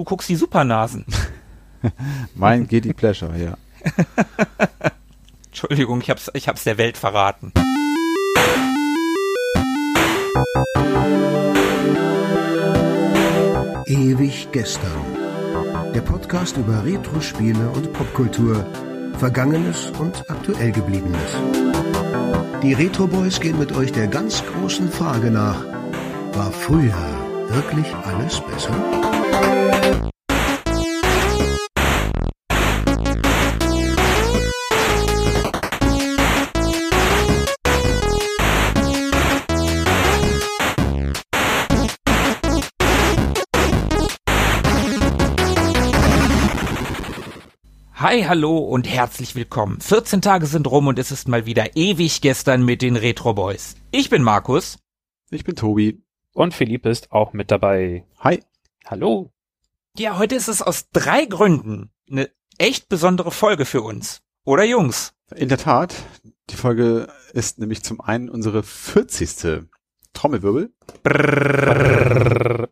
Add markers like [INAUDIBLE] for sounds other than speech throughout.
du guckst die Supernasen. [LAUGHS] mein Guilty Pleasure, ja. [LAUGHS] Entschuldigung, ich hab's, ich hab's der Welt verraten. Ewig gestern. Der Podcast über Retro-Spiele und Popkultur. Vergangenes und aktuell gebliebenes. Die Retro Boys gehen mit euch der ganz großen Frage nach. War früher wirklich alles besser? Hi, hallo und herzlich willkommen. 14 Tage sind rum und es ist mal wieder ewig gestern mit den Retro Boys. Ich bin Markus. Ich bin Tobi. Und Philipp ist auch mit dabei. Hi. Hallo. Ja, heute ist es aus drei Gründen eine echt besondere Folge für uns. Oder Jungs? In der Tat. Die Folge ist nämlich zum einen unsere 40. Trommelwirbel. Brrr.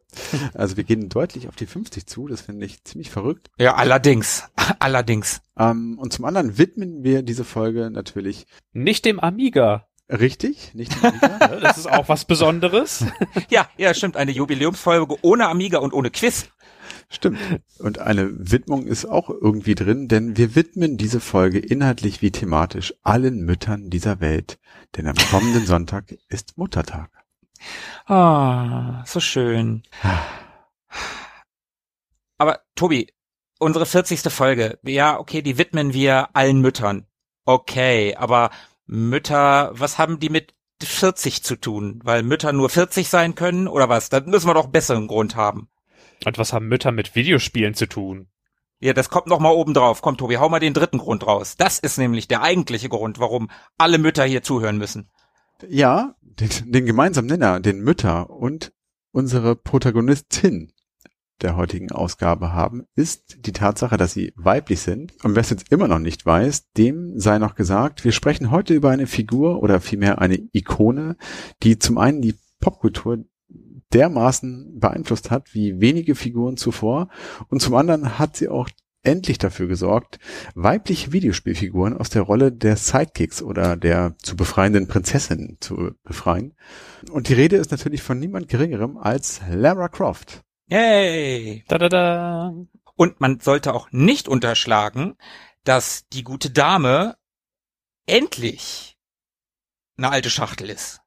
Also wir gehen deutlich auf die 50 zu, das finde ich ziemlich verrückt. Ja, allerdings, allerdings. Ähm, und zum anderen widmen wir diese Folge natürlich nicht dem Amiga. Richtig, nicht Amiga. [LAUGHS] das ist auch was Besonderes. [LAUGHS] ja, ja, stimmt, eine Jubiläumsfolge ohne Amiga und ohne Quiz. Stimmt. Und eine Widmung ist auch irgendwie drin, denn wir widmen diese Folge inhaltlich wie thematisch allen Müttern dieser Welt. Denn am kommenden Sonntag ist Muttertag. Ah, so schön. Aber Tobi, unsere 40. Folge, ja, okay, die widmen wir allen Müttern. Okay, aber Mütter, was haben die mit 40 zu tun? Weil Mütter nur 40 sein können oder was? Da müssen wir doch einen besseren Grund haben. Und was haben Mütter mit Videospielen zu tun? Ja, das kommt noch mal oben drauf. Komm, Tobi, hau mal den dritten Grund raus. Das ist nämlich der eigentliche Grund, warum alle Mütter hier zuhören müssen. Ja, den, den gemeinsamen Nenner, den Mütter und unsere Protagonistin der heutigen Ausgabe haben, ist die Tatsache, dass sie weiblich sind. Und wer es jetzt immer noch nicht weiß, dem sei noch gesagt, wir sprechen heute über eine Figur oder vielmehr eine Ikone, die zum einen die Popkultur dermaßen beeinflusst hat wie wenige Figuren zuvor und zum anderen hat sie auch endlich dafür gesorgt, weibliche Videospielfiguren aus der Rolle der Sidekicks oder der zu befreienden Prinzessin zu befreien. Und die Rede ist natürlich von niemand geringerem als Lara Croft. Yay! Da, da, da. Und man sollte auch nicht unterschlagen, dass die gute Dame endlich eine alte Schachtel ist.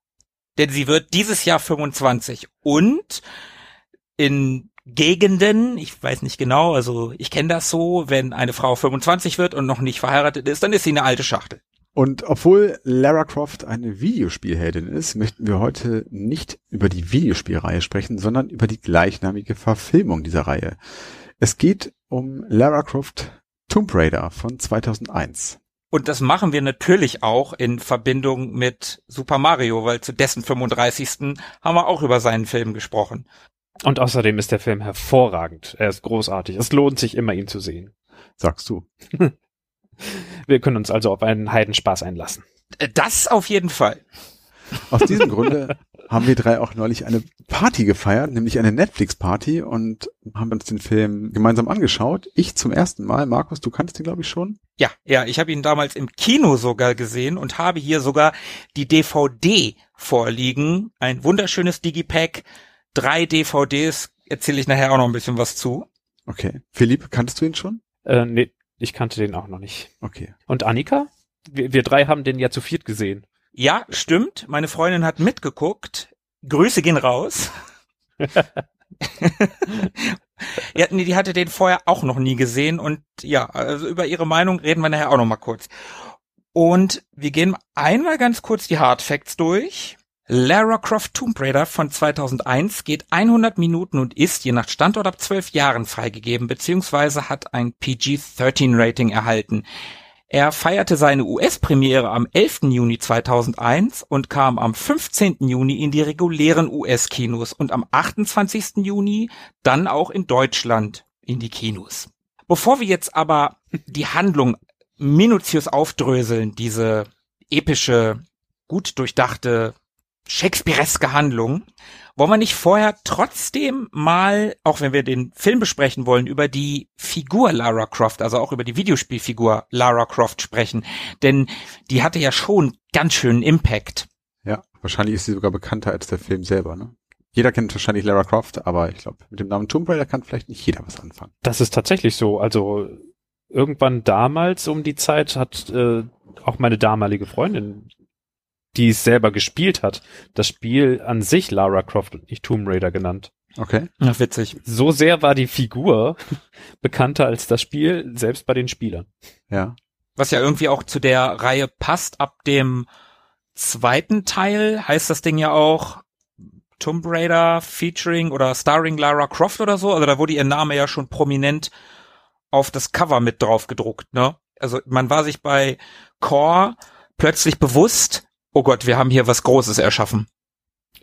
Denn sie wird dieses Jahr 25 und in Gegenden, ich weiß nicht genau, also ich kenne das so, wenn eine Frau 25 wird und noch nicht verheiratet ist, dann ist sie eine alte Schachtel. Und obwohl Lara Croft eine Videospielheldin ist, möchten wir heute nicht über die Videospielreihe sprechen, sondern über die gleichnamige Verfilmung dieser Reihe. Es geht um Lara Croft Tomb Raider von 2001. Und das machen wir natürlich auch in Verbindung mit Super Mario, weil zu dessen 35. haben wir auch über seinen Film gesprochen. Und außerdem ist der Film hervorragend. Er ist großartig. Es lohnt sich immer, ihn zu sehen. Sagst du. [LAUGHS] Wir können uns also auf einen Heidenspaß einlassen. Das auf jeden Fall. Aus diesem Grunde haben wir drei auch neulich eine Party gefeiert, nämlich eine Netflix-Party und haben uns den Film gemeinsam angeschaut. Ich zum ersten Mal. Markus, du kanntest den, glaube ich, schon? Ja, ja, ich habe ihn damals im Kino sogar gesehen und habe hier sogar die DVD vorliegen. Ein wunderschönes Digipack, drei DVDs, erzähle ich nachher auch noch ein bisschen was zu. Okay. Philipp, kanntest du ihn schon? Äh, nee, ich kannte den auch noch nicht. Okay. Und Annika? Wir, wir drei haben den ja zu viert gesehen. Ja, stimmt. Meine Freundin hat mitgeguckt. Grüße gehen raus. [LAUGHS] ja, nee, die hatte den vorher auch noch nie gesehen und ja, also über ihre Meinung reden wir nachher auch noch mal kurz. Und wir gehen einmal ganz kurz die Hard Facts durch. Lara Croft Tomb Raider von 2001 geht 100 Minuten und ist je nach Standort ab 12 Jahren freigegeben beziehungsweise hat ein PG-13 Rating erhalten. Er feierte seine US-Premiere am 11. Juni 2001 und kam am 15. Juni in die regulären US-Kinos und am 28. Juni dann auch in Deutschland in die Kinos. Bevor wir jetzt aber die Handlung minutiös aufdröseln, diese epische, gut durchdachte Shakespeareske Handlung. Wollen wir nicht vorher trotzdem mal, auch wenn wir den Film besprechen wollen, über die Figur Lara Croft, also auch über die Videospielfigur Lara Croft sprechen? Denn die hatte ja schon ganz schönen Impact. Ja, wahrscheinlich ist sie sogar bekannter als der Film selber, ne? Jeder kennt wahrscheinlich Lara Croft, aber ich glaube, mit dem Namen Tomb Raider kann vielleicht nicht jeder was anfangen. Das ist tatsächlich so. Also irgendwann damals um die Zeit hat äh, auch meine damalige Freundin, die es selber gespielt hat, das Spiel an sich Lara Croft und nicht Tomb Raider genannt. Okay. Ach, witzig. So sehr war die Figur [LAUGHS] bekannter als das Spiel, selbst bei den Spielern. Ja. Was ja irgendwie auch zu der Reihe passt. Ab dem zweiten Teil heißt das Ding ja auch Tomb Raider featuring oder starring Lara Croft oder so. Also da wurde ihr Name ja schon prominent auf das Cover mit drauf gedruckt, ne? Also man war sich bei Core plötzlich bewusst, oh Gott, wir haben hier was Großes erschaffen.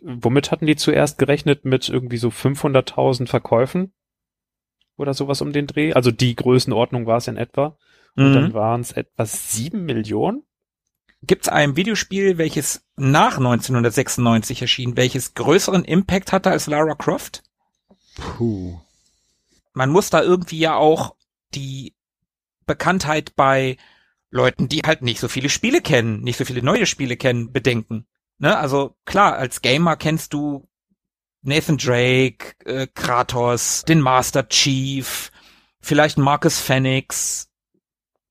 Womit hatten die zuerst gerechnet? Mit irgendwie so 500.000 Verkäufen? Oder sowas um den Dreh? Also die Größenordnung war es in etwa. Und Mhm. dann waren es etwas sieben Millionen? Gibt es ein Videospiel, welches nach 1996 erschien, welches größeren Impact hatte als Lara Croft? Puh. Man muss da irgendwie ja auch die Bekanntheit bei Leuten, die halt nicht so viele Spiele kennen, nicht so viele neue Spiele kennen, bedenken. Ne? Also klar, als Gamer kennst du Nathan Drake, äh, Kratos, den Master Chief, vielleicht Marcus Phoenix.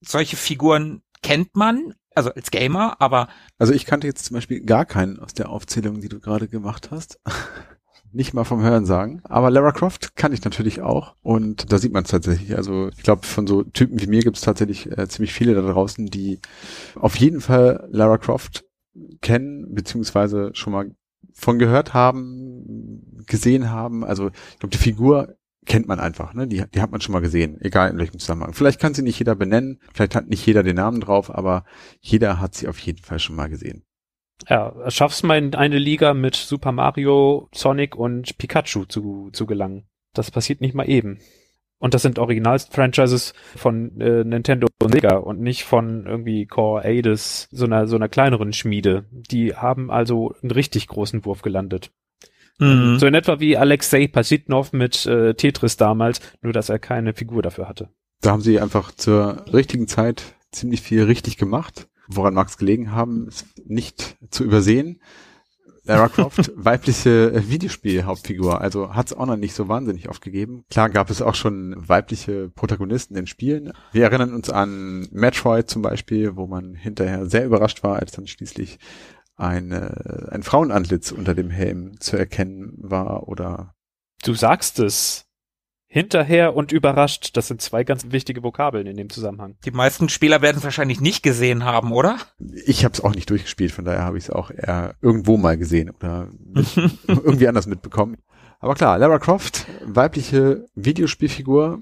Solche Figuren kennt man, also als Gamer, aber Also ich kannte jetzt zum Beispiel gar keinen aus der Aufzählung, die du gerade gemacht hast. Nicht mal vom Hören sagen. Aber Lara Croft kann ich natürlich auch. Und da sieht man es tatsächlich. Also ich glaube, von so Typen wie mir gibt es tatsächlich äh, ziemlich viele da draußen, die auf jeden Fall Lara Croft kennen, beziehungsweise schon mal von gehört haben, gesehen haben. Also ich glaube, die Figur kennt man einfach, ne? Die, die hat man schon mal gesehen, egal in welchem Zusammenhang. Vielleicht kann sie nicht jeder benennen, vielleicht hat nicht jeder den Namen drauf, aber jeder hat sie auf jeden Fall schon mal gesehen. Ja, schaff's mal in eine Liga mit Super Mario, Sonic und Pikachu zu, zu gelangen. Das passiert nicht mal eben. Und das sind Original-Franchises von äh, Nintendo und Sega und nicht von irgendwie Core Aides, so einer, so einer kleineren Schmiede. Die haben also einen richtig großen Wurf gelandet. Mhm. So in etwa wie Alexei Pasitnov mit äh, Tetris damals, nur dass er keine Figur dafür hatte. Da haben sie einfach zur richtigen Zeit ziemlich viel richtig gemacht. Woran mag es gelegen haben, ist nicht zu übersehen. Lara Croft, [LAUGHS] weibliche äh, Videospiel-Hauptfigur, also hat es auch noch nicht so wahnsinnig oft gegeben. Klar gab es auch schon weibliche Protagonisten in Spielen. Wir erinnern uns an Metroid zum Beispiel, wo man hinterher sehr überrascht war, als dann schließlich eine, ein Frauenantlitz unter dem Helm zu erkennen war oder Du sagst es. Hinterher und überrascht, das sind zwei ganz wichtige Vokabeln in dem Zusammenhang. Die meisten Spieler werden es wahrscheinlich nicht gesehen haben, oder? Ich habe es auch nicht durchgespielt, von daher habe ich es auch eher irgendwo mal gesehen oder [LAUGHS] irgendwie anders mitbekommen. Aber klar, Lara Croft, weibliche Videospielfigur,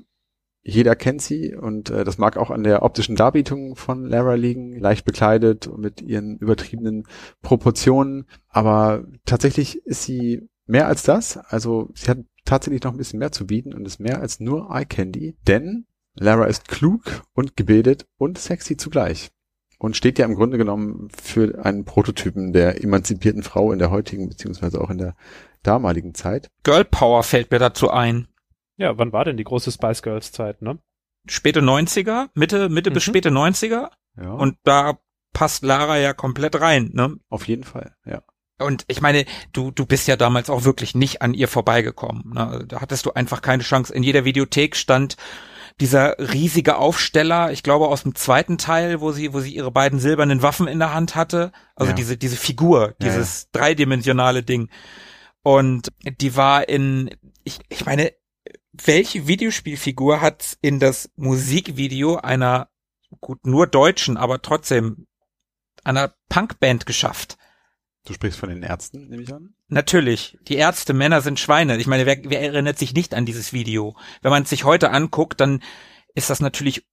jeder kennt sie und äh, das mag auch an der optischen Darbietung von Lara liegen, leicht bekleidet und mit ihren übertriebenen Proportionen. Aber tatsächlich ist sie mehr als das. Also sie hat tatsächlich noch ein bisschen mehr zu bieten und ist mehr als nur Eye Candy, denn Lara ist klug und gebildet und sexy zugleich und steht ja im Grunde genommen für einen Prototypen der emanzipierten Frau in der heutigen beziehungsweise auch in der damaligen Zeit. Girl Power fällt mir dazu ein. Ja, wann war denn die große Spice Girls Zeit, ne? Späte 90er, Mitte, Mitte bis Mhm. späte 90er. Ja, Und da passt Lara ja komplett rein, ne? auf jeden Fall, ja. Und ich meine, du, du bist ja damals auch wirklich nicht an ihr vorbeigekommen. Ne? Da hattest du einfach keine Chance. In jeder Videothek stand dieser riesige Aufsteller, ich glaube aus dem zweiten Teil, wo sie, wo sie ihre beiden silbernen Waffen in der Hand hatte. Also Ja. diese, diese Figur, Ja, dieses dreidimensionale Ding. Und die war in, ich, ich meine, welche Videospielfigur hat in das Musikvideo einer, gut, nur deutschen, aber trotzdem einer Punkband geschafft? Du sprichst von den Ärzten, nehme ich an. Natürlich, die Ärzte, Männer sind Schweine. Ich meine, wer, wer erinnert sich nicht an dieses Video? Wenn man es sich heute anguckt, dann ist das natürlich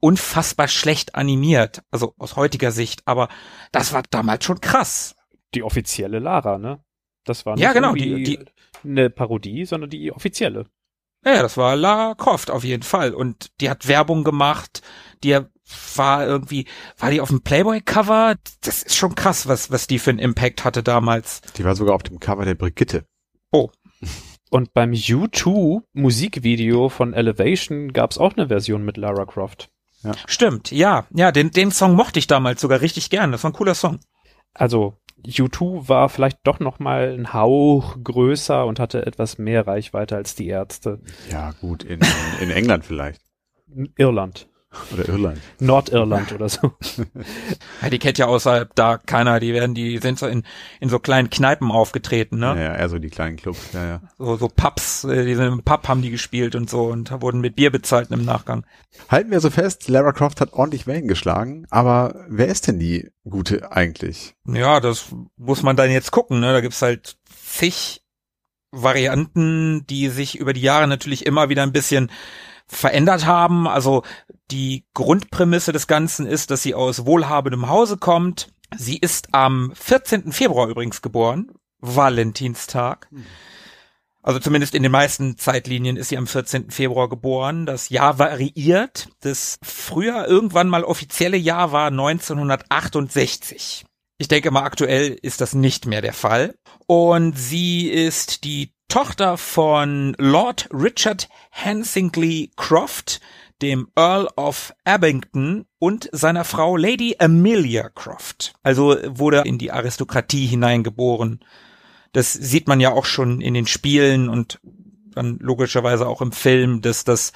unfassbar schlecht animiert, also aus heutiger Sicht, aber das war damals schon krass. Die offizielle Lara, ne? Das war nicht Ja, genau, die- die- eine Parodie, sondern die offizielle. Ja, ja, das war Lara Croft auf jeden Fall und die hat Werbung gemacht, die war irgendwie, war die auf dem Playboy-Cover? Das ist schon krass, was, was die für einen Impact hatte damals. Die war sogar auf dem Cover der Brigitte. Oh. Und beim U2 Musikvideo von Elevation gab's auch eine Version mit Lara Croft. Stimmt, ja. Ja, den, den Song mochte ich damals sogar richtig gern. Das war ein cooler Song. Also U2 war vielleicht doch noch mal ein Hauch größer und hatte etwas mehr Reichweite als die Ärzte. Ja, gut, in, in England vielleicht. Irland, Oder Irland. Nordirland oder so. [LAUGHS] Ja, die kennt ja außerhalb da keiner. Die werden, die sind so in, in so kleinen Kneipen aufgetreten, ne? Ja, eher so die kleinen Clubs, ja, ja. So, so Pubs, äh, die sind im Pub haben die gespielt und so und wurden mit Bier bezahlt im Nachgang. Halten wir so fest, Lara Croft hat ordentlich Wellen geschlagen, aber wer ist denn die Gute eigentlich? Ja, das muss man dann jetzt gucken, ne? Da gibt's halt zig Varianten, die sich über die Jahre natürlich immer wieder ein bisschen verändert haben. Also die Grundprämisse des Ganzen ist, dass sie aus wohlhabendem Hause kommt. Sie ist am 14. Februar übrigens geboren, Valentinstag. Also zumindest in den meisten Zeitlinien ist sie am 14. Februar geboren. Das Jahr variiert. Das früher irgendwann mal offizielle Jahr war 1968. Ich denke mal, aktuell ist das nicht mehr der Fall. Und sie ist die Tochter von Lord Richard Hansingly Croft, dem Earl of Abington und seiner Frau Lady Amelia Croft. Also wurde in die Aristokratie hineingeboren. Das sieht man ja auch schon in den Spielen und dann logischerweise auch im Film, dass das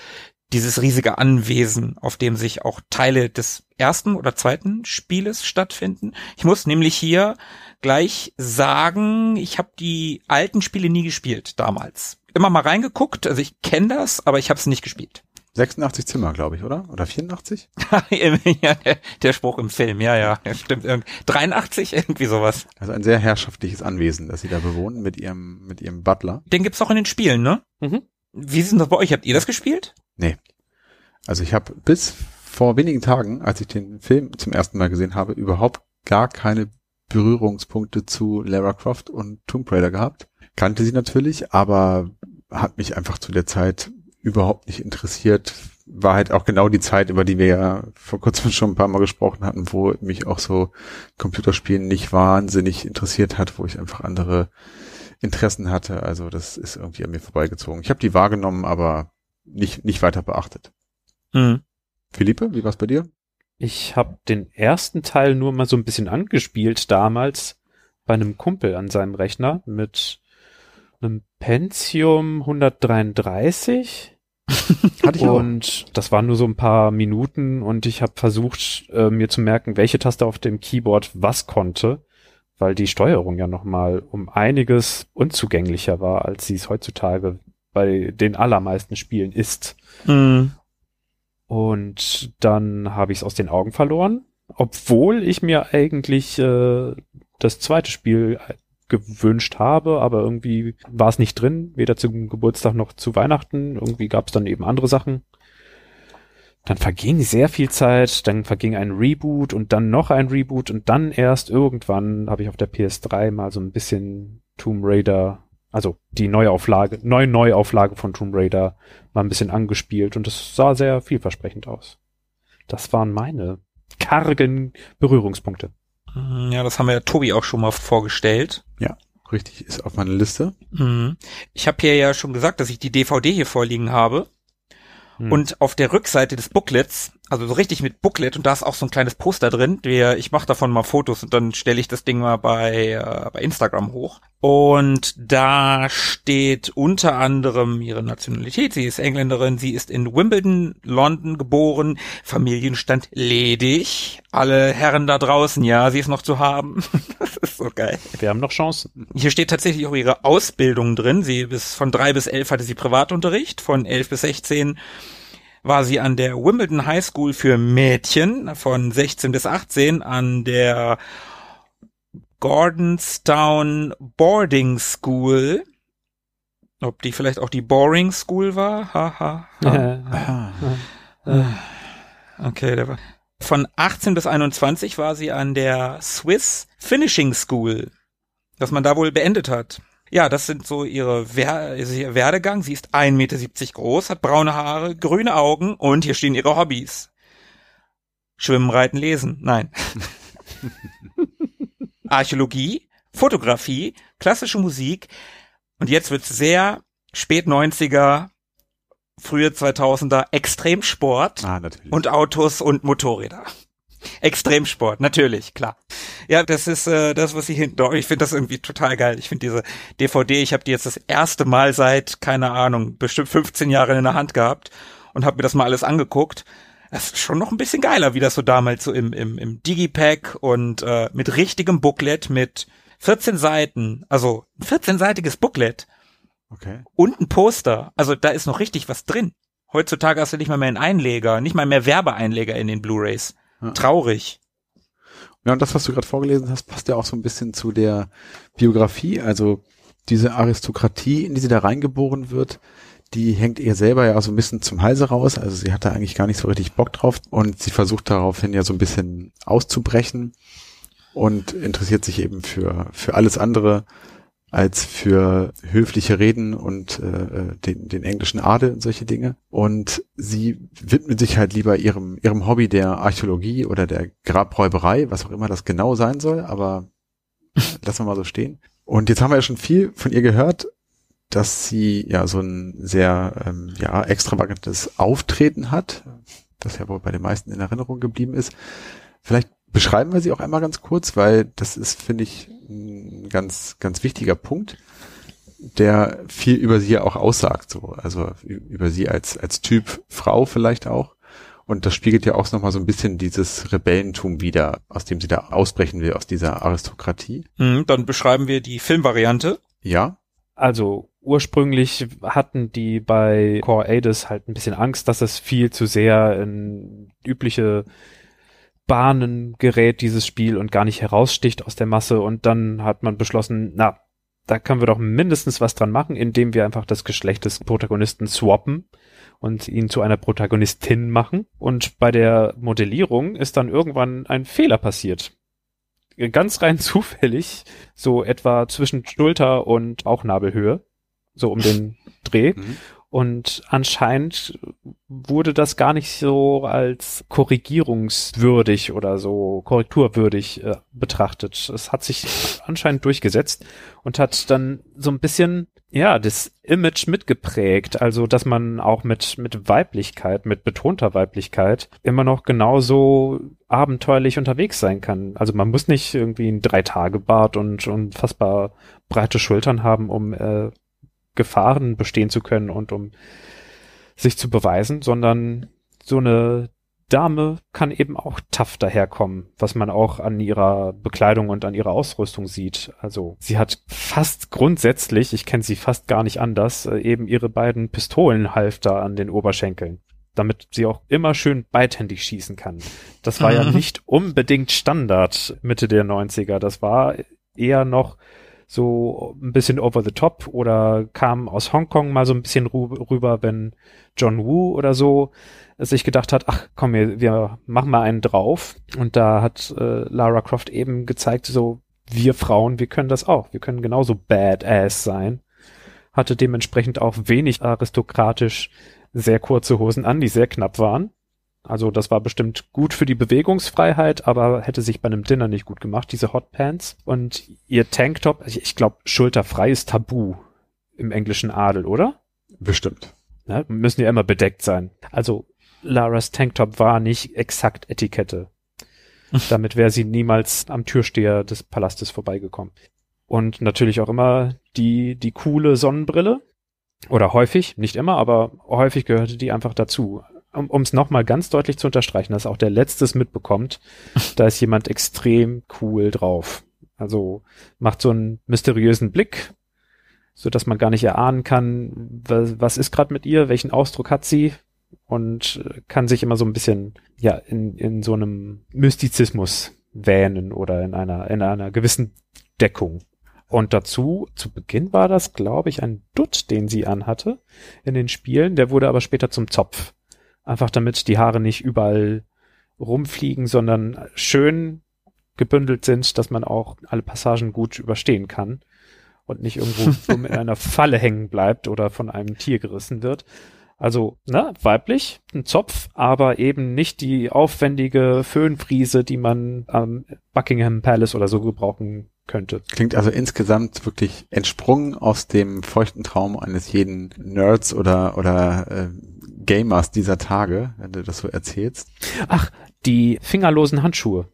dieses riesige Anwesen, auf dem sich auch Teile des ersten oder zweiten Spieles stattfinden. Ich muss nämlich hier gleich sagen, ich habe die alten Spiele nie gespielt damals. Immer mal reingeguckt, also ich kenne das, aber ich habe es nicht gespielt. 86 Zimmer, glaube ich, oder? Oder 84? [LAUGHS] ja, der, der Spruch im Film, ja, ja, [LAUGHS] stimmt. Irgend- 83, irgendwie sowas. Also ein sehr herrschaftliches Anwesen, das sie da bewohnen mit ihrem, mit ihrem Butler. Den gibt's auch in den Spielen, ne? Mhm. Wie ist denn das bei euch? Habt ihr das gespielt? Nee. Also ich habe bis vor wenigen Tagen, als ich den Film zum ersten Mal gesehen habe, überhaupt gar keine Berührungspunkte zu Lara Croft und Tomb Raider gehabt. Kannte sie natürlich, aber hat mich einfach zu der Zeit überhaupt nicht interessiert. War halt auch genau die Zeit, über die wir ja vor kurzem [LAUGHS] schon ein paar Mal gesprochen hatten, wo mich auch so Computerspielen nicht wahnsinnig interessiert hat, wo ich einfach andere Interessen hatte. Also das ist irgendwie an mir vorbeigezogen. Ich habe die wahrgenommen, aber nicht, nicht weiter beachtet. Hm. Philippe, wie war's bei dir? Ich habe den ersten Teil nur mal so ein bisschen angespielt damals bei einem Kumpel an seinem Rechner mit einem Pentium 133 [LAUGHS] Hatte ich auch. und das waren nur so ein paar Minuten und ich habe versucht äh, mir zu merken, welche Taste auf dem Keyboard was konnte, weil die Steuerung ja noch mal um einiges unzugänglicher war, als sie es heutzutage bei den allermeisten Spielen ist. Hm. Und dann habe ich es aus den Augen verloren, obwohl ich mir eigentlich äh, das zweite Spiel gewünscht habe, aber irgendwie war es nicht drin, weder zum Geburtstag noch zu Weihnachten. Irgendwie gab es dann eben andere Sachen. Dann verging sehr viel Zeit, dann verging ein Reboot und dann noch ein Reboot und dann erst irgendwann habe ich auf der PS3 mal so ein bisschen Tomb Raider, also die Neuauflage, neue Neuauflage von Tomb Raider mal ein bisschen angespielt und es sah sehr vielversprechend aus. Das waren meine kargen Berührungspunkte. Ja, das haben wir ja Tobi auch schon mal vorgestellt. Richtig, ist auf meiner Liste. Mhm. Ich habe hier ja schon gesagt, dass ich die DVD hier vorliegen habe. Hm. Und auf der Rückseite des Booklets, also so richtig mit Booklet, und da ist auch so ein kleines Poster drin, der, ich mache davon mal Fotos und dann stelle ich das Ding mal bei, äh, bei Instagram hoch. Und da steht unter anderem ihre Nationalität. Sie ist Engländerin, sie ist in Wimbledon, London geboren, Familienstand ledig. Alle Herren da draußen, ja, sie ist noch zu haben. [LAUGHS] das ist so geil. Wir haben noch Chancen. Hier steht tatsächlich auch ihre Ausbildung drin. Sie bis von drei bis elf hatte sie Privatunterricht, von elf bis sechzehn war sie an der Wimbledon High School für Mädchen, von 16 bis 18 an der Gordonstown Boarding School. Ob die vielleicht auch die Boring School war? Haha. Ha, ha. Okay, der war. Von 18 bis 21 war sie an der Swiss Finishing School, dass man da wohl beendet hat. Ja, das sind so ihre Wer also ihr Werdegang. Sie ist 1,70 Meter groß, hat braune Haare, grüne Augen und hier stehen ihre Hobbys. Schwimmen, Reiten, Lesen. Nein. [LAUGHS] Archäologie, Fotografie, klassische Musik. Und jetzt wird's sehr spät 90er, frühe 2000er Extremsport Ah, und Autos und Motorräder. Extremsport, natürlich, klar. Ja, das ist äh, das, was ich hinten. Ich finde das irgendwie total geil. Ich finde diese DVD, ich habe die jetzt das erste Mal seit, keine Ahnung, bestimmt 15 Jahren in der Hand gehabt und habe mir das mal alles angeguckt. Das ist schon noch ein bisschen geiler, wie das so damals so im, im, im Digipack und äh, mit richtigem Booklet mit 14 Seiten, also ein 14-seitiges Booklet okay. und ein Poster. Also da ist noch richtig was drin. Heutzutage hast du nicht mal mehr einen Einleger, nicht mal mehr Werbeeinleger in den Blu-rays. Ja. Traurig. Ja, und das, was du gerade vorgelesen hast, passt ja auch so ein bisschen zu der Biografie. Also diese Aristokratie, in die sie da reingeboren wird, die hängt ihr selber ja auch so ein bisschen zum Halse raus. Also sie hat da eigentlich gar nicht so richtig Bock drauf und sie versucht daraufhin ja so ein bisschen auszubrechen und interessiert sich eben für, für alles andere als für höfliche Reden und äh, den, den englischen Adel und solche Dinge. Und sie widmet sich halt lieber ihrem, ihrem Hobby der Archäologie oder der Grabräuberei, was auch immer das genau sein soll, aber [LAUGHS] lassen wir mal so stehen. Und jetzt haben wir ja schon viel von ihr gehört, dass sie ja so ein sehr ähm, ja, extravagantes Auftreten hat, das ja wohl bei den meisten in Erinnerung geblieben ist. Vielleicht beschreiben wir sie auch einmal ganz kurz, weil das ist, finde ich, ein ganz, ganz wichtiger Punkt, der viel über sie auch aussagt, so, also über sie als, als Typ Frau vielleicht auch. Und das spiegelt ja auch nochmal so ein bisschen dieses Rebellentum wieder, aus dem sie da ausbrechen will, aus dieser Aristokratie. Hm, dann beschreiben wir die Filmvariante. Ja, Also ursprünglich hatten die bei Core Aidis halt ein bisschen Angst, dass es viel zu sehr in übliche Bahnen gerät, dieses Spiel, und gar nicht heraussticht aus der Masse. Und dann hat man beschlossen, na, da können wir doch mindestens was dran machen, indem wir einfach das Geschlecht des Protagonisten swappen und ihn zu einer Protagonistin machen. Und bei der Modellierung ist dann irgendwann ein Fehler passiert. Ganz rein [LAUGHS] zufällig, so etwa zwischen Schulter und Bauchnabelhöhe, so um den [LAUGHS] Dreh. Mhm. Und anscheinend wurde das gar nicht so als korrigierungswürdig oder so korrekturwürdig äh, betrachtet. Es hat sich anscheinend durchgesetzt und hat dann so ein bisschen, ja, das Image mitgeprägt. Also, dass man auch mit, mit Weiblichkeit, mit betonter Weiblichkeit immer noch genauso abenteuerlich unterwegs sein kann. Also, man muss nicht irgendwie ein Drei-Tage-Bart und, und fassbar breite Schultern haben, um äh, Gefahren bestehen zu können und um sich zu beweisen, sondern so eine Dame kann eben auch tough daherkommen, was man auch an ihrer Bekleidung und an ihrer Ausrüstung sieht. Also sie hat fast grundsätzlich, ich kenne sie fast gar nicht anders, äh, eben ihre beiden Pistolenhalfter an den Oberschenkeln, damit sie auch immer schön beidhändig schießen kann. Das war ja Mhm. nicht unbedingt Standard Mitte der 90er. Das war eher noch so ein bisschen over the top oder kam aus Hongkong mal so ein bisschen rü- rüber, wenn John Woo oder so sich gedacht hat, ach komm, wir, wir machen mal einen drauf. Und da hat äh, Lara Croft eben gezeigt, so wir Frauen, wir können das auch. Wir können genauso badass sein. Hatte dementsprechend auch wenig aristokratisch sehr kurze Hosen an, die sehr knapp waren. Also das war bestimmt gut für die Bewegungsfreiheit, aber hätte sich bei einem Dinner nicht gut gemacht, diese Hotpants. Und ihr Tanktop, ich, ich glaube, schulterfrei ist tabu im englischen Adel, oder? bestimmt. Ne? Müssen ja immer bedeckt sein. Also Laras Tanktop war nicht exakt Etikette. [LAUGHS] Damit wäre sie niemals am Türsteher des Palastes vorbeigekommen. Und natürlich auch immer die, die coole Sonnenbrille. Oder häufig, nicht immer, aber häufig gehörte die einfach dazu. Um es nochmal ganz deutlich zu unterstreichen, dass auch der Letztes mitbekommt, [LAUGHS] da ist jemand extrem cool drauf. Also macht so einen mysteriösen Blick, so dass man gar nicht erahnen kann, was, was ist gerade mit ihr, welchen Ausdruck hat sie und kann sich immer so ein bisschen ja in, in so einem Mystizismus wähnen oder in einer in einer gewissen Deckung. Und dazu, zu Beginn war das, glaube ich, ein Dutt, den sie anhatte in den Spielen. Der wurde aber später zum Zopf. Einfach damit die Haare nicht überall rumfliegen, sondern schön gebündelt sind, dass man auch alle Passagen gut überstehen kann und nicht irgendwo [LAUGHS] in einer Falle hängen bleibt oder von einem Tier gerissen wird. Also, ne, weiblich, ein Zopf, aber eben nicht die aufwendige Föhnfriese, die man am Buckingham Palace oder so gebrauchen könnte. Klingt also insgesamt wirklich entsprungen aus dem feuchten Traum eines jeden Nerds oder oder äh, Gamers dieser Tage, wenn du das so erzählst. Ach, die fingerlosen Handschuhe.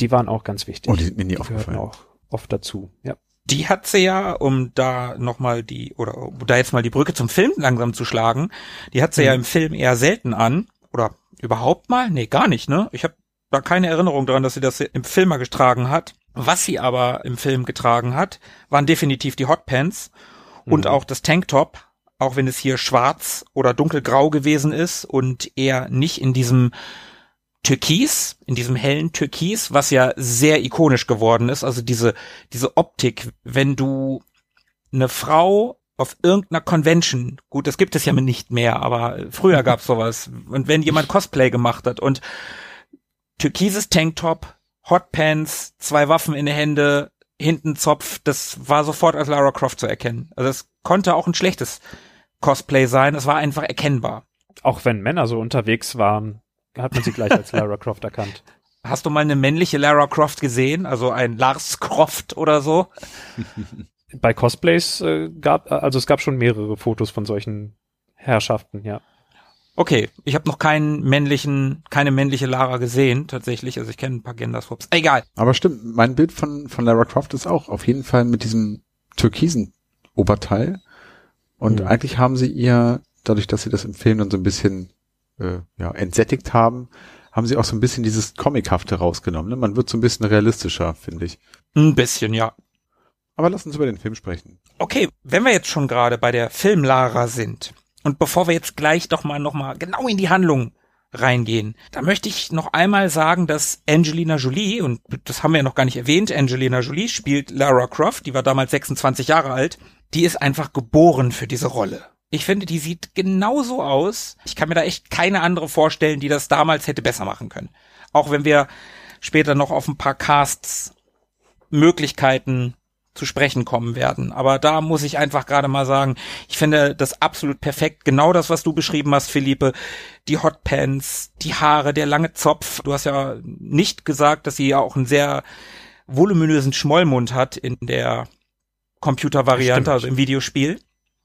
Die waren auch ganz wichtig. Oh, die sind mir nie Die aufgefallen. auch oft dazu. Ja. Die hat sie ja, um da nochmal die, oder um da jetzt mal die Brücke zum Film langsam zu schlagen, die hat sie ja im Film eher selten an. Oder überhaupt mal? Nee, gar nicht, ne? Ich habe da keine Erinnerung daran, dass sie das im Film mal getragen hat. Was sie aber im Film getragen hat, waren definitiv die Hotpants und Mhm. auch das Tanktop, auch wenn es hier schwarz oder dunkelgrau gewesen ist und eher nicht in diesem Türkis, in diesem hellen Türkis, was ja sehr ikonisch geworden ist. Also diese, diese Optik, wenn du eine Frau auf irgendeiner Convention, gut, das gibt es ja nicht mehr, aber früher gab's sowas. Und wenn jemand Cosplay gemacht hat und türkises Tanktop, Hotpants, zwei Waffen in den Hände, hinten Zopf, das war sofort als Lara Croft zu erkennen. Also es konnte auch ein schlechtes Cosplay sein, es war einfach erkennbar. Auch wenn Männer so unterwegs waren, hat man sie gleich als Lara Croft erkannt. [LAUGHS] Hast du mal eine männliche Lara Croft gesehen? Also ein Lars Croft oder so? [LAUGHS] Bei Cosplays äh, gab, also es gab schon mehrere Fotos von solchen Herrschaften, ja. Okay, ich habe noch keinen männlichen, keine männliche Lara gesehen, tatsächlich. Also ich kenne ein paar Genderswaps. Egal. Aber stimmt, mein Bild von, von Lara Croft ist auch auf jeden Fall mit diesem türkisen Oberteil. Und Mhm. eigentlich haben sie ihr, dadurch, dass sie das im Film dann so ein bisschen äh, ja, entsättigt haben, haben sie auch so ein bisschen dieses Comichafte rausgenommen. Ne? Man wird so ein bisschen realistischer, finde ich. Ein bisschen, ja. Aber lass uns über den Film sprechen. Okay, wenn wir jetzt schon gerade bei der Film-Lara sind und bevor wir jetzt gleich doch mal noch mal genau in die Handlung reingehen, da möchte ich noch einmal sagen, dass Angelina Jolie, und das haben wir ja noch gar nicht erwähnt, Angelina Jolie spielt Lara Croft, die war damals 26 Jahre alt, die ist einfach geboren für diese Rolle. Ich finde, die sieht genauso aus. Ich kann mir da echt keine andere vorstellen, die das damals hätte besser machen können. Auch wenn wir später noch auf ein paar Casts Möglichkeiten zu sprechen kommen werden. Aber da muss ich einfach gerade mal sagen, ich finde das absolut perfekt. Genau das, was du beschrieben hast, Philippe. Die Hotpants, die Haare, der lange Zopf. Du hast ja nicht gesagt, dass sie ja auch einen sehr voluminösen Schmollmund hat in der Computervariante, also im Videospiel.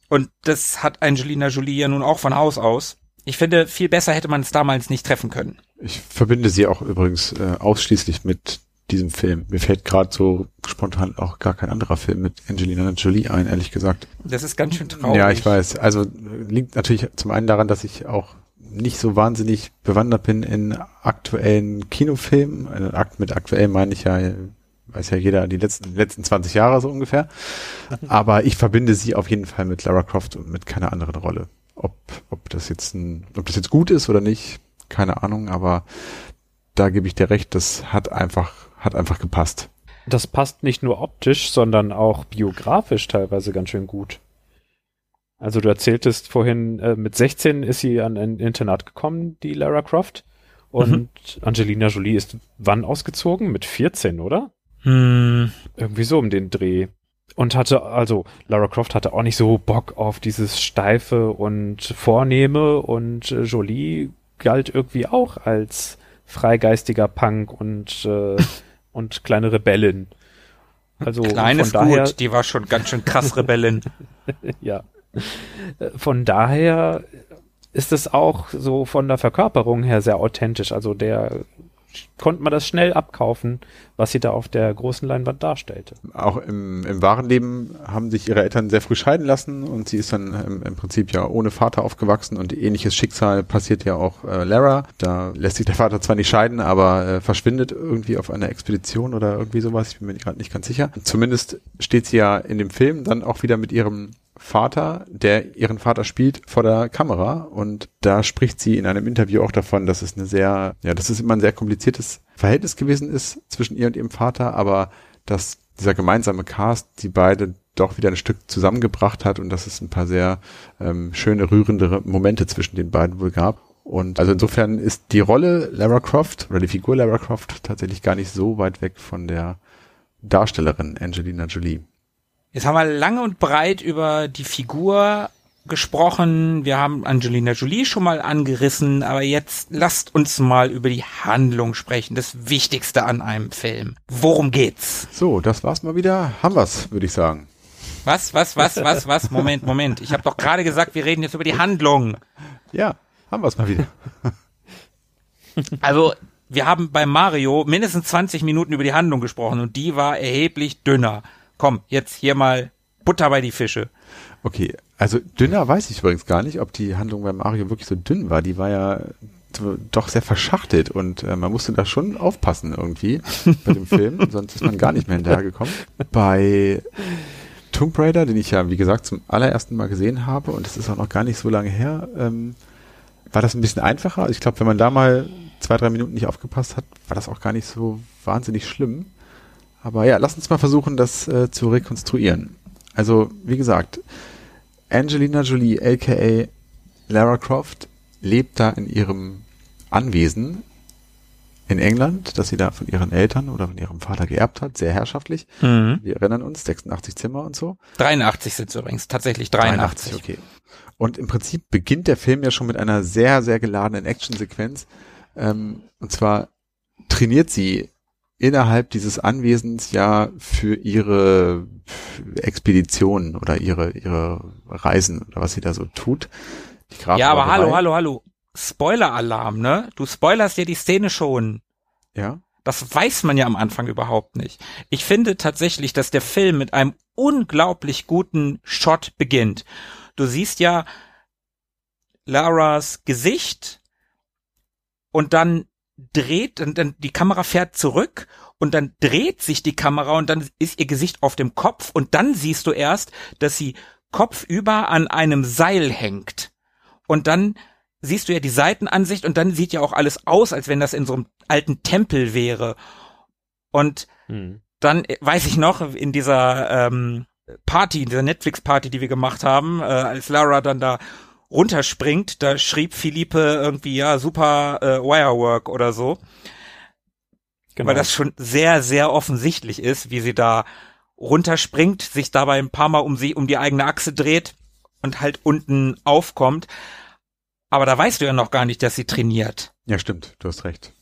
Und das hat Angelina Jolie ja nun auch von Haus aus. Ich finde, viel besser hätte man es damals nicht treffen können. Ich verbinde sie auch übrigens äh, ausschließlich mit diesem Film. Mir fällt gerade so spontan auch gar kein anderer Film mit Angelina Jolie ein, ehrlich gesagt. Das ist ganz schön traurig. Ja, ich weiß. Also liegt natürlich zum einen daran, dass ich auch nicht so wahnsinnig bewandert bin in aktuellen Kinofilmen. Also akt- mit aktuell meine ich ja, weiß ja jeder, die letzten, letzten 20 Jahre so ungefähr. [LAUGHS] Aber ich verbinde sie auf jeden Fall mit Lara Croft und mit keiner anderen Rolle. Ob, ob das jetzt ein, ob das jetzt gut ist oder nicht, keine Ahnung, aber da gebe ich dir recht, das hat einfach, hat einfach gepasst. Das passt nicht nur optisch, sondern auch biografisch teilweise ganz schön gut. Also du erzähltest vorhin, äh, mit 16 ist sie an ein Internat gekommen, die Lara Croft. Und Angelina Jolie ist wann ausgezogen? Mit 14, oder? Hm, Irgendwie so um den Dreh. Und hatte, also Lara Croft hatte auch nicht so Bock auf dieses Steife und Vornehme und äh, Jolie galt irgendwie auch als freigeistiger Punk und, äh, [LAUGHS] und kleine Rebellin. Also klein von daher, gut, die war schon ganz schön krass Rebellin. [LAUGHS] ja. Von daher ist es auch so von der Verkörperung her sehr authentisch. Also der konnte man das schnell abkaufen, was sie da auf der großen Leinwand darstellte. auch im, im wahren Leben haben sich ihre Eltern sehr früh scheiden lassen und sie ist dann im, im Prinzip ja ohne Vater aufgewachsen und ähnliches Schicksal passiert ja auch äh, Lara. Da lässt sich der Vater zwar nicht scheiden, aber äh, verschwindet irgendwie auf einer Expedition oder irgendwie sowas. Ich bin mir gerade nicht ganz sicher. Zumindest steht sie ja in dem Film dann auch wieder mit ihrem Vater, der ihren Vater spielt, vor der Kamera und da spricht sie in einem Interview auch davon, dass es eine sehr, ja, dass es immer ein sehr kompliziertes Verhältnis gewesen ist zwischen ihr und ihrem Vater, aber dass dieser gemeinsame Cast die beide doch wieder ein Stück zusammengebracht hat und dass es ein paar sehr ähm, schöne, rührende Momente zwischen den beiden wohl gab. Und also insofern ist die Rolle Lara Croft oder die Figur Lara Croft tatsächlich gar nicht so weit weg von der Darstellerin Angelina Jolie. Jetzt haben wir lange und breit über die Figur gesprochen, wir haben Angelina Jolie schon mal angerissen, aber jetzt lasst uns mal über die Handlung sprechen, das Wichtigste an einem Film. Worum geht's? So, das war's mal wieder. Haben wir's, würde ich sagen. Was, was, was, was, was? Moment, Moment. Ich habe doch gerade gesagt, wir reden jetzt über die Handlung. Ja, haben wir's mal wieder. Also, wir haben bei Mario mindestens 20 Minuten über die Handlung gesprochen und die war erheblich dünner. Komm, jetzt hier mal Butter bei die Fische. Okay, also dünner weiß ich übrigens gar nicht, ob die Handlung bei Mario wirklich so dünn war. Die war ja doch sehr verschachtelt und äh, man musste da schon aufpassen irgendwie bei dem Film, [LAUGHS] sonst ist man gar nicht mehr hinterhergekommen. Bei Tomb Raider, den ich ja, wie gesagt, zum allerersten Mal gesehen habe und das ist auch noch gar nicht so lange her, ähm, war das ein bisschen einfacher. Also ich glaube, wenn man da mal zwei, drei Minuten nicht aufgepasst hat, war das auch gar nicht so wahnsinnig schlimm. Aber ja, lass uns mal versuchen, das äh, zu rekonstruieren. Also, wie gesagt, Angelina Jolie, aka Lara Croft, lebt da in ihrem Anwesen in England, das sie da von ihren Eltern oder von ihrem Vater geerbt hat, sehr herrschaftlich. Mhm. Wir erinnern uns, 86 Zimmer und so. 83 sind es übrigens, tatsächlich 83. 83, okay. Und im Prinzip beginnt der Film ja schon mit einer sehr, sehr geladenen Actionsequenz. Ähm, und zwar trainiert sie innerhalb dieses Anwesens ja für ihre Expeditionen oder ihre, ihre Reisen oder was sie da so tut. Ja, aber hallo, hallo, hallo. Spoiler-Alarm, ne? Du spoilerst dir die Szene schon. Ja. Das weiß man ja am Anfang überhaupt nicht. Ich finde tatsächlich, dass der Film mit einem unglaublich guten Shot beginnt. Du siehst ja Laras Gesicht und dann dreht und dann die Kamera fährt zurück und dann dreht sich die Kamera und dann ist ihr Gesicht auf dem Kopf und dann siehst du erst, dass sie kopfüber an einem Seil hängt. Und dann siehst du ja die Seitenansicht und dann sieht ja auch alles aus, als wenn das in so einem alten Tempel wäre. Und Hm. dann äh, weiß ich noch, in dieser ähm, Party, in dieser Netflix-Party, die wir gemacht haben, äh, als Lara dann da runterspringt, da schrieb Philippe irgendwie, ja, super äh, Wirework oder so, Genau. weil das schon sehr, sehr offensichtlich ist, wie sie da runterspringt, sich dabei ein paar Mal um sie, um die eigene Achse dreht und halt unten aufkommt. Aber da weißt du ja noch gar nicht, dass sie trainiert. Ja, stimmt, du hast recht.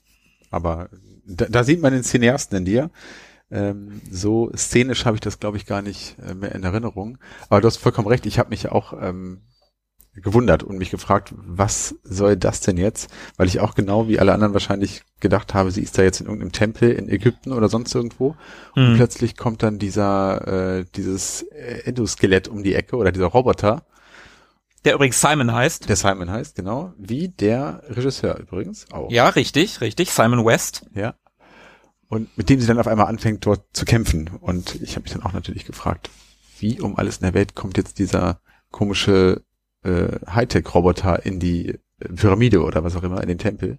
Aber da, da sieht man den Cineasten in dir. Ähm, so szenisch habe ich das, glaube ich, gar nicht äh, mehr in Erinnerung. Aber du hast vollkommen recht. Ich habe mich auch ähm, gewundert und mich gefragt, was soll das denn jetzt? Weil ich auch genau wie alle anderen wahrscheinlich gedacht habe, sie ist da jetzt in irgendeinem Tempel in Ägypten oder sonst irgendwo. Und Hm. plötzlich kommt dann dieser, äh, dieses äh, Endoskelett um die Ecke oder dieser Roboter, Der übrigens Simon heißt. der Simon heißt, genau, wie der Regisseur übrigens auch. Ja, richtig, richtig. Simon West. Ja. Und mit dem sie dann auf einmal anfängt, dort zu kämpfen. Und ich habe mich dann auch natürlich gefragt, wie um alles in der Welt kommt jetzt dieser komische äh, Hightech-Roboter in die Pyramide oder was auch immer, in den Tempel.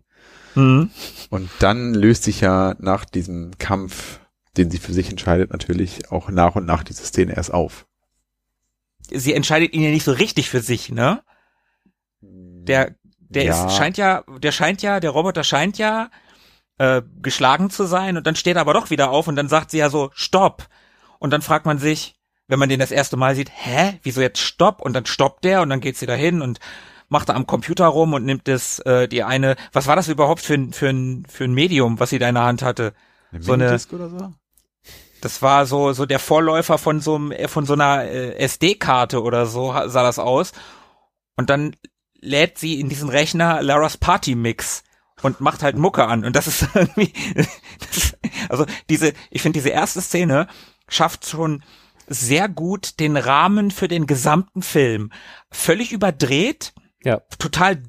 Mhm. Und dann löst sich ja nach diesem Kampf, den sie für sich entscheidet, natürlich auch nach und nach diese Szene erst auf. Sie entscheidet ihn ja nicht so richtig für sich, ne? Der, der Ja. ist, scheint ja, der scheint ja, der Roboter scheint ja äh, geschlagen zu sein und dann steht er aber doch wieder auf und dann sagt sie ja so, stopp. Und dann fragt man sich, wenn man den das erste Mal sieht, hä, wieso jetzt stopp? Und dann stoppt der und dann geht sie dahin und macht da am Computer rum und nimmt das, äh, die eine, was war das überhaupt für ein, für ein, für ein Medium, was sie da in der Hand hatte? so eine- oder so? Das war so so der Vorläufer von so einem äh, von so einer äh, SD-Karte oder so sah das aus. Und dann lädt sie in diesen Rechner Laras Party Mix und macht halt Mucke an. Und das ist [LAUGHS] irgendwie, das, also diese, ich finde diese erste Szene schafft schon sehr gut den Rahmen für den gesamten Film. Völlig überdreht, Ja. total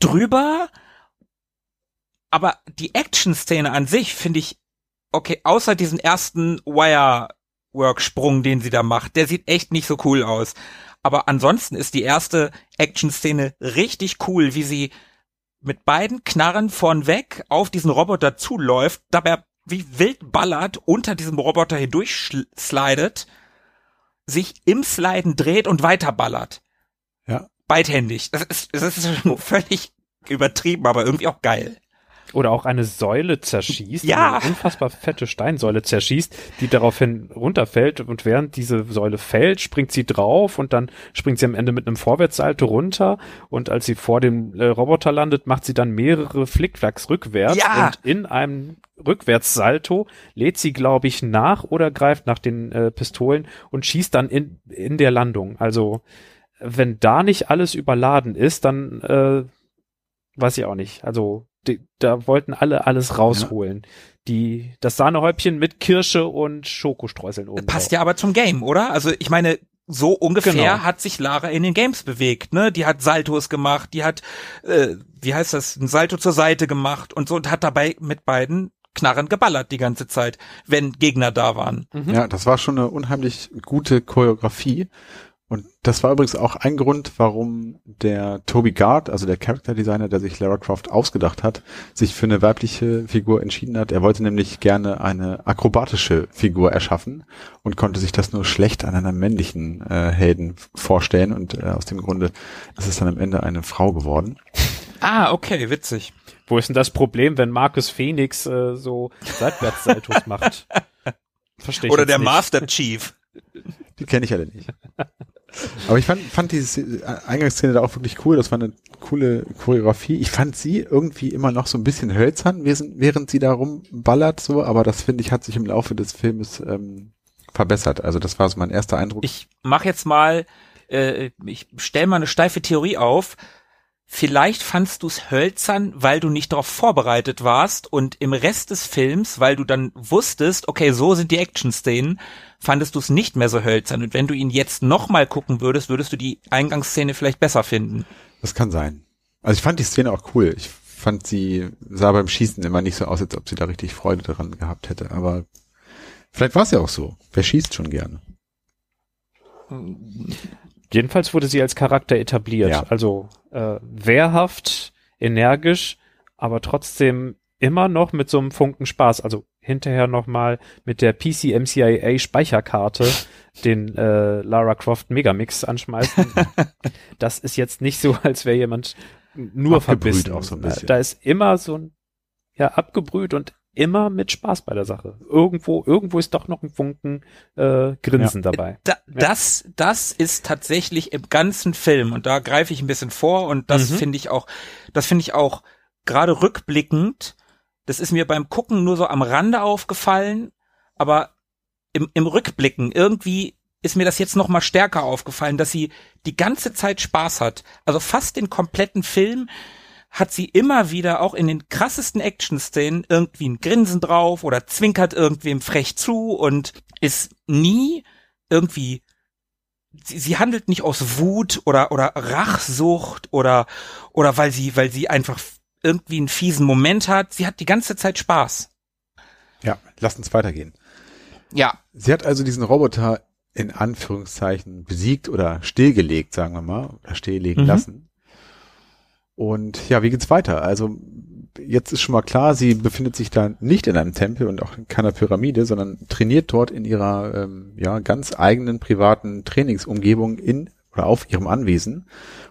drüber, aber die Action-Szene an sich finde ich okay, außer diesen ersten Wire-Work-Sprung, den sie da macht, der sieht echt nicht so cool aus. Aber ansonsten ist die erste Action-Szene richtig cool, wie sie mit beiden Knarren vornweg auf diesen Roboter zuläuft, dabei wie wild ballert, unter diesem Roboter hindurch slidet, sich im Sliden dreht und weiter ballert. Ja. Beidhändig. Das ist, das ist schon völlig übertrieben, aber irgendwie auch geil. Oder auch eine Säule zerschießt, Ja. eine unfassbar fette Steinsäule zerschießt, die daraufhin runterfällt und während diese Säule fällt, springt sie drauf und dann springt sie am Ende mit einem Vorwärtssalto runter und als sie vor dem äh, Roboter landet, macht sie dann mehrere Flickflacks rückwärts Ja. und in einem Rückwärtssalto lädt sie, glaube ich, nach oder greift nach den äh, Pistolen und schießt dann in, in der Landung. Also wenn da nicht alles überladen ist, dann äh, weiß ich auch nicht. Also die, da wollten alle alles rausholen. Die das Sahnehäubchen mit Kirsche und Schokostreuseln oben. Passt drauf. ja aber zum Game, oder? Also ich meine, so ungefähr Genau. hat sich Lara in den Games bewegt, ne? Die hat Saltos gemacht, die hat, äh, wie heißt das, ein Salto zur Seite gemacht und so und hat dabei mit beiden Knarren geballert die ganze Zeit, wenn Gegner da waren. Ja, das war schon eine unheimlich gute Choreografie. Und das war übrigens auch ein Grund, warum der Toby Gard, also der Character Designer, der sich Lara Croft ausgedacht hat, sich für eine weibliche Figur entschieden hat. Er wollte nämlich gerne eine akrobatische Figur erschaffen und konnte sich das nur schlecht an einer männlichen äh, Helden vorstellen. Und äh, aus dem Grunde ist es dann am Ende eine Frau geworden. Ah, okay, witzig. Wo ist denn das Problem, wenn Marcus Phoenix äh, so Seitwärtssaltos macht? [LAUGHS] Verstehe ich Oder jetzt der nicht. Master Chief. Die kenne ich alle nicht. [LAUGHS] Aber ich fand, fand diese Eingangsszene da auch wirklich cool. Das war eine coole Choreografie. Ich fand sie irgendwie immer noch so ein bisschen hölzern, während, sie da rumballert, so. Aber das finde ich hat sich im Laufe des Filmes ähm, verbessert. Also das war so mein erster Eindruck. Ich mach jetzt mal, äh, ich stell mal eine steife Theorie auf. Vielleicht fandst du es hölzern, weil du nicht darauf vorbereitet warst und im Rest des Films, weil du dann wusstest, okay, so sind die Action-Szenen, fandest du es nicht mehr so hölzern. Und wenn du ihn jetzt nochmal gucken würdest, würdest du die Eingangsszene vielleicht besser finden. das kann sein. Also ich fand die Szene auch cool. Ich fand sie sah beim Schießen immer nicht so aus, als ob sie da richtig Freude daran gehabt hätte. Aber vielleicht war es ja auch so. Wer schießt schon gerne? Jedenfalls wurde sie als Charakter etabliert. Ja. Also äh, wehrhaft, energisch, aber trotzdem immer noch mit so einem Funken Spaß. Also hinterher nochmal mit der PC MCIA Speicherkarte den äh, Lara Croft Megamix anschmeißen. [LAUGHS] das ist jetzt nicht so, als wäre jemand nur verbissen. auch so ein bisschen. Da ist immer so ein, ja, abgebrüht und immer mit Spaß bei der Sache. Irgendwo, irgendwo ist doch noch ein Funken äh, Grinsen dabei. Da, das, das ist tatsächlich im ganzen Film und da greife ich ein bisschen vor und das Mhm. finde ich auch, das finde ich auch gerade rückblickend, das ist mir beim Gucken nur so am Rande aufgefallen, aber im, im Rückblicken irgendwie ist mir das jetzt noch mal stärker aufgefallen, dass sie die ganze Zeit Spaß hat. Also fast den kompletten Film hat sie immer wieder auch in den krassesten Action-Szenen irgendwie ein Grinsen drauf oder zwinkert irgendwem frech zu und ist nie irgendwie sie, sie handelt nicht aus Wut oder oder Rachsucht oder oder weil sie weil sie einfach irgendwie einen fiesen Moment hat. Sie hat die ganze Zeit Spaß. Ja, lass uns weitergehen. Ja, Sie hat also diesen Roboter in Anführungszeichen besiegt oder stillgelegt, sagen wir mal, oder stilllegen Mhm. lassen. Und ja, wie geht's weiter? Also jetzt ist schon mal klar, sie befindet sich da nicht in einem Tempel und auch in keiner Pyramide, sondern trainiert dort in ihrer ähm, ja ganz eigenen privaten Trainingsumgebung in oder auf ihrem Anwesen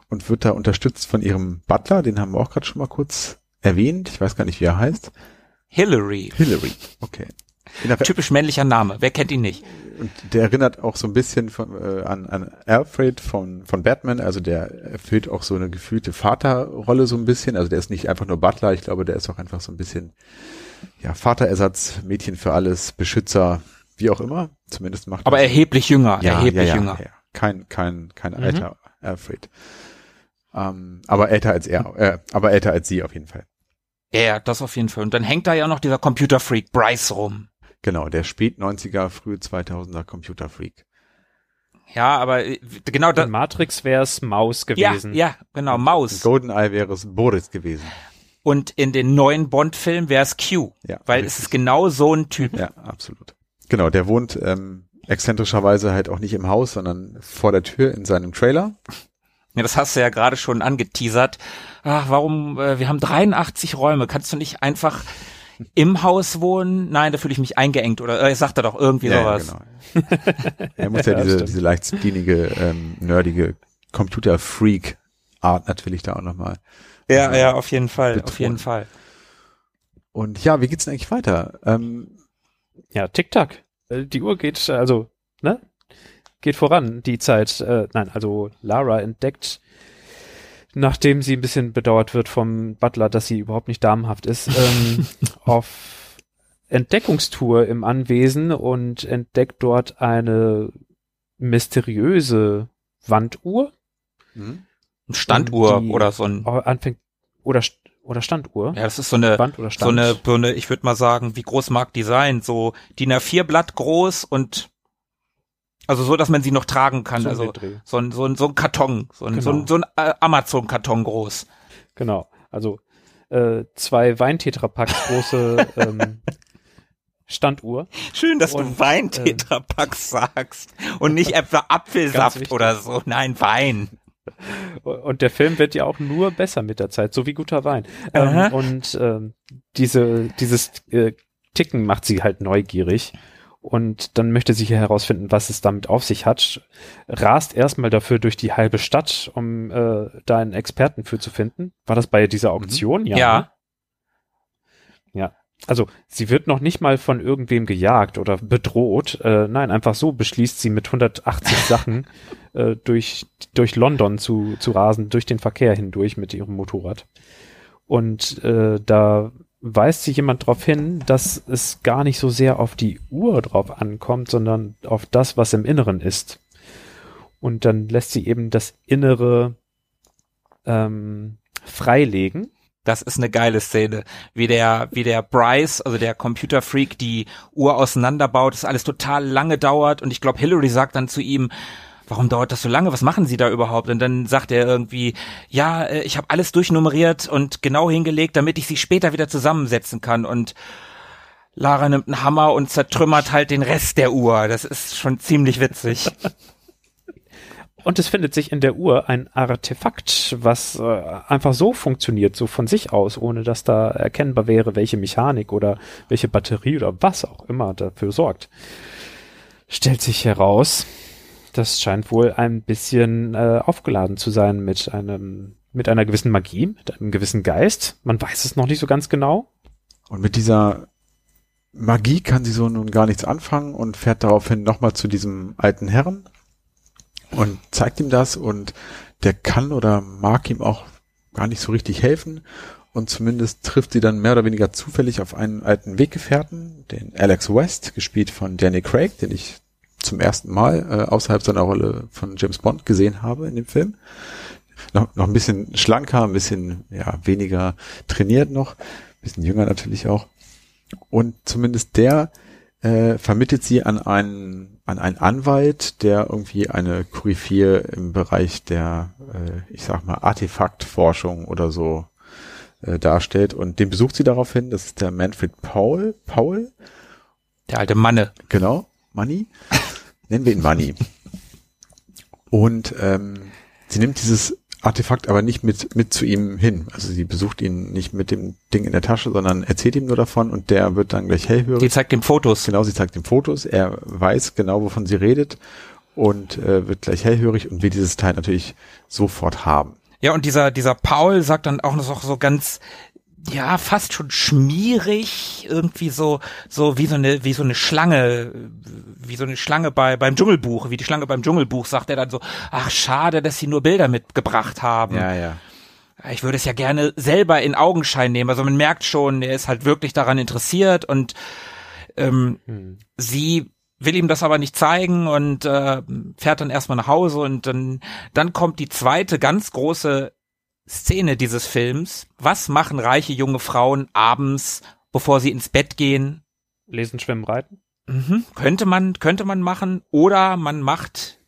und wird da unterstützt von ihrem Butler, den haben wir auch gerade schon mal kurz erwähnt. Ich weiß gar nicht, wie er heißt. Hillary. Hillary. Okay. Typisch männlicher Name. Wer kennt ihn nicht? und der erinnert auch so ein bisschen von, äh, an, an Alfred von, von Batman. Also der erfüllt auch so eine gefühlte Vaterrolle so ein bisschen. Also der ist nicht einfach nur Butler. Ich glaube, der ist auch einfach so ein bisschen ja, Vaterersatz, Mädchen für alles, Beschützer, wie auch immer. Zumindest macht Aber er erheblich jünger. ja, erheblich ja, ja, jünger. Ja. Kein, kein, kein Mhm. alter Alfred. Ähm, aber älter als er, äh, aber älter als sie auf jeden Fall. Ja, ja, das auf jeden Fall. Und dann hängt da ja noch dieser Computerfreak Bryce rum. Genau, der spät 90er, früh 2000er Computerfreak. Ja, aber äh, genau In das. Matrix wäre es Maus Ja, gewesen. ja, genau, Maus. Goldeneye wäre es Boris gewesen. Und in den neuen Bond-Filmen wäre es Q. Ja, Weil richtig. es ist genau so ein Typ. Ja, absolut. Genau, der wohnt ähm, exzentrischerweise halt auch nicht im Haus, sondern vor der Tür in seinem Trailer. Ja, das hast du ja gerade schon angeteasert. Ach, warum, äh, wir haben 83 Räume. Kannst du nicht einfach im Haus wohnen? Nein, da fühle ich mich eingeengt. Oder äh, sagt er doch irgendwie Ja, ja, sowas. genau. er muss ja, Ja, diese, diese leicht spinige, ähm, nerdige Computer-Freak-Art natürlich da auch nochmal. Ja, ja, auf jeden Fall, auf Betonen. jeden Fall. Und ja, wie geht's denn eigentlich weiter? Ähm, Ja, Tick-Tack. Äh, Die Uhr geht, äh, also, ne? Geht voran, die Zeit. Äh, nein, also Lara entdeckt, nachdem sie ein bisschen bedauert wird vom Butler, dass sie überhaupt nicht damenhaft ist, ähm, [LAUGHS] auf Entdeckungstour im Anwesen und entdeckt dort eine mysteriöse Wanduhr. Standuhr Und die- oder so ein, anfängt, oder, St- oder Standuhr. ja, das ist so eine, Wand oder so Stand. eine Birne, ich würde mal sagen, wie groß mag die sein? So DIN A4 Blatt groß und also so, dass man sie noch tragen kann. So also Dreh. so ein, so ein, so ein Karton, so ein, so Genau. ein, so ein äh, Amazon-Karton groß. Genau. Also äh, zwei Weintetrapack große [LAUGHS] ähm, Standuhr. Schön, dass Und, du Wein-Tetrapack sagst und nicht [LAUGHS] etwa Apfelsaft oder so. Nein, Wein. Und der Film wird ja auch nur besser mit der Zeit, so wie guter Wein. Ähm, und ähm, diese, dieses äh, Ticken macht sie halt neugierig. Und dann möchte sie hier herausfinden, was es damit auf sich hat. Rast erstmal dafür durch die halbe Stadt, um äh, da einen Experten für zu finden. War das bei dieser Auktion? Ja. Ja. Ja. Also sie wird noch nicht mal von irgendwem gejagt oder bedroht. Äh, nein, einfach so beschließt sie mit 180 [LAUGHS] Sachen äh, durch, durch London zu, zu rasen, durch den Verkehr hindurch mit ihrem Motorrad. Und äh, da weist sie jemand darauf hin, dass es gar nicht so sehr auf die Uhr drauf ankommt, sondern auf das, was im Inneren ist. Und dann lässt sie eben das Innere ähm, freilegen. Das ist eine geile Szene. Wie der, wie der Bryce, also der Computerfreak, die Uhr auseinanderbaut, das alles total lange dauert. Und ich glaube, Hillary sagt dann zu ihm, warum dauert das so lange? Was machen Sie da überhaupt? Und dann sagt er irgendwie, ja, äh, ich habe alles durchnummeriert und genau hingelegt, damit ich sie später wieder zusammensetzen kann. Und Lara nimmt einen Hammer und zertrümmert halt den Rest der Uhr. Das ist schon ziemlich witzig. [LAUGHS] Und es findet sich in der Uhr ein Artefakt, was äh, einfach so funktioniert, so von sich aus, ohne dass da erkennbar wäre, welche Mechanik oder welche Batterie oder was auch immer dafür sorgt. Stellt sich heraus, das scheint wohl ein bisschen äh, aufgeladen zu sein mit einem mit einer gewissen Magie, mit einem gewissen Geist. Man weiß es noch nicht so ganz genau. Und mit dieser Magie kann sie so nun gar nichts anfangen und fährt daraufhin nochmal zu diesem alten Herrn und zeigt ihm das und der kann oder mag ihm auch gar nicht so richtig helfen und zumindest trifft sie dann mehr oder weniger zufällig auf einen alten Weggefährten, den Alex West, gespielt von Danny Craig, den ich zum ersten Mal äh, außerhalb seiner Rolle von James Bond gesehen habe in dem Film. Noch, noch ein bisschen schlanker, ein bisschen ja, weniger trainiert noch, ein bisschen jünger natürlich auch. Und zumindest der äh, vermittelt sie an einen, an einen Anwalt, der irgendwie eine Koryphäe im Bereich der, äh, ich sag mal, Artefaktforschung oder so äh, darstellt. Und den besucht sie daraufhin, das ist der Manfred Paul, Paul, Der alte Manne. Genau, Money. Nennen wir ihn Money. [LAUGHS] Und ähm, sie nimmt dieses Artefakt aber nicht mit, mit zu ihm hin. Also sie besucht ihn nicht mit dem Ding in der Tasche, sondern erzählt ihm nur davon und der wird dann gleich hellhörig. Die zeigt ihm Fotos. Genau, sie zeigt ihm Fotos, er weiß genau, wovon sie redet und äh, wird gleich hellhörig und will dieses Teil natürlich sofort haben. Ja, und dieser, dieser Paul sagt dann auch noch so ganz, ja, fast schon schmierig, irgendwie so, so wie so eine, wie so eine Schlange, wie so eine Schlange bei, beim Dschungelbuch, wie die Schlange beim Dschungelbuch, sagt er dann so, ach, schade, dass sie nur Bilder mitgebracht haben. ja. Ich würde es ja gerne selber in Augenschein nehmen. Also man merkt schon, er ist halt wirklich daran interessiert und ähm, Hm. sie will ihm das aber nicht zeigen und äh, fährt dann erstmal nach Hause und dann, dann kommt die zweite ganz große Szene dieses Films. Was machen reiche junge Frauen abends, bevor sie ins Bett gehen? Lesen, schwimmen, reiten. Mhm. Könnte man, könnte man machen. Oder man macht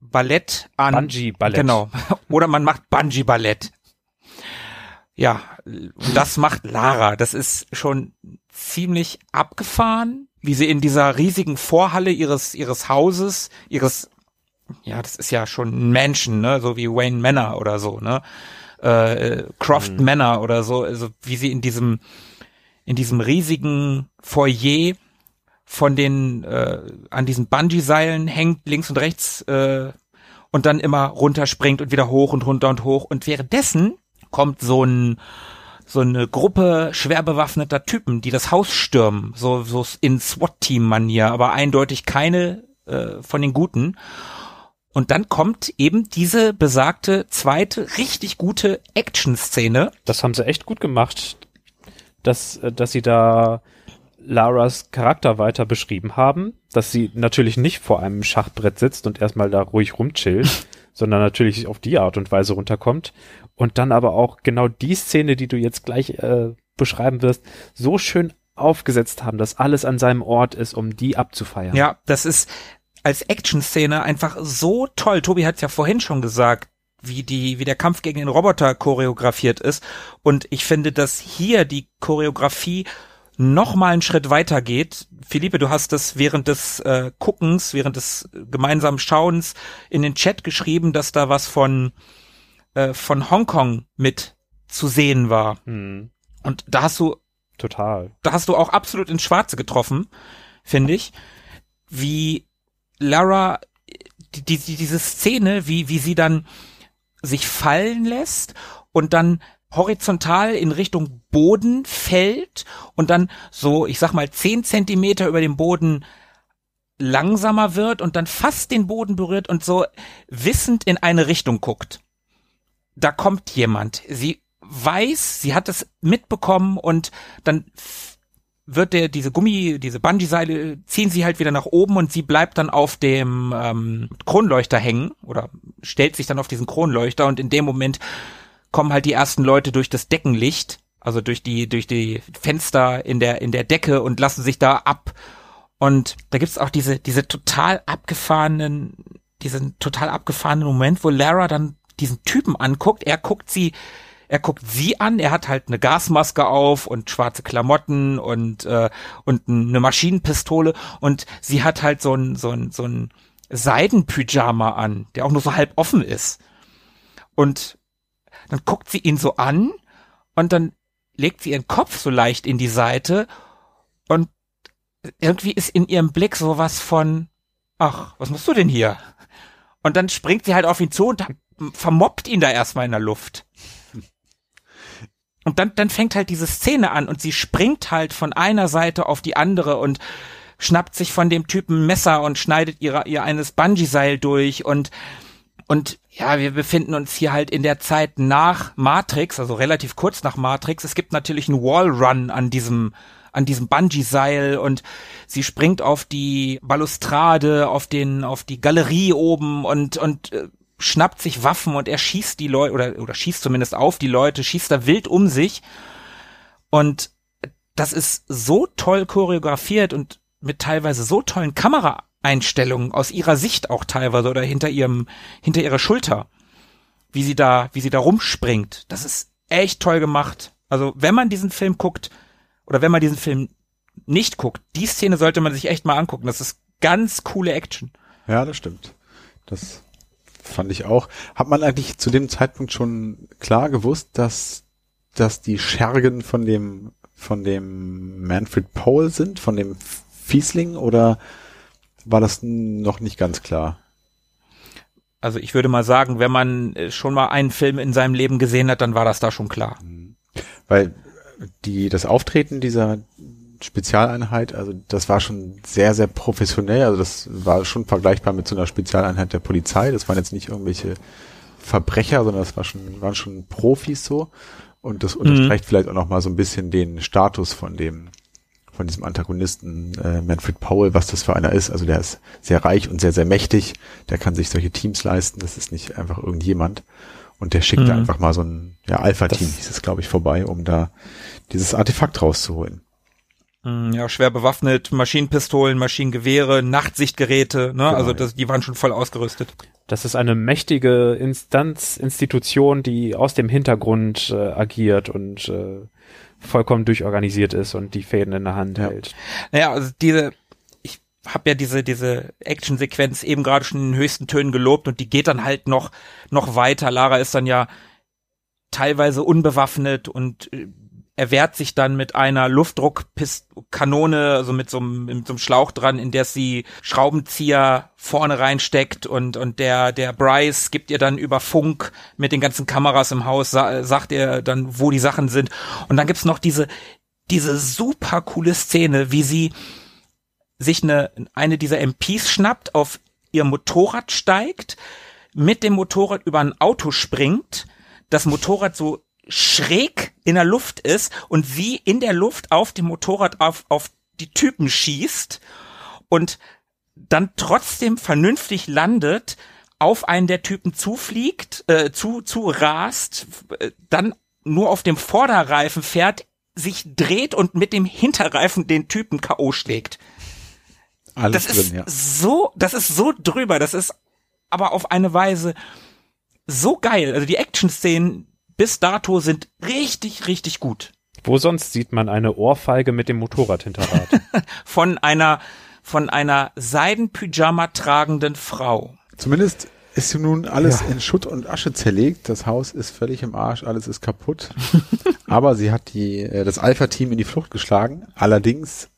Ballett an. Bungee-Ballett. Genau. [LAUGHS] Oder man macht Bungee-Ballett. Ja, und das macht Lara. Das ist schon ziemlich abgefahren, wie sie in dieser riesigen Vorhalle ihres, ihres Hauses, ihres, ja, das ist ja schon ein Mansion, ne, so wie Wayne Manor oder so, ne, äh, Croft Mhm. Manor oder so, also wie sie in diesem, in diesem riesigen Foyer von den, äh, an diesen Bungee-Seilen hängt, links und rechts, äh, und dann immer runterspringt und wieder hoch und runter und hoch. Und währenddessen kommt so ein, so eine Gruppe schwer bewaffneter Typen, die das Haus stürmen, so, so in SWAT-Team-Manier, aber eindeutig keine äh, von den Guten. Und dann kommt eben diese besagte zweite richtig gute Action-Szene. Das haben sie echt gut gemacht, dass, äh, dass sie da Laras Charakter weiter beschrieben haben, dass sie natürlich nicht vor einem Schachbrett sitzt und erstmal da ruhig rumchillt, [LAUGHS] sondern natürlich auf die Art und Weise runterkommt und dann aber auch genau die Szene, die du jetzt gleich äh, beschreiben wirst, so schön aufgesetzt haben, dass alles an seinem Ort ist, um die abzufeiern. Ja, das ist als Action-Szene einfach so toll. Tobi hat es ja vorhin schon gesagt, wie die, wie der Kampf gegen den Roboter choreografiert ist. Und ich finde, dass hier die Choreografie noch mal einen Schritt weiter geht. Philippe, du hast das während des äh, Guckens, während des gemeinsamen Schauens in den Chat geschrieben, dass da was von äh, von Hongkong mit zu sehen war. Hm, Und da hast du total. da hast du auch absolut ins Schwarze getroffen, finde ich, wie Lara die, die, diese Szene, wie, wie sie dann sich fallen lässt und dann horizontal in Richtung Boden fällt und dann so, ich sag mal, zehn Zentimeter über dem Boden langsamer wird und dann fast den Boden berührt und so wissend in eine Richtung guckt. Da kommt jemand. Sie weiß, sie hat es mitbekommen und dann wird der diese Gummi, diese Bungee-Seile ziehen sie halt wieder nach oben und sie bleibt dann auf dem ähm, Kronleuchter hängen oder stellt sich dann auf diesen Kronleuchter und in dem Moment kommen halt die ersten Leute durch das Deckenlicht, also durch die durch die Fenster in der in der Decke und lassen sich da ab. Und da gibt's auch diese diese total abgefahrenen diesen total abgefahrenen Moment, wo Lara dann diesen Typen anguckt. Er guckt sie er guckt sie an, er hat halt eine Gasmaske auf und schwarze Klamotten und äh, und eine Maschinenpistole und sie hat halt so ein so ein so ein Seidenpyjama an, der auch nur so halb offen ist. Und dann guckt sie ihn so an und dann legt sie ihren Kopf so leicht in die Seite und irgendwie ist in ihrem Blick sowas von, ach, was machst du denn hier? Und dann springt sie halt auf ihn zu und vermobbt ihn da erstmal in der Luft. Und dann, dann fängt halt diese Szene an und sie springt halt von einer Seite auf die andere und schnappt sich von dem Typen Messer und schneidet ihre, ihr eines Bungee-Seil durch und und ja, wir befinden uns hier halt in der Zeit nach Matrix, also relativ kurz nach Matrix. Es gibt natürlich einen Wallrun an diesem an diesem Bungee-Seil und sie springt auf die Balustrade, auf den auf die Galerie oben und und äh, schnappt sich Waffen und er schießt die Leute oder oder schießt zumindest auf die Leute, schießt da wild um sich und das ist so toll choreografiert und mit teilweise so tollen Kameraeinstellungen aus ihrer Sicht auch teilweise oder hinter ihrem hinter ihrer Schulter, wie sie da wie sie da rumspringt. Das ist echt toll gemacht. Also wenn man diesen Film guckt oder wenn man diesen Film nicht guckt, die Szene sollte man sich echt mal angucken. Das ist ganz coole Action. Ja, das stimmt. Das fand ich auch. Hat man eigentlich zu dem Zeitpunkt schon klar gewusst, dass, dass die Schergen von dem, von dem Manfred Powell sind, von dem Fiesling, oder war das noch nicht ganz klar? Also ich würde mal sagen, wenn man äh, schon mal einen Film in seinem Leben gesehen hat, dann war das da schon klar. Weil die, das Auftreten dieser Spezialeinheit, also das war schon sehr, sehr professionell. Also das war schon vergleichbar mit so einer Spezialeinheit der Polizei. Das waren jetzt nicht irgendwelche Verbrecher, sondern das war schon, waren schon Profis so. Und das unterstreicht vielleicht auch noch mal so ein bisschen den Status von dem, von diesem Antagonisten äh, Manfred Powell, was das für einer ist. Also der ist sehr reich und sehr, sehr mächtig. Der kann sich solche Teams leisten. Das ist nicht einfach irgendjemand. Und der schickt da Mhm. einfach mal so ein ja, Alpha-Team, Das- hieß es, glaube ich, vorbei, um da dieses Artefakt rauszuholen. Mm, Ja, schwer bewaffnet, Maschinenpistolen, Maschinengewehre, Nachtsichtgeräte, ne? also ja. das, die waren schon voll ausgerüstet. Das ist eine mächtige Instanz, Institution, die aus dem Hintergrund äh, agiert und äh, vollkommen durchorganisiert ist und die Fäden in der Hand Ja. hält. Naja, also diese, ich habe ja diese diese Actionsequenz eben gerade schon in den höchsten Tönen gelobt und die geht dann halt noch noch weiter. Lara ist dann ja teilweise unbewaffnet und äh, er wehrt sich dann mit einer Luftdruckkanone, also mit so, einem, mit so einem Schlauch dran, in der sie Schraubenzieher vorne reinsteckt und, und der, der Bryce gibt ihr dann über Funk mit den ganzen Kameras im Haus, sa sagt ihr dann, wo die Sachen sind. Und dann gibt's noch diese, diese super coole Szene, wie sie sich eine, eine dieser MPs schnappt, auf ihr Motorrad steigt, mit dem Motorrad über ein Auto springt, das Motorrad so schräg in der Luft ist und sie in der Luft auf dem Motorrad auf, auf die Typen schießt und dann trotzdem vernünftig landet, auf einen der Typen zufliegt, äh, zu, zu rast, äh, dann nur auf dem Vorderreifen fährt, sich dreht und mit dem Hinterreifen den Typen K.O. schlägt. Alles das drin, ist ja. so, das ist so drüber, das ist aber auf eine Weise so geil. Also die Action-Szenen bis dato sind richtig, richtig gut. Wo sonst sieht man eine Ohrfeige mit dem Motorradhinterrad? [LAUGHS] Von einer, von einer Seidenpyjama tragenden Frau. Zumindest ist nun alles Ja. in Schutt und Asche zerlegt. Das Haus ist völlig im Arsch, alles ist kaputt. [LAUGHS] Aber sie hat die, äh, das Alpha-Team in die Flucht geschlagen. Allerdings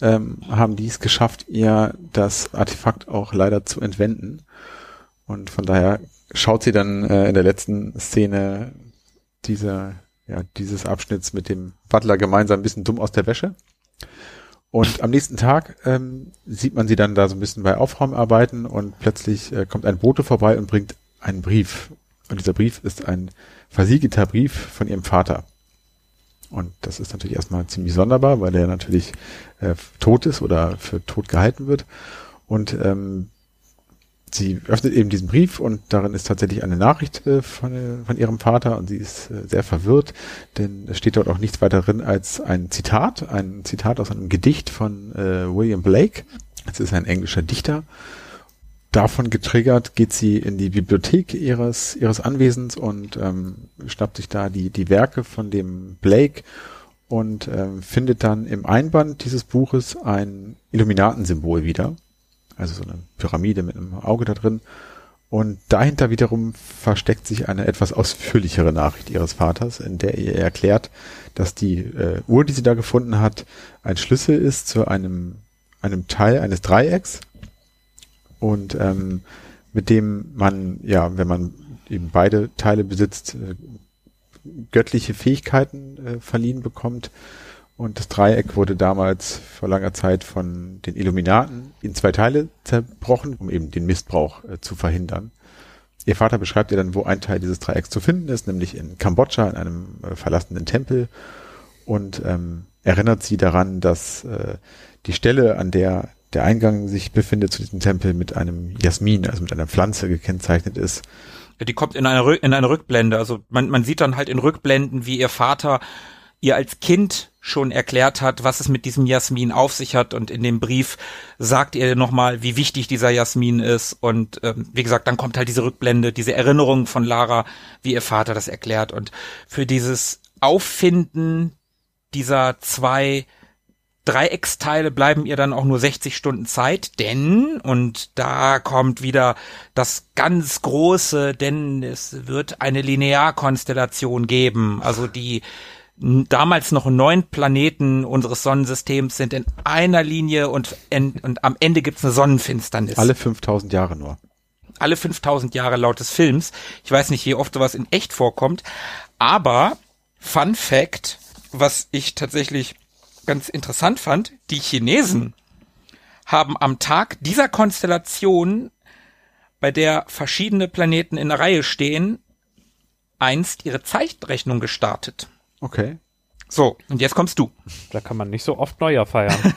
ähm, haben die es geschafft, ihr das Artefakt auch leider zu entwenden. Und von daher schaut sie dann äh, in der letzten Szene dieser, ja, dieses Abschnitts mit dem Butler gemeinsam ein bisschen dumm aus der Wäsche. Und am nächsten Tag ähm, sieht man sie dann da so ein bisschen bei Aufräumarbeiten und plötzlich äh, kommt ein Bote vorbei und bringt einen Brief. Und dieser Brief ist ein versiegelter Brief von ihrem Vater. Und das ist natürlich erstmal ziemlich sonderbar, weil er natürlich äh, tot ist oder für tot gehalten wird. Und ähm, sie öffnet eben diesen Brief und darin ist tatsächlich eine Nachricht äh, von, äh, von ihrem Vater und sie ist äh, sehr verwirrt, denn es steht dort auch nichts weiter drin als ein Zitat, ein Zitat aus einem Gedicht von äh, William Blake. Es ist ein englischer Dichter. Davon getriggert geht sie in die Bibliothek ihres, ihres Anwesens und ähm, schnappt sich da die, die Werke von dem Blake und ähm, findet dann im Einband dieses Buches ein Illuminatensymbol wieder. Also so eine Pyramide mit einem Auge da drin. Und dahinter wiederum versteckt sich eine etwas ausführlichere Nachricht ihres Vaters, in der ihr erklärt, dass die äh, Uhr, die sie da gefunden hat, ein Schlüssel ist zu einem, einem Teil eines Dreiecks. Und ähm, mit dem man, ja, wenn man eben beide Teile besitzt, äh, göttliche Fähigkeiten äh, verliehen bekommt. Und das Dreieck wurde damals vor langer Zeit von den Illuminaten in zwei Teile zerbrochen, um eben den Missbrauch äh, zu verhindern. Ihr Vater beschreibt ihr dann, wo ein Teil dieses Dreiecks zu finden ist, nämlich in Kambodscha, in einem äh, verlassenen Tempel. Und ähm, erinnert sie daran, dass äh, die Stelle, an der der Eingang sich befindet zu diesem Tempel, mit einem Jasmin, also mit einer Pflanze gekennzeichnet ist. Die kommt in eine, in eine Rückblende. Also man, man sieht dann halt in Rückblenden, wie ihr Vater ihr als Kind schon erklärt hat, was es mit diesem Jasmin auf sich hat. Und in dem Brief sagt ihr nochmal, wie wichtig dieser Jasmin ist. Und ähm, wie gesagt, dann kommt halt diese Rückblende, diese Erinnerung von Lara, wie ihr Vater das erklärt. Und für dieses Auffinden dieser zwei Dreiecksteile bleiben ihr dann auch nur 60 Stunden Zeit, denn, und da kommt wieder das ganz große, denn es wird eine Linearkonstellation geben. Also die damals noch neun Planeten unseres Sonnensystems sind in einer Linie und, und am Ende gibt's eine Sonnenfinsternis. Alle 5000 Jahre nur. alle 5000 Jahre laut des Films. Ich weiß nicht, wie oft sowas in echt vorkommt, aber Fun Fact, was ich tatsächlich ganz interessant fand, die Chinesen haben am Tag dieser Konstellation, bei der verschiedene Planeten in der Reihe stehen, einst ihre Zeitrechnung gestartet. Okay. So, und jetzt kommst du. Da kann man nicht so oft Neujahr feiern.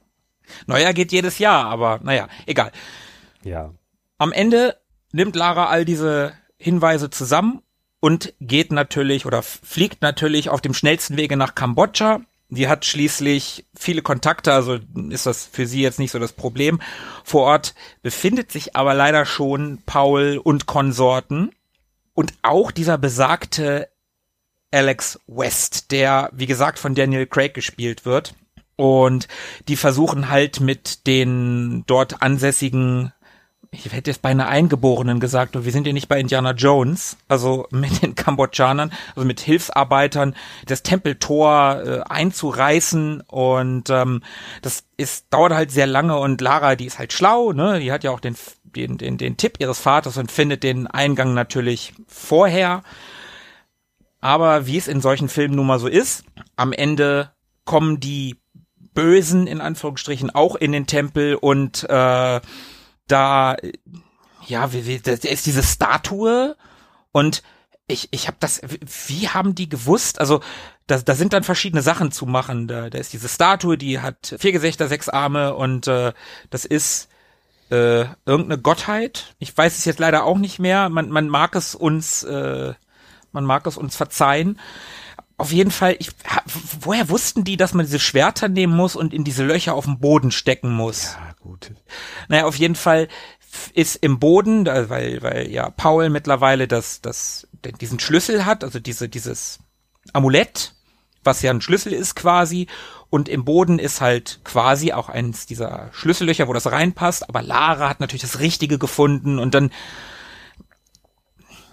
[LAUGHS] Neujahr geht jedes Jahr, aber naja, egal. ja. Am Ende nimmt Lara all diese Hinweise zusammen und geht natürlich oder fliegt natürlich auf dem schnellsten Wege nach Kambodscha. Die hat schließlich viele Kontakte, also ist das für sie jetzt nicht so das Problem. Vor Ort befindet sich aber leider schon Paul und Konsorten und auch dieser besagte Alex West, der, wie gesagt, von Daniel Craig gespielt wird. Und die versuchen halt mit den dort ansässigen ich hätte jetzt bei einer Eingeborenen gesagt, wir sind ja nicht bei Indiana Jones, also mit den Kambodschanern, also mit Hilfsarbeitern, das Tempeltor äh, einzureißen und ähm, das ist dauert halt sehr lange und Lara, die ist halt schlau, ne, die hat ja auch den den den, den Tipp ihres Vaters und findet den Eingang natürlich vorher. Aber wie es in solchen Filmen nun mal so ist, am Ende kommen die Bösen in Anführungsstrichen auch in den Tempel und äh, da, ja, wie, wie, da ist diese Statue und ich, ich habe das, wie haben die gewusst? Also da, da sind dann verschiedene Sachen zu machen. Da, da ist diese Statue, die hat vier Gesichter, sechs Arme und äh, das ist äh, irgendeine Gottheit. Ich weiß es jetzt leider auch nicht mehr. Man, man mag es uns, äh, man mag es uns verzeihen. Auf jeden Fall, ich, woher wussten die, dass man diese Schwerter nehmen muss und in diese Löcher auf dem Boden stecken muss? Ja, gut. Naja, auf jeden Fall ist im Boden, weil, weil ja Paul mittlerweile das, das, diesen Schlüssel hat, also diese, dieses Amulett, was ja ein Schlüssel ist quasi, und im Boden ist halt quasi auch eins dieser Schlüssellöcher, wo das reinpasst, aber Lara hat natürlich das Richtige gefunden und dann,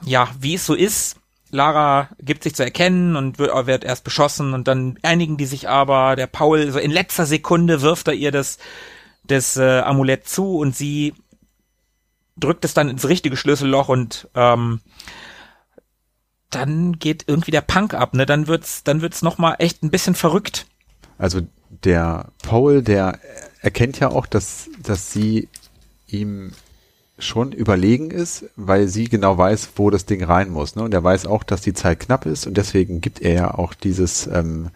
ja, wie es so ist, Lara gibt sich zu erkennen und wird, wird erst beschossen und dann einigen die sich aber, der Paul, so in letzter Sekunde wirft er ihr das, das äh, Amulett zu und sie drückt es dann ins richtige Schlüsselloch und ähm, dann geht irgendwie der Punk ab, ne? Dann wird's, dann wird's noch echt ein bisschen verrückt. Also der Paul, der erkennt ja auch, dass dass sie ihm schon überlegen ist, weil sie genau weiß, wo das Ding rein muss. Ne? Und er weiß auch, dass die Zeit knapp ist und deswegen gibt er ja auch dieses, ähm,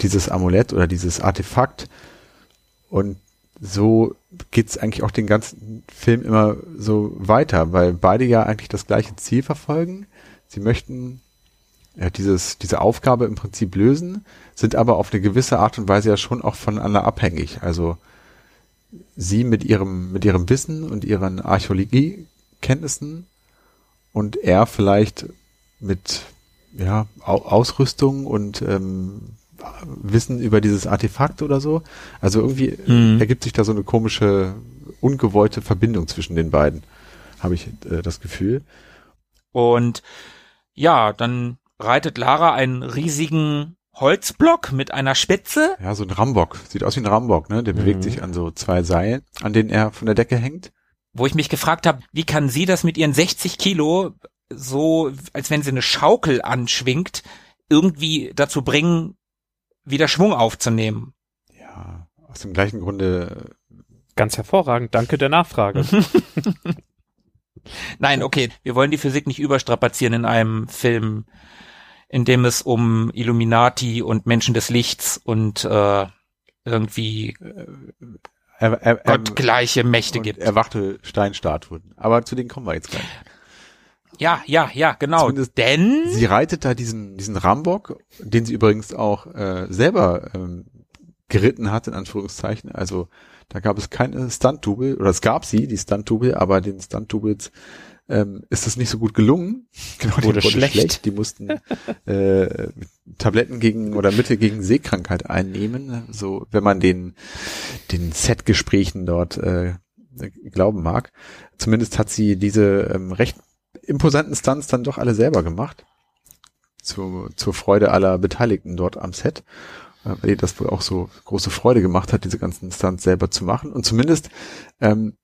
dieses Amulett oder dieses Artefakt. Und so geht's eigentlich auch den ganzen Film immer so weiter, weil beide ja eigentlich das gleiche Ziel verfolgen. Sie möchten ja, dieses, diese Aufgabe im Prinzip lösen, sind aber auf eine gewisse Art und Weise ja schon auch voneinander abhängig. Also sie mit ihrem, mit ihrem Wissen und ihren Archäologiekenntnissen und er vielleicht mit ja, Ausrüstung und ähm, Wissen über dieses Artefakt oder so. Also irgendwie mhm. ergibt sich da so eine komische, ungewollte Verbindung zwischen den beiden, habe ich äh, das Gefühl. Und ja, dann reitet Lara einen riesigen Holzblock mit einer Spitze. Ja, so ein Rambock. Sieht aus wie ein Rambock, ne? Der mhm. bewegt sich an so zwei Seilen, an denen er von der Decke hängt. Wo ich mich gefragt habe, wie kann sie das mit ihren 60 Kilo so, als wenn sie eine Schaukel anschwingt, irgendwie dazu bringen, wieder Schwung aufzunehmen? Ja, aus dem gleichen Grunde. Ganz hervorragend. Danke der Nachfrage. [LAUGHS] [LAUGHS] Nein, okay. Wir wollen die Physik nicht überstrapazieren in einem Film, in dem es um Illuminati und Menschen des Lichts und äh, irgendwie er, er, er, gottgleiche Mächte gibt. Erwachte Steinstatuen. Aber zu denen kommen wir jetzt gleich. Ja, ja, ja, genau. Zumindest Denn sie reitet da diesen diesen Rambock, den sie übrigens auch äh, selber ähm, geritten hat in Anführungszeichen. Also da gab es keine Stunt-Double oder es gab sie, die Stunt-Double, aber den Stunt-Doubles ähm, ist das nicht so gut gelungen. [LAUGHS] Genau, die wurde, schlecht. schlecht. Die mussten [LAUGHS] äh, Tabletten gegen oder Mittel gegen Seekrankheit einnehmen. So, wenn man den den Set-Gesprächen dort äh, glauben mag. Zumindest hat sie diese ähm, recht imposanten Stunts dann doch alle selber gemacht. Zu, zur Freude aller Beteiligten dort am Set. Äh, weil ihr das wohl auch so große Freude gemacht hat, diese ganzen Stunts selber zu machen. Und zumindest ähm,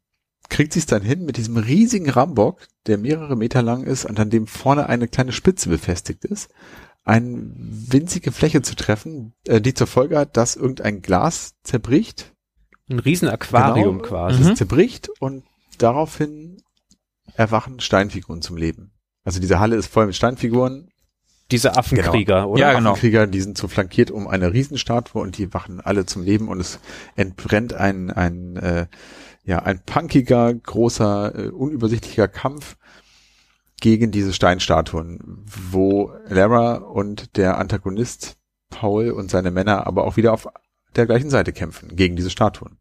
kriegt sie es dann hin, mit diesem riesigen Rambock, der mehrere Meter lang ist und an dem vorne eine kleine Spitze befestigt ist, eine winzige Fläche zu treffen, äh, die zur Folge hat, dass irgendein Glas zerbricht. Ein riesen Aquarium genau, quasi. Es mhm. zerbricht und daraufhin erwachen Steinfiguren zum Leben. Also diese Halle ist voll mit Steinfiguren. Diese Affenkrieger, genau. oder? Ja, genau. Affenkrieger, die sind so flankiert um eine Riesenstatue und die wachen alle zum Leben und es entbrennt ein, ein äh, ja, ein punkiger, großer, äh, unübersichtlicher Kampf gegen diese Steinstatuen, wo Lara und der Antagonist Paul und seine Männer aber auch wieder auf der gleichen Seite kämpfen, gegen diese Statuen.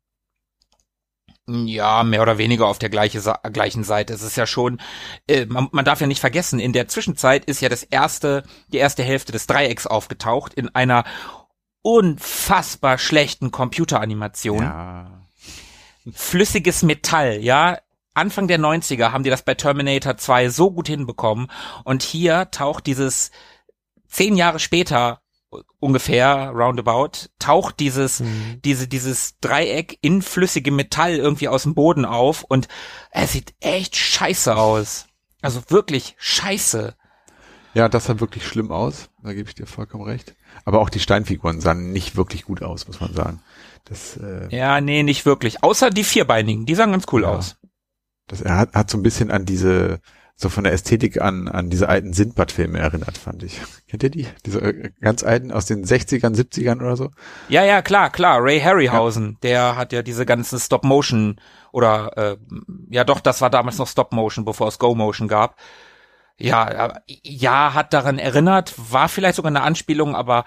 Ja, mehr oder weniger auf der gleiche, gleichen Seite. Es ist ja schon, äh, man, man darf ja nicht vergessen, in der Zwischenzeit ist ja das erste, die erste Hälfte des Dreiecks aufgetaucht in einer unfassbar schlechten Computeranimation. Ja flüssiges Metall, ja. Anfang der 90er haben die das bei Terminator 2 so gut hinbekommen und hier taucht dieses zehn Jahre später ungefähr roundabout taucht dieses Mhm. diese dieses Dreieck in flüssigem Metall irgendwie aus dem Boden auf und es sieht echt scheiße aus. Also wirklich scheiße. Ja, das sah wirklich schlimm aus. Da gebe ich dir vollkommen recht. Aber auch die Steinfiguren sahen nicht wirklich gut aus, muss man sagen. Das, äh, Ja, nee, nicht wirklich. Außer die vierbeinigen, die sahen ganz cool Ja. aus. das er hat, hat so ein bisschen an diese, so von der Ästhetik an, an diese alten Sindbad-Filme erinnert, fand ich. [LAUGHS] Kennt ihr die? Diese äh, ganz alten aus den 60ern, 70ern oder so? Ja, ja, klar, klar. Ray Harryhausen, der hat ja diese ganzen Stop-Motion oder äh, ja doch, das war damals noch Stop-Motion, bevor es Go-Motion gab. Ja, aber- ja, hat daran erinnert, war vielleicht sogar eine Anspielung, aber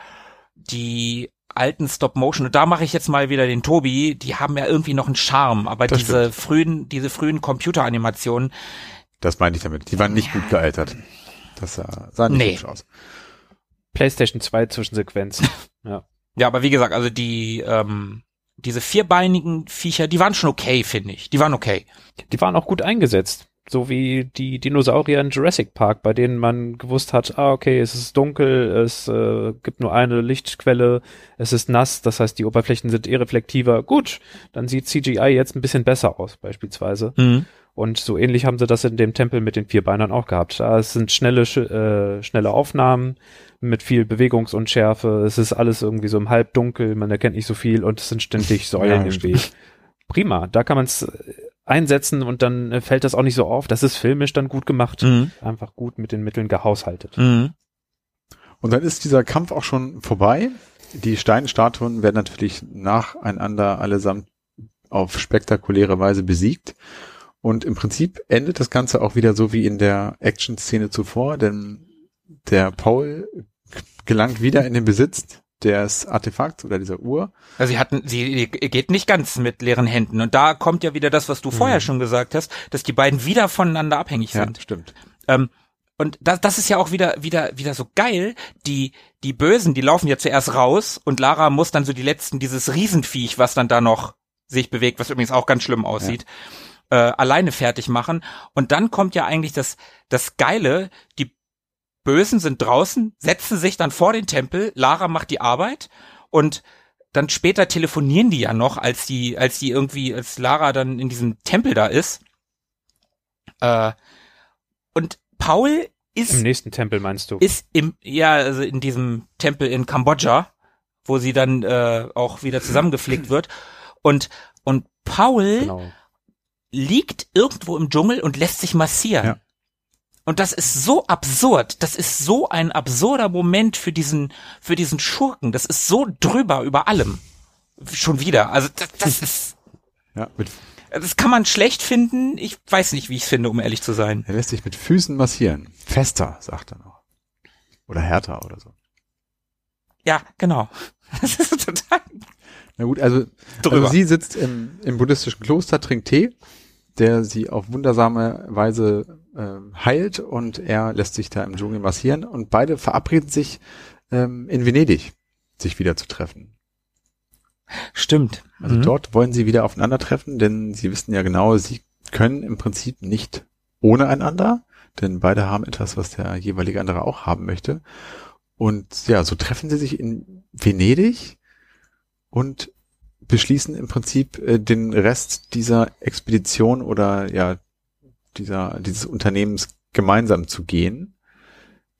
die alten Stop-Motion, und da mache ich jetzt mal wieder den Tobi, die haben ja irgendwie noch einen Charme, aber Das diese stimmt. frühen, diese frühen Computeranimationen, Das meinte ich damit. Die waren nicht gut gealtert. Das sah, sah nicht Nee. hübsch aus. PlayStation 2 Zwischensequenz. [LAUGHS] ja. ja, aber wie gesagt, also die, ähm, diese vierbeinigen Viecher, die waren schon okay, finde ich. Die waren okay. Die waren auch gut eingesetzt. So wie die Dinosaurier in Jurassic Park, bei denen man gewusst hat, ah, okay, es ist dunkel, es äh, gibt nur eine Lichtquelle, es ist nass, das heißt, die Oberflächen sind eh reflektiver. Gut, dann sieht CGI jetzt ein bisschen besser aus, beispielsweise. Und so ähnlich haben sie das in dem Tempel mit den vier Beinern auch gehabt. Da es sind schnelle, sch- äh, schnelle Aufnahmen mit viel Bewegungsunschärfe. Es ist alles irgendwie so im Halbdunkel, man erkennt nicht so viel und es sind ständig [LAUGHS] Säulen Ja, im. Weg. Prima, da kann man es einsetzen und dann äh, fällt das auch nicht so auf. Das ist filmisch dann gut gemacht. Mhm. Einfach gut mit den Mitteln gehaushaltet. Mhm. Und dann ist dieser Kampf auch schon vorbei. Die Steinstatuen werden natürlich nacheinander allesamt auf spektakuläre Weise besiegt. Und im Prinzip endet das Ganze auch wieder so wie in der Action-Szene zuvor, denn der Paul gelangt wieder in den Besitz des Artefakts oder dieser Uhr. Also sie hatten, sie geht nicht ganz mit leeren Händen. Und da kommt ja wieder das, was du vorher schon gesagt hast, dass die beiden wieder voneinander abhängig sind. stimmt. Ähm, und das, das ist ja auch wieder, wieder, wieder so geil. Die, die Bösen, die laufen ja zuerst raus und Lara muss dann so die letzten, dieses Riesenviech, was dann da noch sich bewegt, was übrigens auch ganz schlimm aussieht, äh, alleine fertig machen. Und dann kommt ja eigentlich das, das Geile, die Bösen sind draußen, setzen sich dann vor den Tempel, Lara macht die Arbeit und dann später telefonieren die ja noch, als die, als die irgendwie, als Lara dann in diesem Tempel da ist. Äh, und Paul ist Im nächsten Tempel meinst du? ist im, ja, also in diesem Tempel in Kambodscha, wo sie dann äh, auch wieder zusammengepflegt wird. Und, und Paul genau. liegt irgendwo im Dschungel und lässt sich massieren. Ja. Und das ist so absurd. Das ist so ein absurder Moment für diesen, für diesen Schurken. Das ist so drüber über allem. Schon wieder. Also das, das [LAUGHS] ist, Ja, mit, das kann man schlecht finden. Ich weiß nicht, wie ich es finde, um ehrlich zu sein. er lässt sich mit Füßen massieren. Fester, sagt er noch. Oder härter oder so. Ja, genau. [LAUGHS] Das ist total Na gut, also, also sie sitzt im, im buddhistischen Kloster, trinkt Tee, der sie auf wundersame Weise ähm, heilt und er lässt sich da im Dschungel massieren und beide verabreden sich ähm, in Venedig, sich wieder zu treffen. Stimmt. Also Mhm. dort wollen sie wieder aufeinandertreffen, denn sie wissen ja genau, sie können im Prinzip nicht ohne einander, denn beide haben etwas, was der jeweilige andere auch haben möchte. Und ja, so treffen sie sich in Venedig und beschließen im Prinzip äh, den Rest dieser Expedition oder ja dieser dieses Unternehmens gemeinsam zu gehen.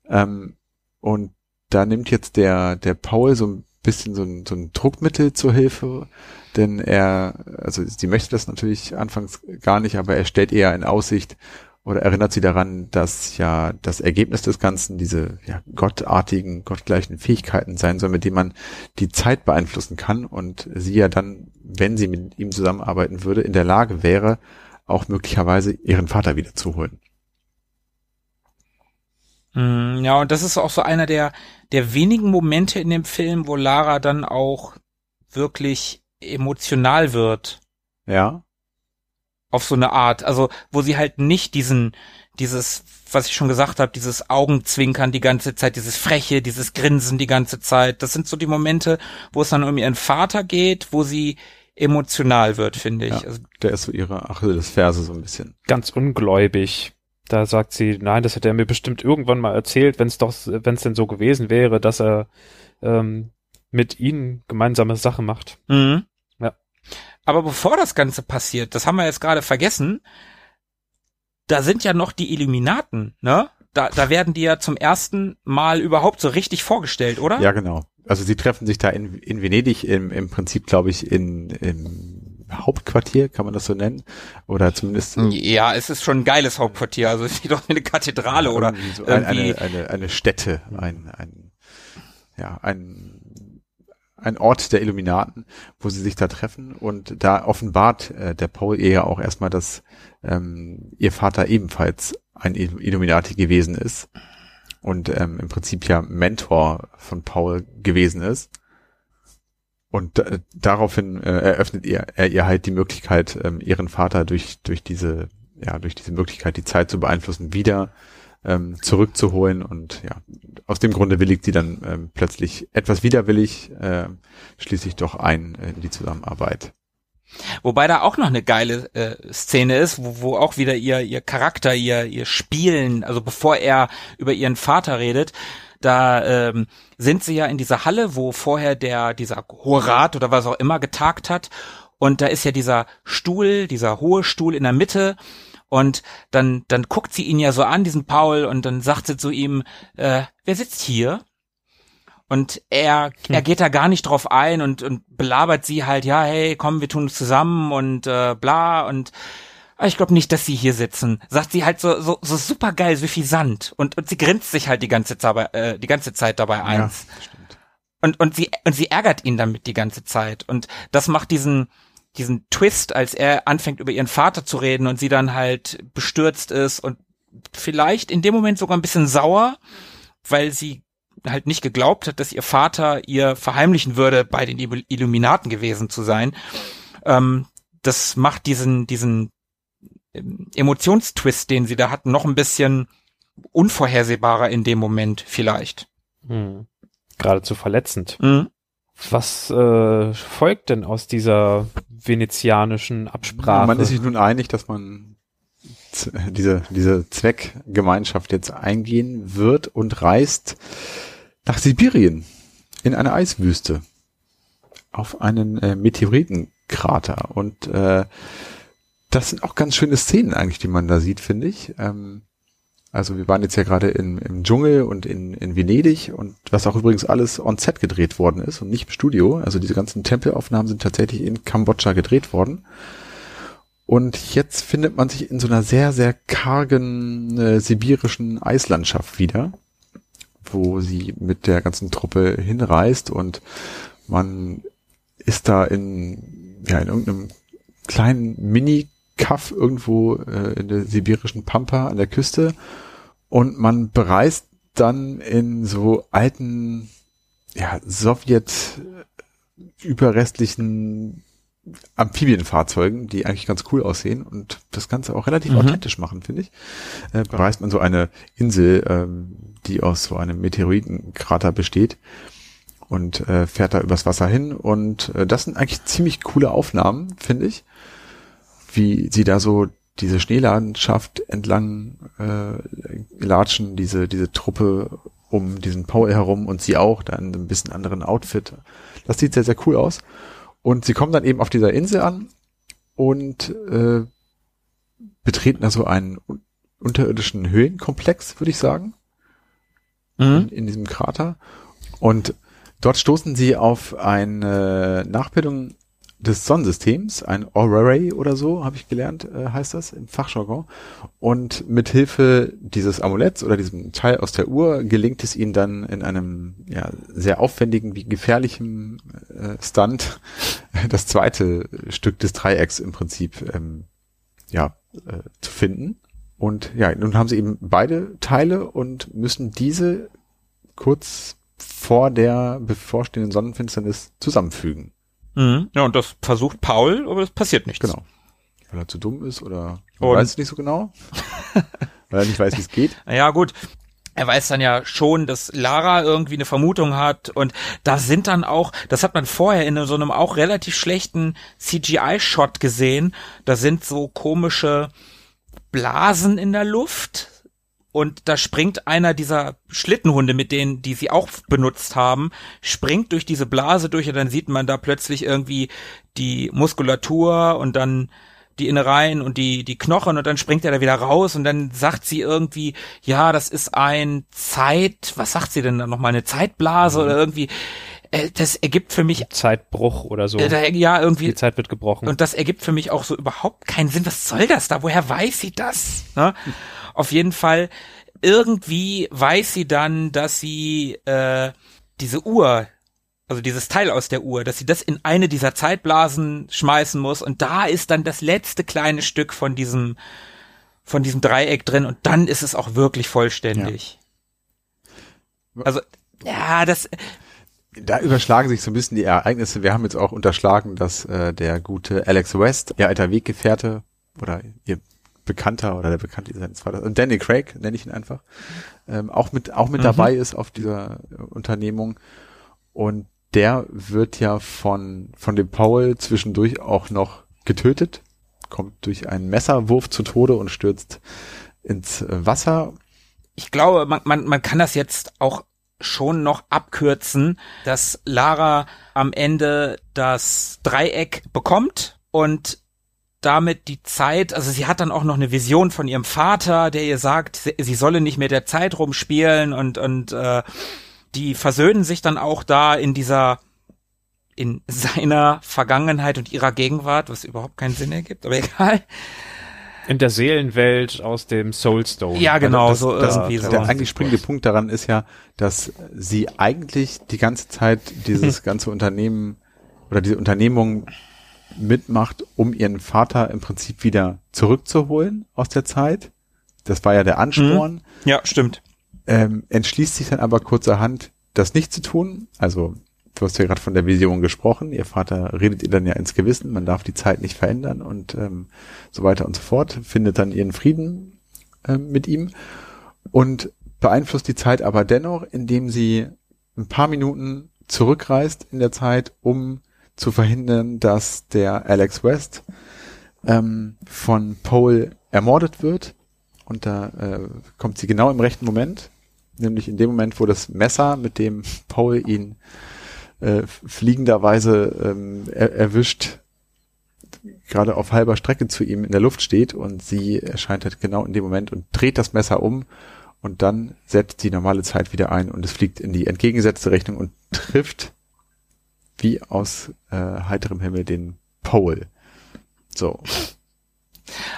Ähm, und da nimmt jetzt der der Paul so ein bisschen so ein, so ein Druckmittel zur Hilfe, denn er, also sie möchte das natürlich anfangs gar nicht, aber er stellt eher in Aussicht oder erinnert sie daran, dass ja das Ergebnis des Ganzen diese ja, gottartigen, gottgleichen Fähigkeiten sein soll, mit denen man die Zeit beeinflussen kann und sie ja dann, wenn sie mit ihm zusammenarbeiten würde, in der Lage wäre, auch möglicherweise ihren Vater wiederzuholen. Mm, Ja, und das ist auch so einer der, der wenigen Momente in dem Film, wo Lara dann auch wirklich emotional wird. Ja, Auf so eine Art. Also, wo sie halt nicht diesen, dieses, was ich schon gesagt habe, dieses Augenzwinkern die ganze Zeit, dieses Freche, dieses Grinsen die ganze Zeit. Das sind so die Momente, wo es dann um ihren Vater geht, wo sie emotional wird, finde ich. Ja. Also, Der ist so ihre Achillesferse so ein bisschen. Ganz ungläubig. Da sagt sie, nein, das hat er mir bestimmt irgendwann mal erzählt, wenn es doch, wenn es denn so gewesen wäre, dass er ähm, mit ihnen gemeinsame Sache macht. mhm. Ja. Aber bevor das Ganze passiert, das haben wir jetzt gerade vergessen, da sind ja noch die Illuminaten, ne? Da, da werden die ja zum ersten Mal überhaupt so richtig vorgestellt, oder? Ja, genau. Also sie treffen sich da in, in Venedig im, im Prinzip, glaube ich, in, im Hauptquartier, kann man das so nennen? Oder zumindest Ja, es ist schon ein geiles Hauptquartier, also es ist doch eine Kathedrale oder so irgendwie- eine, eine, eine Stätte, ein, ein, ja, ein, ein Ort der Illuminaten, wo sie sich da treffen. Und da offenbart äh, der Paul ja auch erstmal, dass ähm, ihr Vater ebenfalls ein Il- Illuminati gewesen ist und ähm, im Prinzip ja Mentor von Paul gewesen ist. Und äh, daraufhin äh, eröffnet ihr, er ihr halt die Möglichkeit, ähm, ihren Vater durch, durch diese, ja, durch diese Möglichkeit, die Zeit zu beeinflussen, wieder ähm, zurückzuholen. Und ja, aus dem Grunde willigt sie dann ähm, plötzlich etwas widerwillig, äh, schließlich doch ein in die Zusammenarbeit. Wobei da auch noch eine geile äh, Szene ist, wo, wo auch wieder ihr, ihr Charakter, ihr, ihr Spielen, also bevor er über ihren Vater redet, da ähm, sind sie ja in dieser Halle, wo vorher der, dieser Hohe Rat oder was auch immer getagt hat. Und da ist ja dieser Stuhl, dieser hohe Stuhl in der Mitte. Und dann, dann guckt sie ihn ja so an, diesen Paul, und dann sagt sie zu ihm, äh, wer sitzt hier? Und er, er geht da gar nicht drauf ein und, und belabert sie halt, ja, hey, komm, wir tun es zusammen und äh, bla und aber ich glaube nicht, dass sie hier sitzen. Sagt sie halt so, so, so super geil, so viel Sand. Und, und sie grinst sich halt die ganze, Zeit, äh, die ganze Zeit dabei eins. Ja, stimmt. Und, und sie, und sie ärgert ihn damit die ganze Zeit. Und das macht diesen, diesen Twist, als er anfängt über ihren Vater zu reden und sie dann halt bestürzt ist und vielleicht in dem Moment sogar ein bisschen sauer, weil sie halt nicht geglaubt hat, dass ihr Vater ihr verheimlichen würde, bei den Ill- Illuminaten gewesen zu sein. Ähm, das macht diesen, diesen ähm, Emotionstwist, den sie da hatten, noch ein bisschen unvorhersehbarer in dem Moment vielleicht. Hm. Geradezu verletzend. Mhm. Was äh, folgt denn aus dieser venezianischen Absprache? Man ist sich nun einig, dass man diese, diese Zweckgemeinschaft jetzt eingehen wird und reist nach Sibirien in eine Eiswüste auf einen äh, Meteoritenkrater. Und äh, das sind auch ganz schöne Szenen eigentlich, die man da sieht, finde ich. Ähm, also wir waren jetzt ja gerade in, im Dschungel und in, in Venedig und was auch übrigens alles on set gedreht worden ist und nicht im Studio. Also diese ganzen Tempelaufnahmen sind tatsächlich in Kambodscha gedreht worden. Und jetzt findet man sich in so einer sehr, sehr kargen äh, sibirischen Eislandschaft wieder, wo sie mit der ganzen Truppe hinreist und man ist da in, ja, in irgendeinem kleinen Mini-Kaff irgendwo äh, in der sibirischen Pampa an der Küste. Und man bereist dann in so alten, ja, Sowjet überrestlichen Amphibienfahrzeugen, die eigentlich ganz cool aussehen und das Ganze auch relativ Mhm. authentisch machen, finde ich. Äh, bereist man so eine Insel, ähm, die aus so einem Meteoritenkrater besteht und äh, fährt da übers Wasser hin und äh, das sind eigentlich ziemlich coole Aufnahmen, finde ich, wie sie da so diese Schneelandschaft entlang äh, latschen, diese diese Truppe um diesen Paul herum und sie auch, da in einem bisschen anderen Outfit. Das sieht sehr, sehr cool aus. Und sie kommen dann eben auf dieser Insel an und äh, betreten da so einen un unterirdischen Höhlenkomplex, würde ich sagen, in, in diesem Krater. Und dort stoßen sie auf eine Nachbildung des Sonnensystems, ein Auroray oder so, habe ich gelernt, äh, heißt das im Fachjargon. Und mit Hilfe dieses Amuletts oder diesem Teil aus der Uhr gelingt es ihnen dann in einem ja, sehr aufwendigen wie gefährlichen äh, Stunt [LAUGHS] das zweite Stück des Dreiecks im Prinzip ähm, ja äh, zu finden. Und ja, nun haben sie eben beide Teile und müssen diese kurz vor der bevorstehenden Sonnenfinsternis zusammenfügen. Mhm. Ja, und das versucht Paul, aber es passiert nichts. Genau. Weil er zu dumm ist oder Und- weiß es nicht so genau. [LAUGHS] weil er nicht weiß, wie es geht. Ja, gut. er weiß dann ja schon, dass Lara irgendwie eine Vermutung hat und da sind dann auch, das hat man vorher in so einem auch relativ schlechten CGI-Shot gesehen, da sind so komische Blasen in der Luft und da springt einer dieser Schlittenhunde, mit denen, die sie auch benutzt haben, springt durch diese Blase durch und dann sieht man da plötzlich irgendwie die Muskulatur und dann die Innereien und die, die Knochen und dann springt er da wieder raus und dann sagt sie irgendwie, ja, das ist ein Zeit, was sagt sie denn dann nochmal, eine Zeitblase mhm. oder irgendwie, äh, das ergibt für mich Zeitbruch oder so. Äh, ja, irgendwie. Die Zeit wird gebrochen. Und das ergibt für mich auch so überhaupt keinen Sinn. Was soll das da? Woher weiß sie das? Ne? Auf jeden Fall, irgendwie weiß sie dann, dass sie äh, diese Uhr, also dieses Teil aus der Uhr, dass sie das in eine dieser Zeitblasen schmeißen muss und da ist dann das letzte kleine Stück von diesem von diesem Dreieck drin und dann ist es auch wirklich vollständig. Ja. Also ja, das da überschlagen sich so ein bisschen die Ereignisse. Wir haben jetzt auch unterschlagen, dass äh, der gute Alex West, ihr alter Weggefährte oder ihr Bekannter oder der Bekannte seines Vaters, und Danny Craig nenne ich ihn einfach, ähm, auch mit auch mit mhm. dabei ist auf dieser Unternehmung und der wird ja von, von dem Paul zwischendurch auch noch getötet, kommt durch einen Messerwurf zu Tode und stürzt ins Wasser. Ich glaube, man, man, man kann das jetzt auch schon noch abkürzen, dass Lara am Ende das Dreieck bekommt und damit die Zeit, also sie hat dann auch noch eine Vision von ihrem Vater, der ihr sagt, sie, sie solle nicht mehr der Zeit rumspielen und und äh, die versöhnen sich dann auch da in dieser in [LAUGHS] seiner Vergangenheit und ihrer Gegenwart, was überhaupt keinen Sinn ergibt, aber [LAUGHS] egal. In der Seelenwelt aus dem Soulstone. Ja, genau, also das, so irgendwie das, so. Der eigentlich springende Punkt daran ist ja, dass sie eigentlich die ganze Zeit dieses [LAUGHS] ganze Unternehmen oder diese Unternehmung mitmacht, um ihren Vater im Prinzip wieder zurückzuholen aus der Zeit. Das war ja der Ansporn. Mhm. Ja, stimmt ähm, entschließt sich dann aber kurzerhand, das nicht zu tun. Also du hast ja gerade von der Vision gesprochen. Ihr Vater redet ihr dann ja ins Gewissen, man darf die Zeit nicht verändern und ähm, so weiter und so fort. Findet dann ihren Frieden ähm, mit ihm und beeinflusst die Zeit aber dennoch, indem sie ein paar Minuten zurückreist in der Zeit, um zu verhindern, dass der Alex West ähm, von Paul ermordet wird. Und da äh, kommt sie genau im rechten Moment. Nämlich in dem Moment, wo das Messer, mit dem Paul ihn äh, fliegenderweise ähm, er, erwischt, gerade auf halber Strecke zu ihm in der Luft steht. Und sie erscheint halt genau in dem Moment und dreht das Messer um. Und dann setzt die normale Zeit wieder ein. Und es fliegt in die entgegengesetzte Richtung und trifft wie aus äh, heiterem Himmel den Pole. So.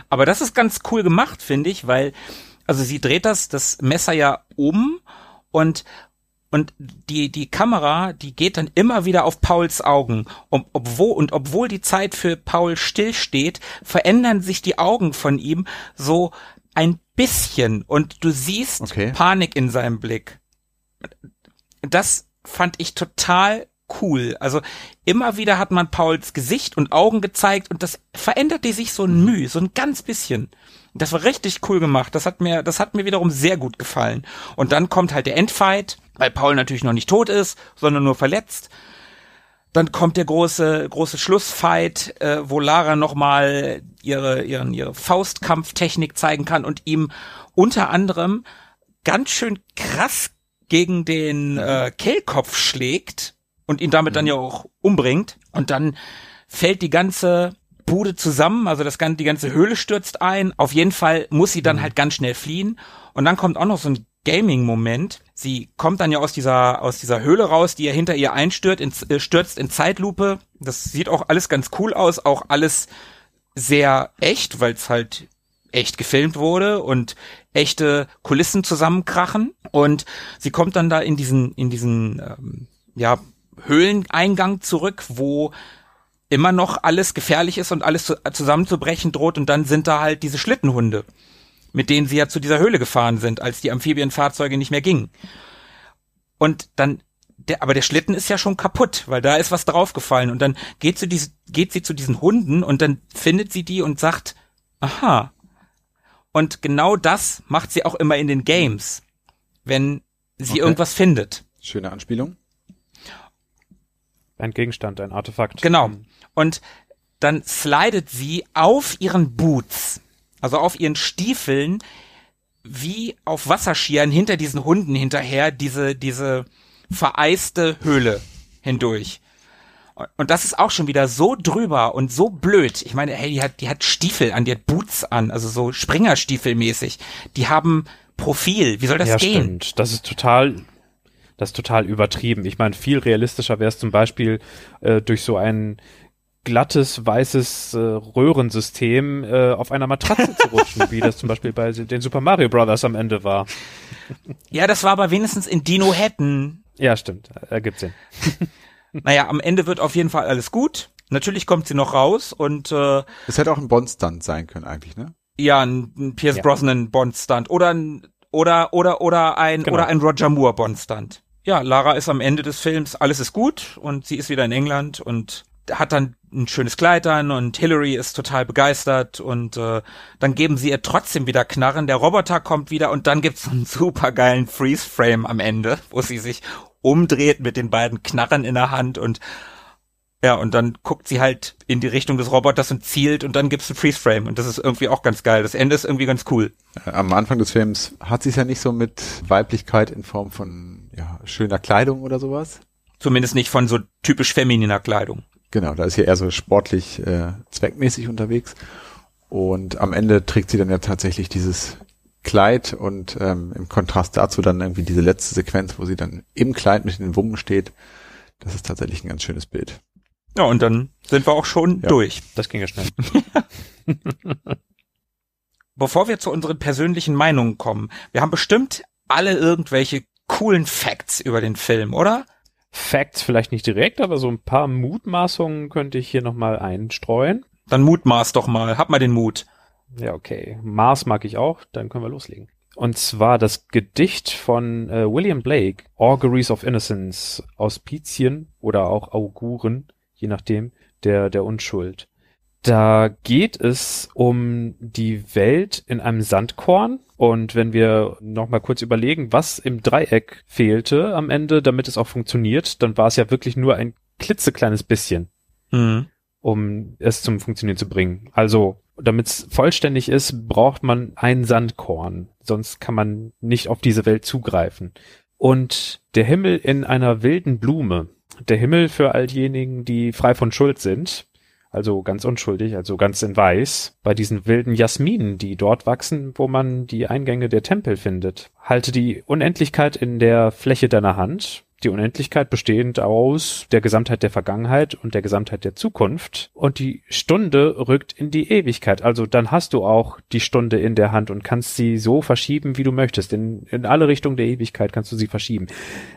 Aber das ist ganz cool gemacht, finde ich, weil also sie dreht das, das Messer ja um und und die die Kamera, die geht dann immer wieder auf Pauls Augen. Und obwohl und obwohl die Zeit für Paul stillsteht, verändern sich die Augen von ihm so ein bisschen und du siehst okay. Panik in seinem Blick. Das fand ich total cool. Also immer wieder hat man Pauls Gesicht und Augen gezeigt und das veränderte sich so ein Mühe, so ein ganz bisschen. Das war richtig cool gemacht. Das hat mir, das hat mir wiederum sehr gut gefallen. Und dann kommt halt der Endfight, weil Paul natürlich noch nicht tot ist, sondern nur verletzt. Dann kommt der große, große Schlussfight, äh, wo Lara nochmal ihre, ihren, ihre Faustkampftechnik zeigen kann und ihm unter anderem ganz schön krass gegen den äh, Kehlkopf schlägt und ihn damit dann ja auch umbringt. Und dann fällt die ganze Bude zusammen, also das ganze, die ganze Höhle stürzt ein. Auf jeden Fall muss sie dann mhm. halt ganz schnell fliehen. Und dann kommt auch noch so ein Gaming-Moment. Sie kommt dann ja aus dieser, aus dieser Höhle raus, die ja hinter ihr einstürzt, in, äh, stürzt in Zeitlupe. Das sieht auch alles ganz cool aus, auch alles sehr echt, weil es halt echt gefilmt wurde und echte Kulissen zusammenkrachen. Und sie kommt dann da in diesen, in diesen, ähm, ja, Höhleneingang zurück, wo immer noch alles gefährlich ist und alles zu, zusammenzubrechen droht und dann sind da halt diese Schlittenhunde, mit denen sie ja zu dieser Höhle gefahren sind, als die Amphibienfahrzeuge nicht mehr gingen. Und dann der, aber der Schlitten ist ja schon kaputt, weil da ist was draufgefallen und dann geht sie, diese, geht sie zu diesen Hunden und dann findet sie die und sagt, aha. Und genau das macht sie auch immer in den Games. wenn sie Okay. irgendwas findet. Schöne Anspielung. Ein Gegenstand, ein Artefakt. Genau. Und dann slidet sie auf ihren Boots, also auf ihren Stiefeln, wie auf Wasserskiern hinter diesen Hunden hinterher, diese, diese vereiste Höhle hindurch. Und- Und das ist auch schon wieder so drüber und so blöd. Ich meine, hey, die hat, die hat Stiefel an, die hat Boots an, also so Springerstiefelmäßig. Die haben Profil. Wie soll das ja, gehen? stimmt. Das ist total, das ist total übertrieben. Ich meine, viel realistischer wäre es zum Beispiel äh, durch so ein glattes, weißes äh, Röhrensystem äh, auf einer Matratze zu rutschen, wie das zum Beispiel bei den Super Mario Brothers am Ende war. Ja, das war aber wenigstens in Dino Hatton. Ja, stimmt. Ergibt Sinn. [LAUGHS] Naja, am Ende wird auf jeden Fall alles gut. Natürlich kommt sie noch raus und äh, Es hätte auch ein Bond-Stunt sein können eigentlich, ne? ja, ein, ein Pierce Ja. Brosnan Bond Stunt oder ein oder oder oder ein Genau. oder ein Roger Moore Bond Stunt. Ja, Lara ist am Ende des Films, alles ist gut und sie ist wieder in England und hat dann ein schönes Kleid an und Hillary ist total begeistert und äh, dann geben sie ihr trotzdem wieder Knarren, der Roboter kommt wieder und dann gibt's einen supergeilen Freeze Frame am Ende, wo sie sich umdreht mit den beiden Knarren in der Hand und ja, und dann guckt sie halt in die Richtung des Roboters und zielt und dann gibt's einen Freeze Frame und das ist irgendwie auch ganz geil. Das Ende ist irgendwie ganz cool. Äh, Am Anfang des Films hat sie es ja nicht so mit Weiblichkeit in Form von ja, schöner Kleidung oder sowas. Zumindest nicht von so typisch femininer Kleidung. Genau, da ist sie eher so sportlich, äh, zweckmäßig unterwegs. Und am Ende trägt sie dann ja tatsächlich dieses Kleid und ähm, im Kontrast dazu dann irgendwie diese letzte Sequenz, wo sie dann im Kleid mit den Wummen steht. Das ist tatsächlich ein ganz schönes Bild. Ja, und dann sind wir auch schon Ja. durch. Das ging ja schnell. [LAUGHS] [LAUGHS] Bevor wir zu unseren persönlichen Meinungen kommen, wir haben bestimmt alle irgendwelche coolen Facts über den Film, oder? Facts vielleicht nicht direkt, aber so ein paar Mutmaßungen könnte ich hier nochmal einstreuen. Dann mutmaß doch mal, hab mal den Mut. Ja, okay. Mars mag ich auch, dann können wir loslegen. Und zwar das Gedicht von äh, William Blake, Auguries of Innocence, Auspizien oder auch Auguren, je nachdem, der, der Unschuld. Da geht es um die Welt in einem Sandkorn. Und wenn wir nochmal kurz überlegen, was im Dreieck fehlte am Ende, damit es auch funktioniert, dann war es ja wirklich nur ein klitzekleines bisschen Hm. um es zum Funktionieren zu bringen. Also, damit es vollständig ist, braucht man ein Sandkorn. Sonst kann man nicht auf diese Welt zugreifen. Und der Himmel in einer wilden Blume. Der Himmel für all diejenigen, die frei von Schuld sind. Also ganz unschuldig, also ganz in weiß. Bei diesen wilden Jasminen, die dort wachsen, wo man die Eingänge der Tempel findet. Halte die Unendlichkeit in der Fläche deiner Hand. Die Unendlichkeit bestehend aus der Gesamtheit der Vergangenheit und der Gesamtheit der Zukunft. Und die Stunde rückt in die Ewigkeit. Also dann hast du auch die Stunde in der Hand und kannst sie so verschieben, wie du möchtest. In, in alle Richtungen der Ewigkeit kannst du sie verschieben.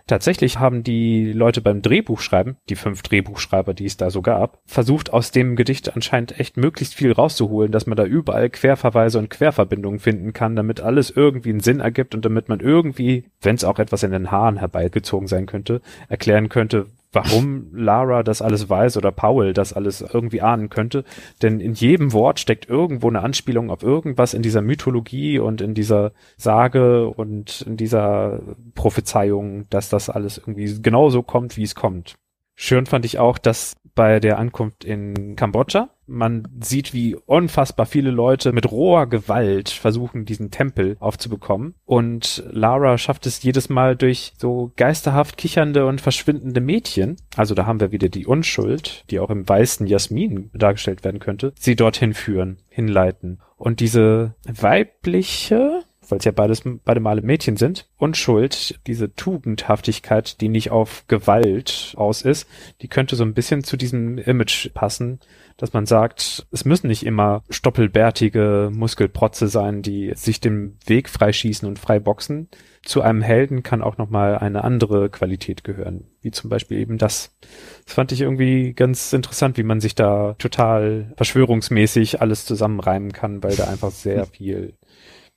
Tatsächlich haben die Leute beim Drehbuchschreiben, die fünf Drehbuchschreiber, die es da so gab, versucht aus dem Gedicht anscheinend echt möglichst viel rauszuholen, dass man da überall Querverweise und Querverbindungen finden kann, damit alles irgendwie einen Sinn ergibt und damit man irgendwie, wenn es auch etwas in den Haaren herbeigezogen sein könnte, erklären könnte, warum Lara das alles weiß oder Paul das alles irgendwie ahnen könnte. Denn in jedem Wort steckt irgendwo eine Anspielung auf irgendwas in dieser Mythologie und in dieser Sage und in dieser Prophezeiung, dass das alles irgendwie genauso kommt, wie es kommt. Schön fand ich auch, dass bei der Ankunft in Kambodscha man sieht, wie unfassbar viele Leute mit roher Gewalt versuchen, diesen Tempel aufzubekommen. Und Lara schafft es jedes Mal durch so geisterhaft kichernde und verschwindende Mädchen. Also da haben wir wieder die Unschuld, die auch im weißen Jasmin dargestellt werden könnte, sie dorthin führen, hinleiten. Und diese weibliche, weil es ja beides, beide Male Mädchen sind, Unschuld, diese Tugendhaftigkeit, die nicht auf Gewalt aus ist, die könnte so ein bisschen zu diesem Image passen, dass man sagt, es müssen nicht immer stoppelbärtige Muskelprotze sein, die sich den Weg freischießen und frei boxen. Zu einem Helden kann auch nochmal eine andere Qualität gehören, wie zum Beispiel eben das. Das fand ich irgendwie ganz interessant, wie man sich da total verschwörungsmäßig alles zusammenreimen kann, weil da einfach sehr [LAUGHS] viel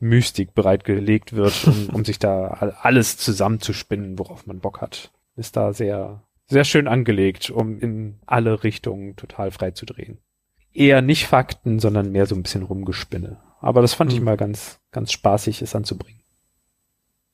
Mystik bereitgelegt wird, um, [LAUGHS] um sich da all- alles zusammenzuspinnen, worauf man Bock hat. Ist da sehr, sehr schön angelegt, um in alle Richtungen total frei zu drehen. Eher nicht Fakten, sondern mehr so ein bisschen Rumgespinne. Aber das fand ich Hm. mal ganz, ganz spaßig, es anzubringen.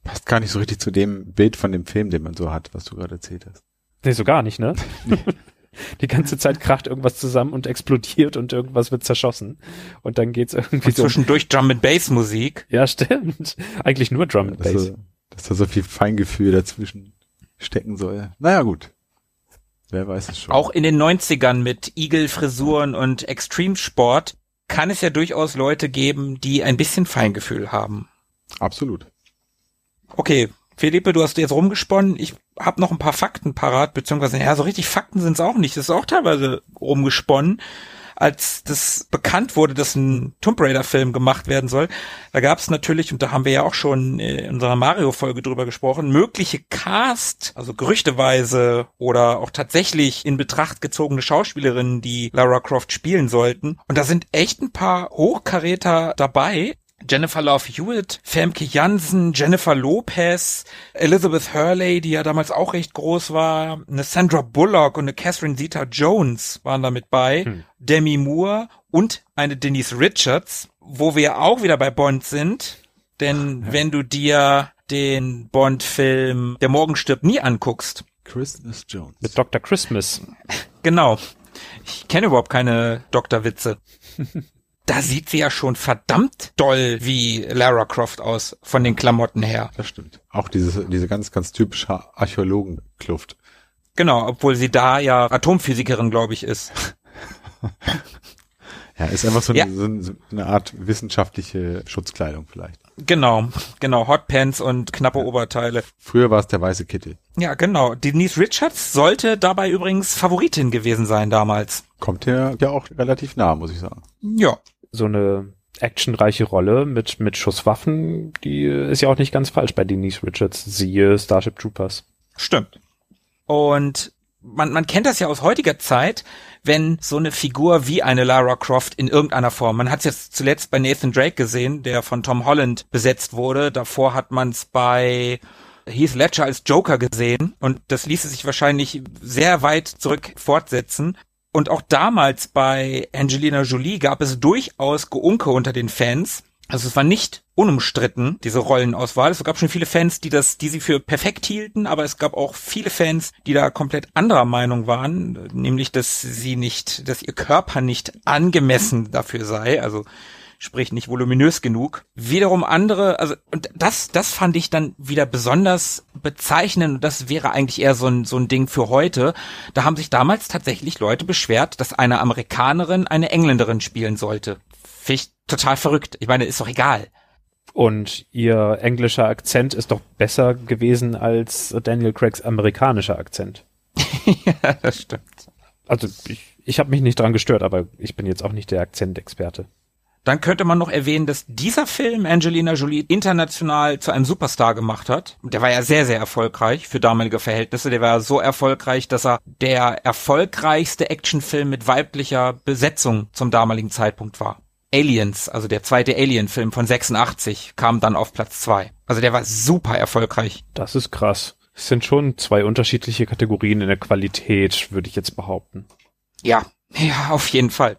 Passt gar nicht so richtig zu dem Bild von dem Film, den man so hat, was du gerade erzählt hast. Nee, so gar nicht, ne? [LAUGHS] [LAUGHS] Die ganze Zeit kracht irgendwas zusammen und explodiert und irgendwas wird zerschossen. Und dann geht's irgendwie Und so. zwischendurch Drum and Bass Musik. Ja, stimmt. Eigentlich nur Drum and Bass. da- dass da so viel Feingefühl dazwischen stecken soll. Naja, gut. Wer weiß es schon. Auch in den 90ern mit Igel-Frisuren und Extremsport kann es ja durchaus Leute geben, die ein bisschen Feingefühl haben. Absolut. Okay, Philippe, du hast jetzt rumgesponnen. Ich habe noch ein paar Fakten parat, beziehungsweise, ja, so richtig Fakten sind es auch nicht. Das ist auch teilweise rumgesponnen. Als das bekannt wurde, dass ein Tomb Raider-Film gemacht werden soll, da gab es natürlich, und da haben wir ja auch schon in unserer Mario-Folge drüber gesprochen, mögliche Cast, also gerüchteweise oder auch tatsächlich in Betracht gezogene Schauspielerinnen, die Lara Croft spielen sollten. Und da sind echt ein paar Hochkaräter dabei. Jennifer Love Hewitt, Femke Jansen, Jennifer Lopez, Elizabeth Hurley, die ja damals auch recht groß war, eine Sandra Bullock und eine Catherine Zeta-Jones waren da mit bei, Hm. Demi Moore und eine Denise Richards, wo wir auch wieder bei Bond sind, denn wenn du dir den Bond-Film Der Morgen stirbt nie anguckst, Christmas Jones. Mit Dr. Christmas. [LAUGHS] Genau. Ich kenne überhaupt keine Doktorwitze. [LAUGHS] da sieht sie ja schon verdammt doll wie Lara Croft aus, von den Klamotten her. Das stimmt. Auch diese, diese ganz, ganz typische Archäologenkluft. Genau, obwohl sie da ja Atomphysikerin, glaube ich, ist. Ja, ist einfach so eine, Ja. eine, so eine Art wissenschaftliche Schutzkleidung vielleicht. Genau, genau, Hotpants und knappe Oberteile. Früher war es der weiße Kittel. Ja, genau. Denise Richards sollte dabei übrigens Favoritin gewesen sein damals. Kommt ja, ja auch relativ nah, muss ich sagen. Ja. So eine actionreiche Rolle mit, mit Schusswaffen, die ist ja auch nicht ganz falsch bei Denise Richards. Siehe Starship Troopers. Stimmt. Und man, man kennt das ja aus heutiger Zeit, wenn so eine Figur wie eine Lara Croft in irgendeiner Form, man hat es jetzt zuletzt bei Nathan Drake gesehen, der von Tom Holland besetzt wurde, davor hat man es bei Heath Ledger als Joker gesehen und das ließe sich wahrscheinlich sehr weit zurück fortsetzen. Und auch damals bei Angelina Jolie gab es durchaus Geunke unter den Fans. Also es war nicht unumstritten, diese Rollenauswahl. Es gab schon viele Fans, die das, die sie für perfekt hielten, aber es gab auch viele Fans, die da komplett anderer Meinung waren, nämlich, dass sie nicht, dass ihr Körper nicht angemessen dafür sei, also sprich nicht voluminös genug. Wiederum andere, also und das, das fand ich dann wieder besonders bezeichnend. Und das wäre eigentlich eher so ein so ein Ding für heute. Da haben sich damals tatsächlich Leute beschwert, dass eine Amerikanerin eine Engländerin spielen sollte. Finde ich total verrückt. Ich meine, ist doch egal. Und ihr englischer Akzent ist doch besser gewesen als Daniel Craigs amerikanischer Akzent. [LAUGHS] ja, das stimmt. Also ich, ich habe mich nicht dran gestört, aber ich bin jetzt auch nicht der Akzentexperte. Dann könnte man noch erwähnen, dass dieser Film Angelina Jolie international zu einem Superstar gemacht hat. Der war ja sehr, sehr erfolgreich für damalige Verhältnisse. Der war so erfolgreich, dass er der erfolgreichste Actionfilm mit weiblicher Besetzung zum damaligen Zeitpunkt war. Aliens, also der zweite Alien-Film von 86, kam dann auf Platz zwei. Also der war super erfolgreich. Das ist krass. Es sind schon zwei unterschiedliche Kategorien in der Qualität, würde ich jetzt behaupten. Ja, ja, auf jeden Fall.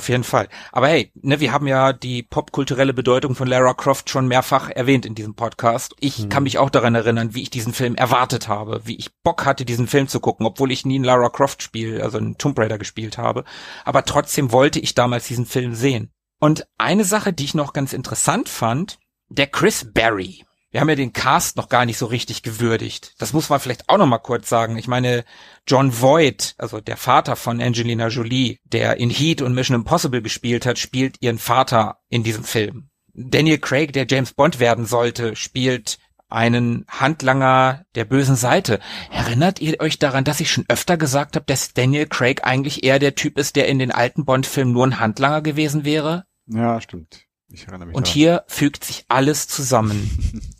Auf jeden Fall. Aber hey, ne, wir haben ja die popkulturelle Bedeutung von Lara Croft schon mehrfach erwähnt in diesem Podcast. Ich Hm. kann mich auch daran erinnern, wie ich diesen Film erwartet habe, wie ich Bock hatte, diesen Film zu gucken, obwohl ich nie ein Lara Croft Spiel, also einen Tomb Raider gespielt habe. Aber trotzdem wollte ich damals diesen Film sehen. Und eine Sache, die ich noch ganz interessant fand, der Chris Barry. Wir haben ja den Cast noch gar nicht so richtig gewürdigt. Das muss man vielleicht auch noch mal kurz sagen. Ich meine, John Voight, also der Vater von Angelina Jolie, der in Heat und Mission Impossible gespielt hat, spielt ihren Vater in diesem Film. Daniel Craig, der James Bond werden sollte, spielt einen Handlanger der bösen Seite. Erinnert ihr euch daran, dass ich schon öfter gesagt habe, dass Daniel Craig eigentlich eher der Typ ist, der in den alten Bond-Filmen nur ein Handlanger gewesen wäre? Ja, stimmt. Ich erinnere mich Und daran. hier fügt sich alles zusammen. [LAUGHS]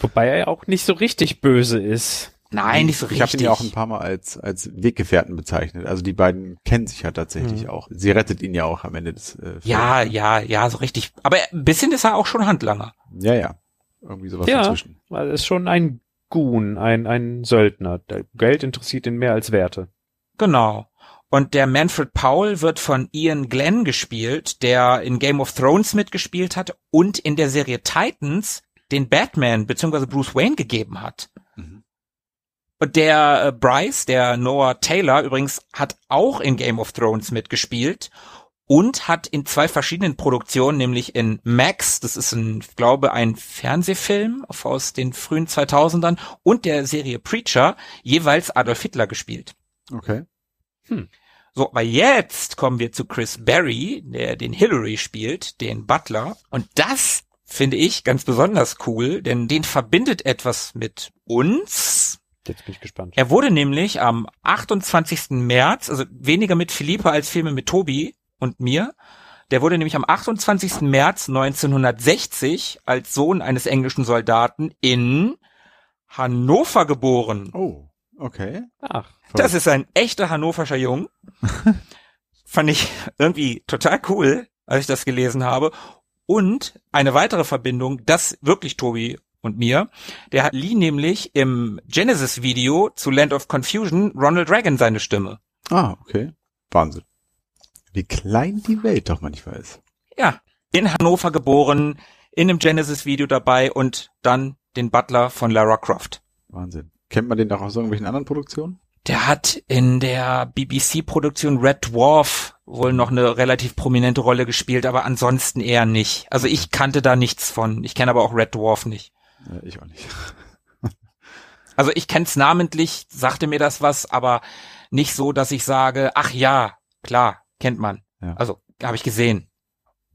Wobei er ja auch nicht so richtig böse ist. Nein, nicht so Ich habe richtig. ihn ja auch ein paar Mal als, als Weggefährten bezeichnet. Also die beiden kennen sich ja tatsächlich Mhm. auch. Sie rettet ihn ja auch am Ende des äh, Films. ja, ja, ja, so richtig. Aber ein bisschen ist er auch schon Handlanger. Ja, ja. Irgendwie sowas Ja. dazwischen. Weil er ist schon ein Goon, ein, ein Söldner. Geld interessiert ihn mehr als Werte. Genau. Und der Manfred Powell wird von Ian Glenn gespielt, der in Game of Thrones mitgespielt hat und in der Serie Titans den Batman bzw. Bruce Wayne gegeben hat. Mhm. Und der äh, Bryce, der Noah Taylor übrigens, hat auch in Game of Thrones mitgespielt und hat in zwei verschiedenen Produktionen, nämlich in Max, das ist ein, ich glaube, ein Fernsehfilm aus den frühen 2000ern und der Serie Preacher jeweils Adolf Hitler gespielt. Okay. So, aber jetzt kommen wir zu Chris Berry, der den Hillary spielt, den Butler. Und das finde ich ganz besonders cool, denn den verbindet etwas mit uns. Jetzt bin ich gespannt. Er wurde nämlich am 28. März, also weniger mit Philippe als Filme mit Tobi und mir, der wurde nämlich am 28. März 1960 als Sohn eines englischen Soldaten in Hannover geboren. Oh, okay. Ach, Das ist ein echter hannoverscher Jung. [LAUGHS] Fand ich irgendwie total cool, als ich das gelesen habe. Und eine weitere Verbindung, das wirklich Tobi und mir, der hat lieh nämlich im Genesis-Video zu Land of Confusion Ronald Reagan seine Stimme. Ah, okay. Wahnsinn. Wie klein die Welt doch manchmal ist. Ja, in Hannover geboren, in einem Genesis-Video dabei und dann den Butler von Lara Croft. Wahnsinn. Kennt man den auch aus irgendwelchen anderen Produktionen? Der hat in der BBC-Produktion Red Dwarf wohl noch eine relativ prominente Rolle gespielt, aber ansonsten eher nicht. Also ich kannte da nichts von. Ich kenne aber auch Red Dwarf nicht. Ja, ich auch nicht. [LAUGHS] Also ich kenn's namentlich, sagte mir das was, aber nicht so, dass ich sage, ach ja, klar, kennt man. Ja. Also habe ich gesehen.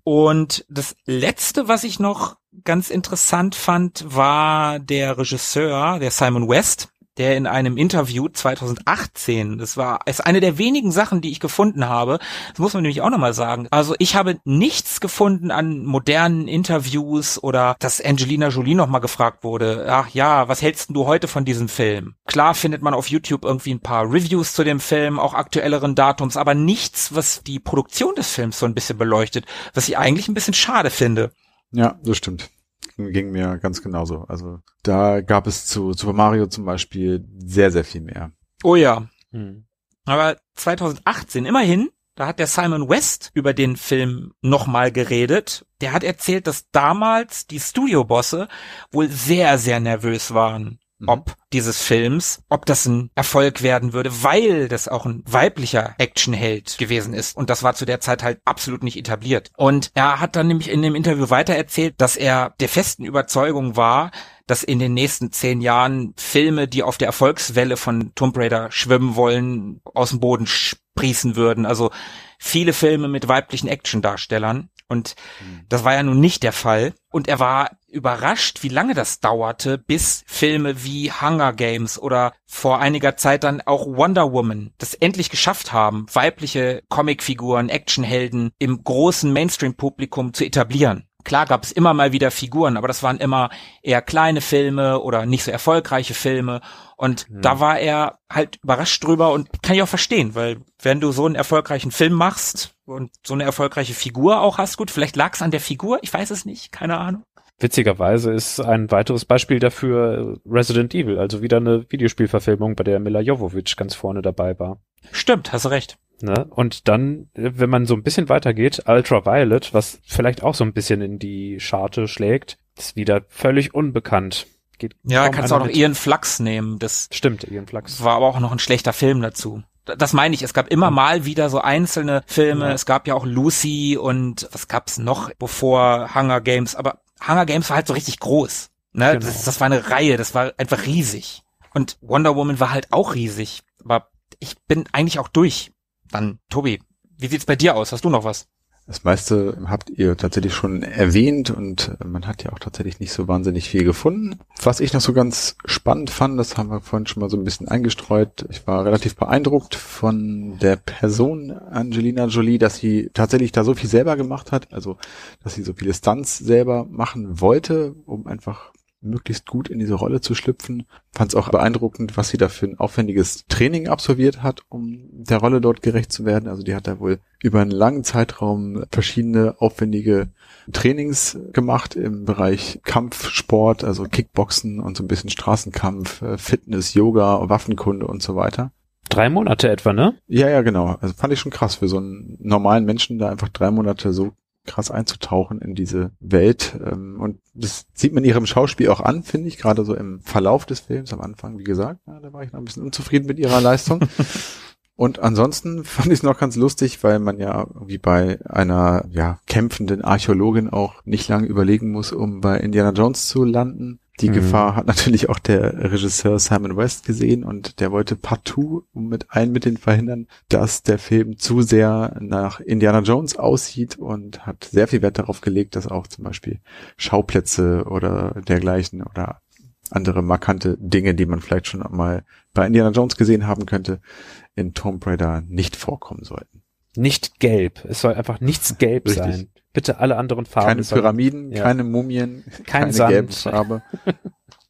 Und das letzte, was ich noch ganz interessant fand, war der Regisseur, der Simon West, der in einem Interview 2018, das war ist eine der wenigen Sachen, die ich gefunden habe. Das muss man nämlich auch nochmal sagen. Also ich habe nichts gefunden an modernen Interviews oder dass Angelina Jolie nochmal gefragt wurde. Ach ja, was hältst du heute von diesem Film? Klar findet man auf YouTube irgendwie ein paar Reviews zu dem Film, auch aktuelleren Datums, aber nichts, was die Produktion des Films so ein bisschen beleuchtet, was ich eigentlich ein bisschen schade finde. Ja, das stimmt. Ging mir ganz genauso. Also da gab es zu Super Mario zum Beispiel sehr, sehr viel mehr. Oh ja, hm. Aber 2018, immerhin, da hat der Simon West über den Film nochmal geredet. Der hat erzählt, dass damals die Studiobosse wohl sehr, sehr nervös waren, Mhm. ob dieses Films, ob das ein Erfolg werden würde, weil das auch ein weiblicher Actionheld gewesen ist. Und das war zu der Zeit halt absolut nicht etabliert. Und er hat dann nämlich in dem Interview weiter erzählt, dass er der festen Überzeugung war, dass in den nächsten zehn Jahren Filme, die auf der Erfolgswelle von Tomb Raider schwimmen wollen, aus dem Boden sprießen würden. Also viele Filme mit weiblichen Actiondarstellern. Und das war ja nun nicht der Fall. Und er war überrascht, wie lange das dauerte, bis Filme wie Hunger Games oder vor einiger Zeit dann auch Wonder Woman das endlich geschafft haben, weibliche Comicfiguren, Actionhelden im großen Mainstream-Publikum zu etablieren. Klar gab es immer mal wieder Figuren, aber das waren immer eher kleine Filme oder nicht so erfolgreiche Filme. Und da war er halt überrascht drüber und kann ich auch verstehen, weil wenn du so einen erfolgreichen Film machst und so eine erfolgreiche Figur auch hast, gut, vielleicht lag es an der Figur, ich weiß es nicht, keine Ahnung. Witzigerweise ist ein weiteres Beispiel dafür Resident Evil, also wieder eine Videospielverfilmung, bei der Mila Jovovich ganz vorne dabei war. Stimmt, hast du recht. Ne? Und dann, wenn man so ein bisschen weitergeht, Ultraviolet, was vielleicht auch so ein bisschen in die Scharte schlägt, ist wieder völlig unbekannt. Geht Ja, kannst du auch noch mit. Ian Flux nehmen. Das Stimmt, Ian Flux. war aber auch noch ein schlechter Film dazu. Das meine ich. Es gab immer mal wieder so einzelne Filme. Ja. Es gab ja auch Lucy und was gab's noch bevor Hunger Games. Aber Hunger Games war halt so richtig groß. Ne? Genau. Das, das war eine Reihe. Das war einfach riesig. Und Wonder Woman war halt auch riesig. Aber ich bin eigentlich auch durch. Dann, Tobi, wie sieht's bei dir aus? Hast du noch was? Das meiste habt ihr tatsächlich schon erwähnt und man hat ja auch tatsächlich nicht so wahnsinnig viel gefunden. Was ich noch so ganz spannend fand, das haben wir vorhin schon mal so ein bisschen eingestreut. Ich war relativ beeindruckt von der Person Angelina Jolie, dass sie tatsächlich da so viel selber gemacht hat, also dass sie so viele Stunts selber machen wollte, um einfach möglichst gut in diese Rolle zu schlüpfen. Fand es auch beeindruckend, was sie da für ein aufwendiges Training absolviert hat, um der Rolle dort gerecht zu werden. Also die hat da wohl über einen langen Zeitraum verschiedene aufwendige Trainings gemacht im Bereich Kampfsport, also Kickboxen und so ein bisschen Straßenkampf, äh, Fitness, Yoga, Waffenkunde und so weiter. Drei Monate etwa, ne? Ja, ja, genau. Also fand ich schon krass für so einen normalen Menschen da einfach drei Monate so krass einzutauchen in diese Welt. Ähm, und das sieht man ihrem Schauspiel auch an, finde ich, gerade so im Verlauf des Films am Anfang, wie gesagt. Ja, da war ich noch ein bisschen unzufrieden mit ihrer Leistung. [LAUGHS] Und ansonsten fand ich es noch ganz lustig, weil man ja wie bei einer ja, kämpfenden Archäologin auch nicht lange überlegen muss, um bei Indiana Jones zu landen. Die mhm. Gefahr hat natürlich auch der Regisseur Simon West gesehen und der wollte partout mit allen Mitteln verhindern, dass der Film zu sehr nach Indiana Jones aussieht und hat sehr viel Wert darauf gelegt, dass auch zum Beispiel Schauplätze oder dergleichen oder andere markante Dinge, die man vielleicht schon mal bei Indiana Jones gesehen haben könnte, in Tomb Raider nicht vorkommen sollten. Nicht gelb. Es soll einfach nichts gelb Richtig. sein. Bitte alle anderen Farben. Keine Pyramiden, ja. keine Mumien, Kein keine Sand. gelbe Farbe.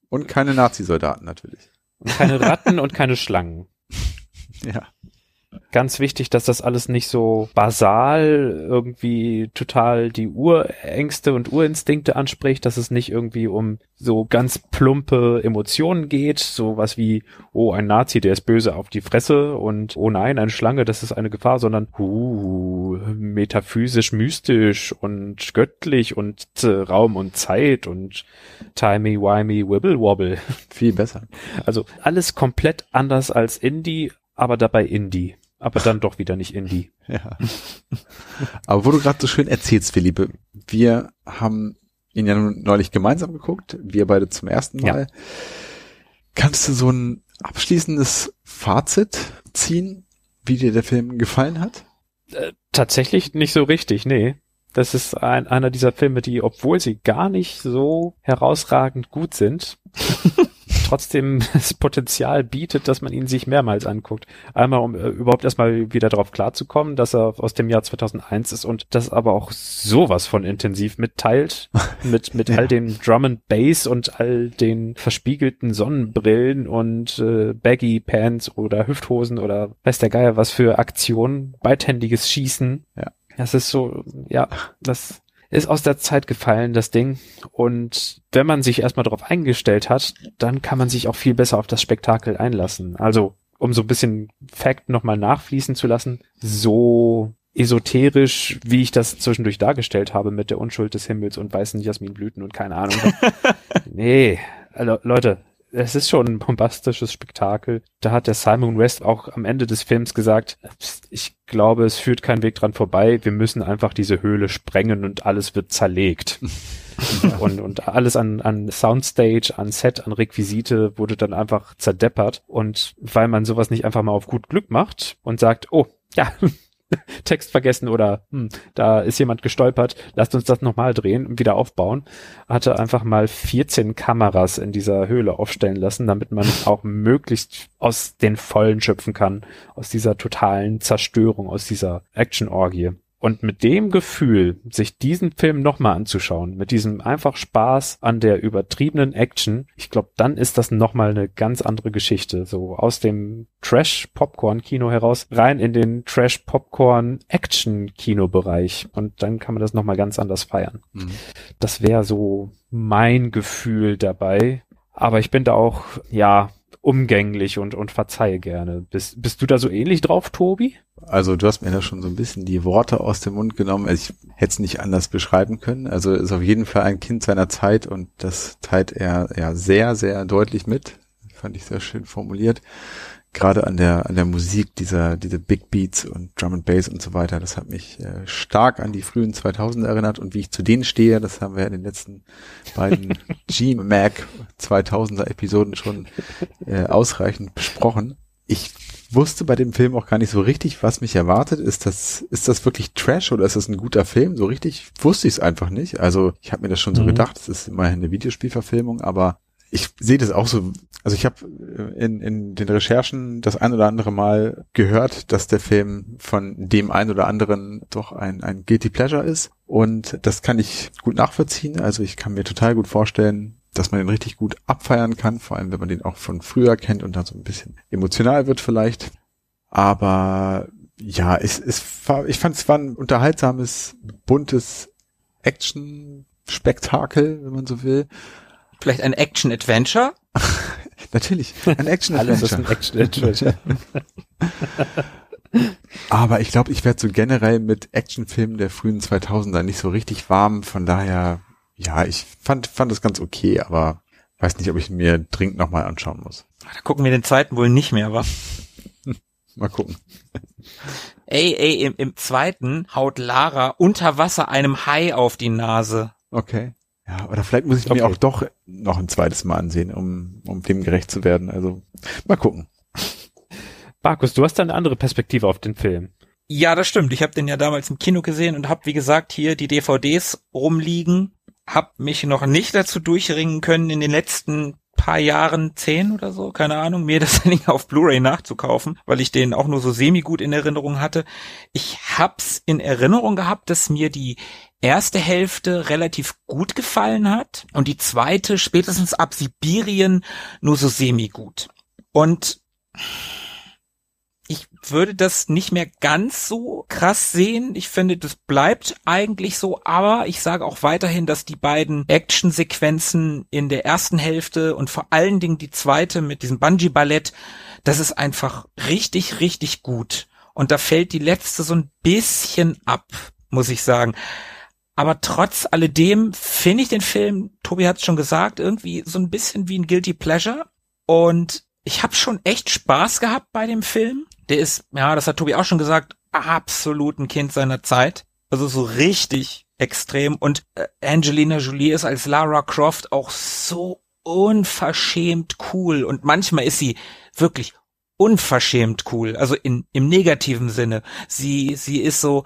und keine Nazi-Soldaten natürlich. Und keine Ratten und keine Schlangen. [LAUGHS] Ja ganz wichtig, dass das alles nicht so basal irgendwie total die Urängste und Urinstinkte anspricht, dass es nicht irgendwie um so ganz plumpe Emotionen geht, so was wie, oh, ein Nazi, der ist böse auf die Fresse und oh nein, eine Schlange, das ist eine Gefahr, sondern uh, metaphysisch, mystisch und göttlich und äh, Raum und Zeit und timey, wimey, wibble wobble. Viel besser. Also alles komplett anders als Indie, aber dabei Indie aber dann doch wieder nicht Indie. [LAUGHS] Ja. Aber wo du gerade so schön erzählst, Philippe, wir haben ihn ja neulich gemeinsam geguckt, wir beide zum ersten Mal. Ja. Kannst du so ein abschließendes Fazit ziehen, wie dir der Film gefallen hat? Äh, tatsächlich nicht so richtig, nee. Das ist ein, einer dieser Filme, die, obwohl sie gar nicht so herausragend gut sind, [LAUGHS] trotzdem [LAUGHS] das Potenzial bietet, dass man ihn sich mehrmals anguckt. Einmal, um äh, überhaupt erstmal wieder darauf klarzukommen, dass er aus dem Jahr 2001 ist und das aber auch sowas von intensiv mitteilt, [LAUGHS] mit, mit ja. all dem Drum and Bass und all den verspiegelten Sonnenbrillen und äh, Baggy Pants oder Hüfthosen oder weiß der Geier was für Aktionen, beidhändiges Schießen. Ja. Das ist so, ja, das ist aus der Zeit gefallen, das Ding. Und wenn man sich erstmal darauf eingestellt hat, dann kann man sich auch viel besser auf das Spektakel einlassen. Also, um so ein bisschen Fact nochmal nachfließen zu lassen, so esoterisch, wie ich das zwischendurch dargestellt habe mit der Unschuld des Himmels und weißen Jasminblüten und keine Ahnung. [LAUGHS] nee, also Leute, es ist schon ein bombastisches Spektakel. Da hat der Simon West auch am Ende des Films gesagt, ich glaube, es führt kein Weg dran vorbei. Wir müssen einfach diese Höhle sprengen und alles wird zerlegt. [LAUGHS] und, und alles an, an Soundstage, an Set, an Requisite wurde dann einfach zerdeppert. Und weil man sowas nicht einfach mal auf gut Glück macht und sagt, oh, ja, [LAUGHS] Text vergessen oder hm, da ist jemand gestolpert, lasst uns das nochmal drehen und wieder aufbauen. Hatte einfach mal 14 Kameras in dieser Höhle aufstellen lassen, damit man [LAUGHS] auch möglichst aus den Vollen schöpfen kann, aus dieser totalen Zerstörung, aus dieser Action-Orgie. Und mit dem Gefühl, sich diesen Film nochmal anzuschauen, mit diesem einfach Spaß an der übertriebenen Action, ich glaube, dann ist das nochmal eine ganz andere Geschichte. So aus dem Trash-Popcorn-Kino heraus rein in den Trash-Popcorn-Action-Kino-Bereich. Und dann kann man das nochmal ganz anders feiern. Mhm. Das wäre so mein Gefühl dabei. Aber ich bin da auch, ja, umgänglich und, und verzeihe gerne. Bist, bist du da so ähnlich drauf, Tobi? Also du hast mir da schon so ein bisschen die Worte aus dem Mund genommen. Also ich hätte es nicht anders beschreiben können. Also ist auf jeden Fall ein Kind seiner Zeit und das teilt er ja sehr, sehr deutlich mit. Fand ich sehr schön formuliert gerade an der an der Musik dieser diese Big Beats und Drum and Bass und so weiter, das hat mich äh, stark an die frühen 2000 erinnert und wie ich zu denen stehe, das haben wir in den letzten beiden [LAUGHS] G-Mac 2000er Episoden schon äh, ausreichend besprochen. Ich wusste bei dem Film auch gar nicht so richtig, was mich erwartet. Ist das ist das wirklich Trash oder ist das ein guter Film? So richtig wusste ich es einfach nicht. Also ich habe mir das schon so mhm. gedacht, es ist immerhin eine Videospielverfilmung, aber ich sehe das auch so. Also ich habe äh, in, in den Recherchen das ein oder andere Mal gehört, dass der Film von dem ein oder anderen doch ein, ein Guilty Pleasure ist. Und das kann ich gut nachvollziehen. Also ich kann mir total gut vorstellen, dass man den richtig gut abfeiern kann, vor allem wenn man den auch von früher kennt und dann so ein bisschen emotional wird vielleicht. Aber ja, es, es war, ich fand es war ein unterhaltsames, buntes Action-Spektakel, wenn man so will. Vielleicht ein Action-Adventure? [LAUGHS] Natürlich, ein Action-Adventure. Alles ist ein Action-Adventure. [LAUGHS] Aber ich glaube, ich werde so generell mit Actionfilmen der frühen 2000er nicht so richtig warm. Von daher, ja, ich fand, fand es ganz okay, aber weiß nicht, ob ich mir dringend nochmal anschauen muss. Da gucken wir den zweiten wohl nicht mehr, wa? [LAUGHS] Mal gucken. Ey, ey, im, im zweiten haut Lara unter Wasser einem Hai auf die Nase. Okay. Ja, oder vielleicht muss ich Okay. mir auch doch noch ein zweites Mal ansehen, um, um dem gerecht zu werden. Also mal gucken. Markus, du hast da eine andere Perspektive auf den Film. Ja, das stimmt. Ich habe den ja damals im Kino gesehen und habe, wie gesagt, hier die DVDs rumliegen. Hab mich noch nicht dazu durchringen können, in den letzten paar Jahren, zehn oder so, keine Ahnung, mir das [LAUGHS] Ding auf Blu-ray nachzukaufen, weil ich den auch nur so semi-gut in Erinnerung hatte. Ich hab's in Erinnerung gehabt, dass mir die erste Hälfte relativ gut gefallen hat und die zweite spätestens ab Sibirien nur so semi-gut. Und ich würde das nicht mehr ganz so krass sehen. Ich finde, das bleibt eigentlich so, aber ich sage auch weiterhin, dass die beiden Actionsequenzen in der ersten Hälfte und vor allen Dingen die zweite mit diesem Bungee-Ballett, das ist einfach richtig, richtig gut. Und da fällt die letzte so ein bisschen ab, muss ich sagen. Aber trotz alledem finde ich den Film, Tobi hat es schon gesagt, irgendwie so ein bisschen wie ein Guilty Pleasure. Und ich habe schon echt Spaß gehabt bei dem Film. Der ist, ja, das hat Tobi auch schon gesagt, absolut ein Kind seiner Zeit. Also so richtig extrem. Und äh, Angelina Jolie ist als Lara Croft auch so unverschämt cool. Und manchmal ist sie wirklich unverschämt cool. Also in, im negativen Sinne. Sie, sie ist so,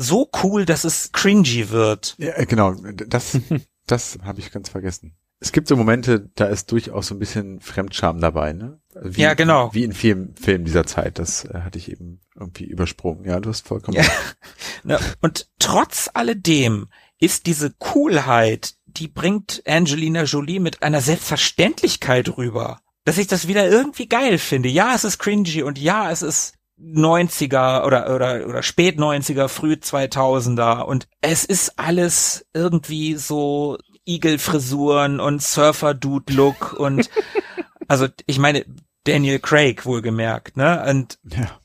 so cool, dass es cringy wird. Ja, äh, genau. Das, [LAUGHS] das habe ich ganz vergessen. Es gibt so Momente, da ist durchaus so ein bisschen Fremdscham dabei, ne? Wie, Ja, genau. Wie in vielen Filmen dieser Zeit. Das äh, hatte ich eben irgendwie übersprungen. Ja, du hast vollkommen Ja. recht. [LAUGHS] Ne? Und trotz alledem ist diese Coolheit, die bringt Angelina Jolie mit einer Selbstverständlichkeit rüber, dass ich das wieder irgendwie geil finde. Ja, es ist cringy und ja, es ist 90er oder, oder, oder spät 90er, früh 2000er und es ist alles irgendwie so Igelfrisuren und Surfer-Dude-Look und [LAUGHS] also ich meine Daniel Craig wohlgemerkt, ne? Und Ja.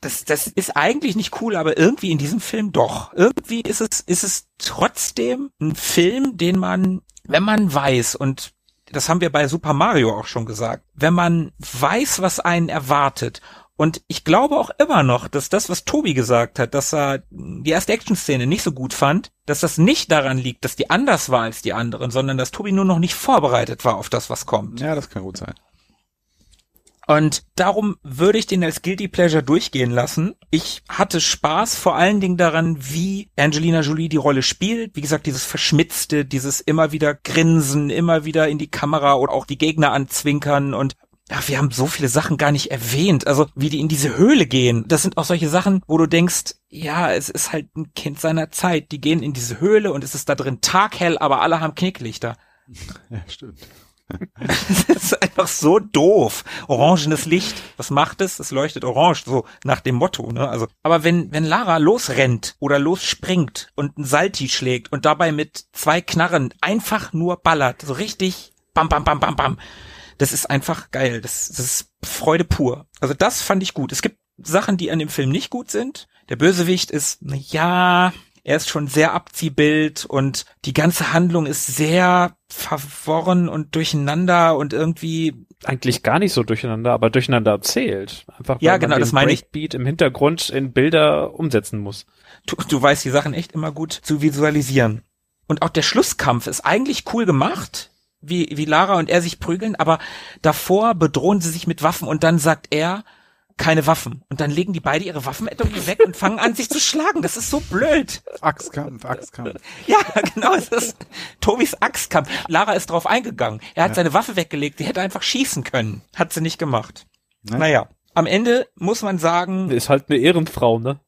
das, das ist eigentlich nicht cool, aber irgendwie in diesem Film doch. Irgendwie ist es, ist es trotzdem ein Film, den man, wenn man weiß, und das haben wir bei Super Mario auch schon gesagt, wenn man weiß, was einen erwartet, und ich glaube auch immer noch, dass das, was Tobi gesagt hat, dass er die erste Action-Szene nicht so gut fand, dass das nicht daran liegt, dass die anders war als die anderen, sondern dass Tobi nur noch nicht vorbereitet war auf das, was kommt. ja, das kann gut sein. Und darum würde ich den als Guilty Pleasure durchgehen lassen. Ich hatte Spaß vor allen Dingen daran, wie Angelina Jolie die Rolle spielt. Wie gesagt, dieses Verschmitzte, dieses immer wieder Grinsen, immer wieder in die Kamera oder auch die Gegner anzwinkern und ja, wir haben so viele Sachen gar nicht erwähnt. Also, wie die in diese Höhle gehen. Das sind auch solche Sachen, wo du denkst, ja, es ist halt ein Kind seiner Zeit. Die gehen in diese Höhle und es ist da drin taghell, aber alle haben Knicklichter. [LAUGHS] Ja, stimmt. [LAUGHS] Das ist einfach so doof. Orangenes Licht. Was macht es? Es leuchtet orange, so nach dem Motto, ne? Also, aber wenn, wenn Lara losrennt oder losspringt und ein Salti schlägt und dabei mit zwei Knarren einfach nur ballert, so richtig bam, bam, bam, bam, bam. Das ist einfach geil. Das, das ist Freude pur. Also das fand ich gut. Es gibt Sachen, die an dem Film nicht gut sind. Der Bösewicht ist, na ja, er ist schon sehr Abziehbild und die ganze Handlung ist sehr verworren und durcheinander und irgendwie, Eigentlich gar nicht so durcheinander, aber durcheinander erzählt. Einfach weil Ja, man genau, den das meine ich. Breakbeat im Hintergrund in Bilder umsetzen muss. du, du weißt die Sachen echt immer gut zu visualisieren. Und auch der Schlusskampf ist eigentlich cool gemacht, wie, wie Lara und er sich prügeln, aber davor bedrohen sie sich mit Waffen und dann sagt er, keine Waffen. Und dann legen die beide ihre Waffen irgendwie weg und fangen an, sich zu schlagen. Das ist so blöd. Axtkampf, Axtkampf. Ja, genau, es ist Tobis Axtkampf. Lara ist drauf eingegangen. Er hat seine Waffe weggelegt, die hätte einfach schießen können. Hat sie nicht gemacht. Ne? Naja, am Ende muss man sagen, Ist halt eine Ehrenfrau, ne?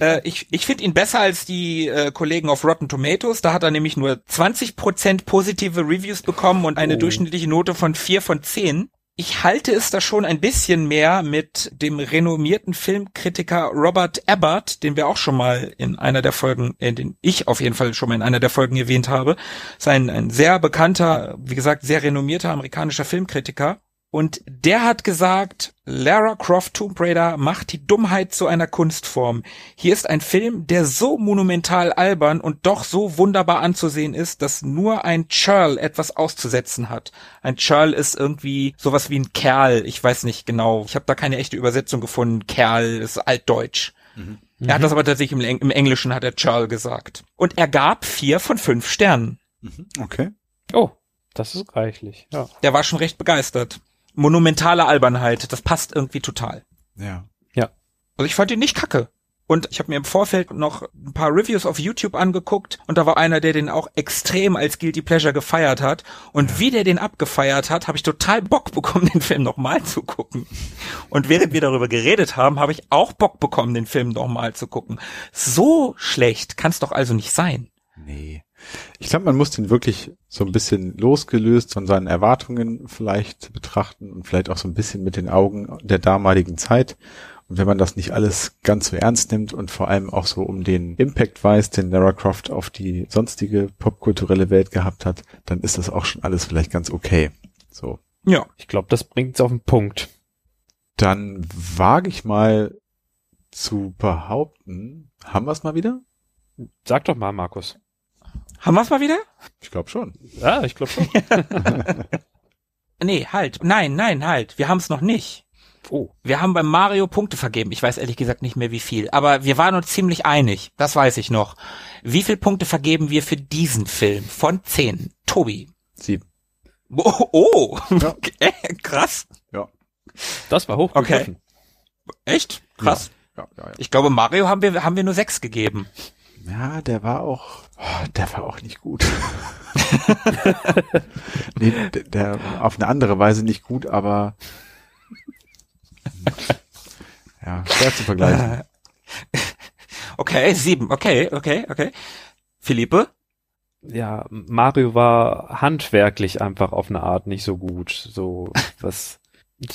Äh, ich, ich finde ihn besser als die äh, Kollegen auf Rotten Tomatoes. Da hat er nämlich nur 20% positive Reviews bekommen und eine Oh. durchschnittliche Note von 4 von 10. Ich halte es da schon ein bisschen mehr mit dem renommierten Filmkritiker Robert Abbott, den wir auch schon mal in einer der Folgen, äh, den ich auf jeden Fall schon mal in einer der Folgen erwähnt habe. Ist ein, ein sehr bekannter, wie gesagt, sehr renommierter amerikanischer Filmkritiker. Und der hat gesagt, Lara Croft Tomb Raider macht die Dummheit zu einer Kunstform. Hier ist ein Film, der so monumental albern und doch so wunderbar anzusehen ist, dass nur ein Churl etwas auszusetzen hat. Ein Churl ist irgendwie sowas wie ein Kerl. Ich weiß nicht genau. Ich habe da keine echte Übersetzung gefunden. Kerl ist altdeutsch. Mhm. Er hat das aber tatsächlich im, im, Englischen hat er Churl gesagt. Und er gab vier von fünf Sternen. Mhm. Okay. Oh, das ist reichlich. Ja. Der war schon recht begeistert monumentale Albernheit. Das passt irgendwie total. Ja. Ja. Also ich fand ihn nicht kacke. Und ich habe mir im Vorfeld noch ein paar Reviews auf YouTube angeguckt und da war einer, der den auch extrem als Guilty Pleasure gefeiert hat. Und wie der den abgefeiert hat, habe ich total Bock bekommen, [LAUGHS] den Film nochmal zu gucken. Und während wir darüber geredet haben, habe ich auch Bock bekommen, den Film nochmal zu gucken. So schlecht kann es doch also nicht sein. Nee. Ich glaube, man muss den wirklich so ein bisschen losgelöst von seinen Erwartungen vielleicht betrachten und vielleicht auch so ein bisschen mit den Augen der damaligen Zeit. Und wenn man das nicht alles ganz so ernst nimmt und vor allem auch so um den Impact weiß, den Lara Croft auf die sonstige popkulturelle Welt gehabt hat, dann ist das auch schon alles vielleicht ganz okay. So. Ja. Ich glaube, das bringt's auf den Punkt. Dann wage ich mal zu behaupten, haben wir es mal wieder? Sag doch mal, Markus. Haben wir's mal wieder? Ich glaube schon. Ja, ich glaube schon. [LAUGHS] nee, halt. Nein, nein, halt. Wir haben's noch nicht. Oh. Wir haben beim Mario Punkte vergeben. Ich weiß ehrlich gesagt nicht mehr wie viel. Aber wir waren uns ziemlich einig. Das weiß ich noch. Wie viel Punkte vergeben wir für diesen Film? Von zehn. Tobi. Sieben. Oh, [LAUGHS] oh. Ja. Okay, [LAUGHS] krass. Ja. Das war hoch. Okay. Echt? Krass. Ja. Ja, ja, Ich glaube, Mario haben wir, haben wir nur sechs gegeben. Ja, der war auch, oh, der war auch nicht gut. [LAUGHS] nee, der, der auf eine andere Weise nicht gut, aber ja, schwer zu vergleichen. [LAUGHS] Okay, sieben, okay, okay, okay. Philippe? Ja, Mario war handwerklich einfach auf eine Art nicht so gut. So, was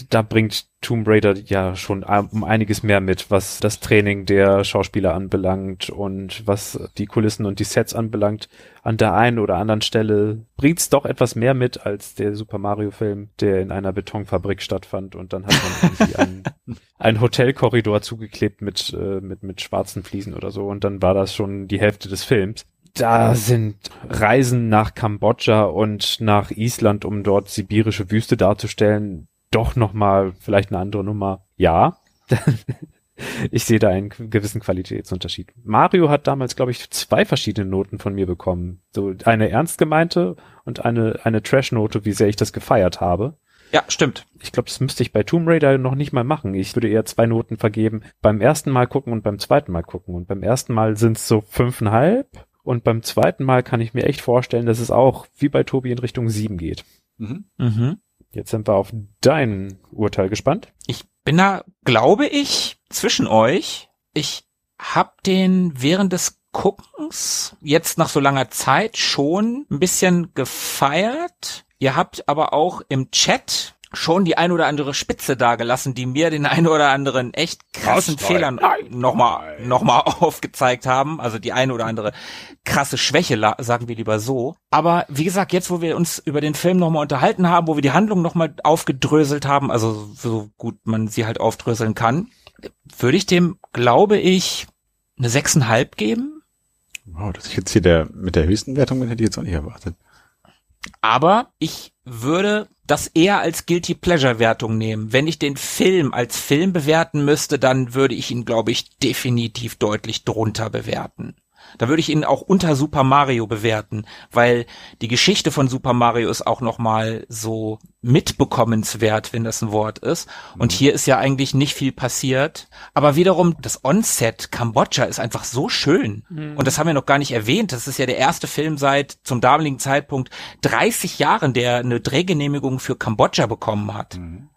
da bringt Tomb Raider ja schon um einiges mehr mit, was das Training der Schauspieler anbelangt und was die Kulissen und die Sets anbelangt. An der einen oder anderen Stelle bringt's doch etwas mehr mit als der Super Mario Film, der in einer Betonfabrik stattfand und dann hat man irgendwie einen, [LAUGHS] einen Hotelkorridor zugeklebt mit, äh, mit, mit schwarzen Fliesen oder so und dann war das schon die Hälfte des Films da sind Reisen nach Kambodscha und nach Island, um dort sibirische Wüste darzustellen, doch nochmal vielleicht eine andere Nummer. Ja. [LAUGHS] ich sehe da einen gewissen Qualitätsunterschied. Mario hat damals, glaube ich, zwei verschiedene Noten von mir bekommen. So eine ernst gemeinte und eine, eine Trash-Note, wie sehr ich das gefeiert habe. Ja, stimmt. Ich glaube, das müsste ich bei Tomb Raider noch nicht mal machen. Ich würde eher zwei Noten vergeben. Beim ersten Mal gucken und beim zweiten Mal gucken. Und beim ersten Mal sind es so fünfeinhalb. Und beim zweiten Mal kann ich mir echt vorstellen, dass es auch wie bei Tobi in Richtung sieben geht. Mhm. Mhm. Jetzt sind wir auf dein Urteil gespannt. Ich bin da, glaube ich, zwischen euch. Ich hab den während des Guckens jetzt nach so langer Zeit schon ein bisschen gefeiert. Ihr habt aber auch im Chat schon die ein oder andere Spitze dagelassen, die mir den ein oder anderen echt krassen Krass, Fehlern nochmal noch mal [LAUGHS] aufgezeigt haben. Also die eine oder andere krasse Schwäche, sagen wir lieber so. Aber wie gesagt, jetzt, wo wir uns über den Film nochmal unterhalten haben, wo wir die Handlung nochmal aufgedröselt haben, also so gut man sie halt aufdröseln kann, würde ich dem, glaube ich, eine sechseinhalb geben. Wow, dass ich jetzt hier der mit der höchsten Wertung bin, hätte ich jetzt auch nicht erwartet. Aber ich würde das eher als Guilty Pleasure Wertung nehmen. Wenn ich den Film als Film bewerten müsste, dann würde ich ihn, glaube ich, definitiv deutlich drunter bewerten. Da würde ich ihn auch unter Super Mario bewerten, weil die Geschichte von Super Mario ist auch nochmal so mitbekommenswert, wenn das ein Wort ist. Und mhm. hier ist ja eigentlich nicht viel passiert. Aber wiederum, das Onset Kambodscha ist einfach so schön. Mhm. Und das haben wir noch gar nicht erwähnt. Das ist ja der erste Film seit zum damaligen Zeitpunkt 30 Jahren, der eine Drehgenehmigung für Kambodscha bekommen hat. Mhm.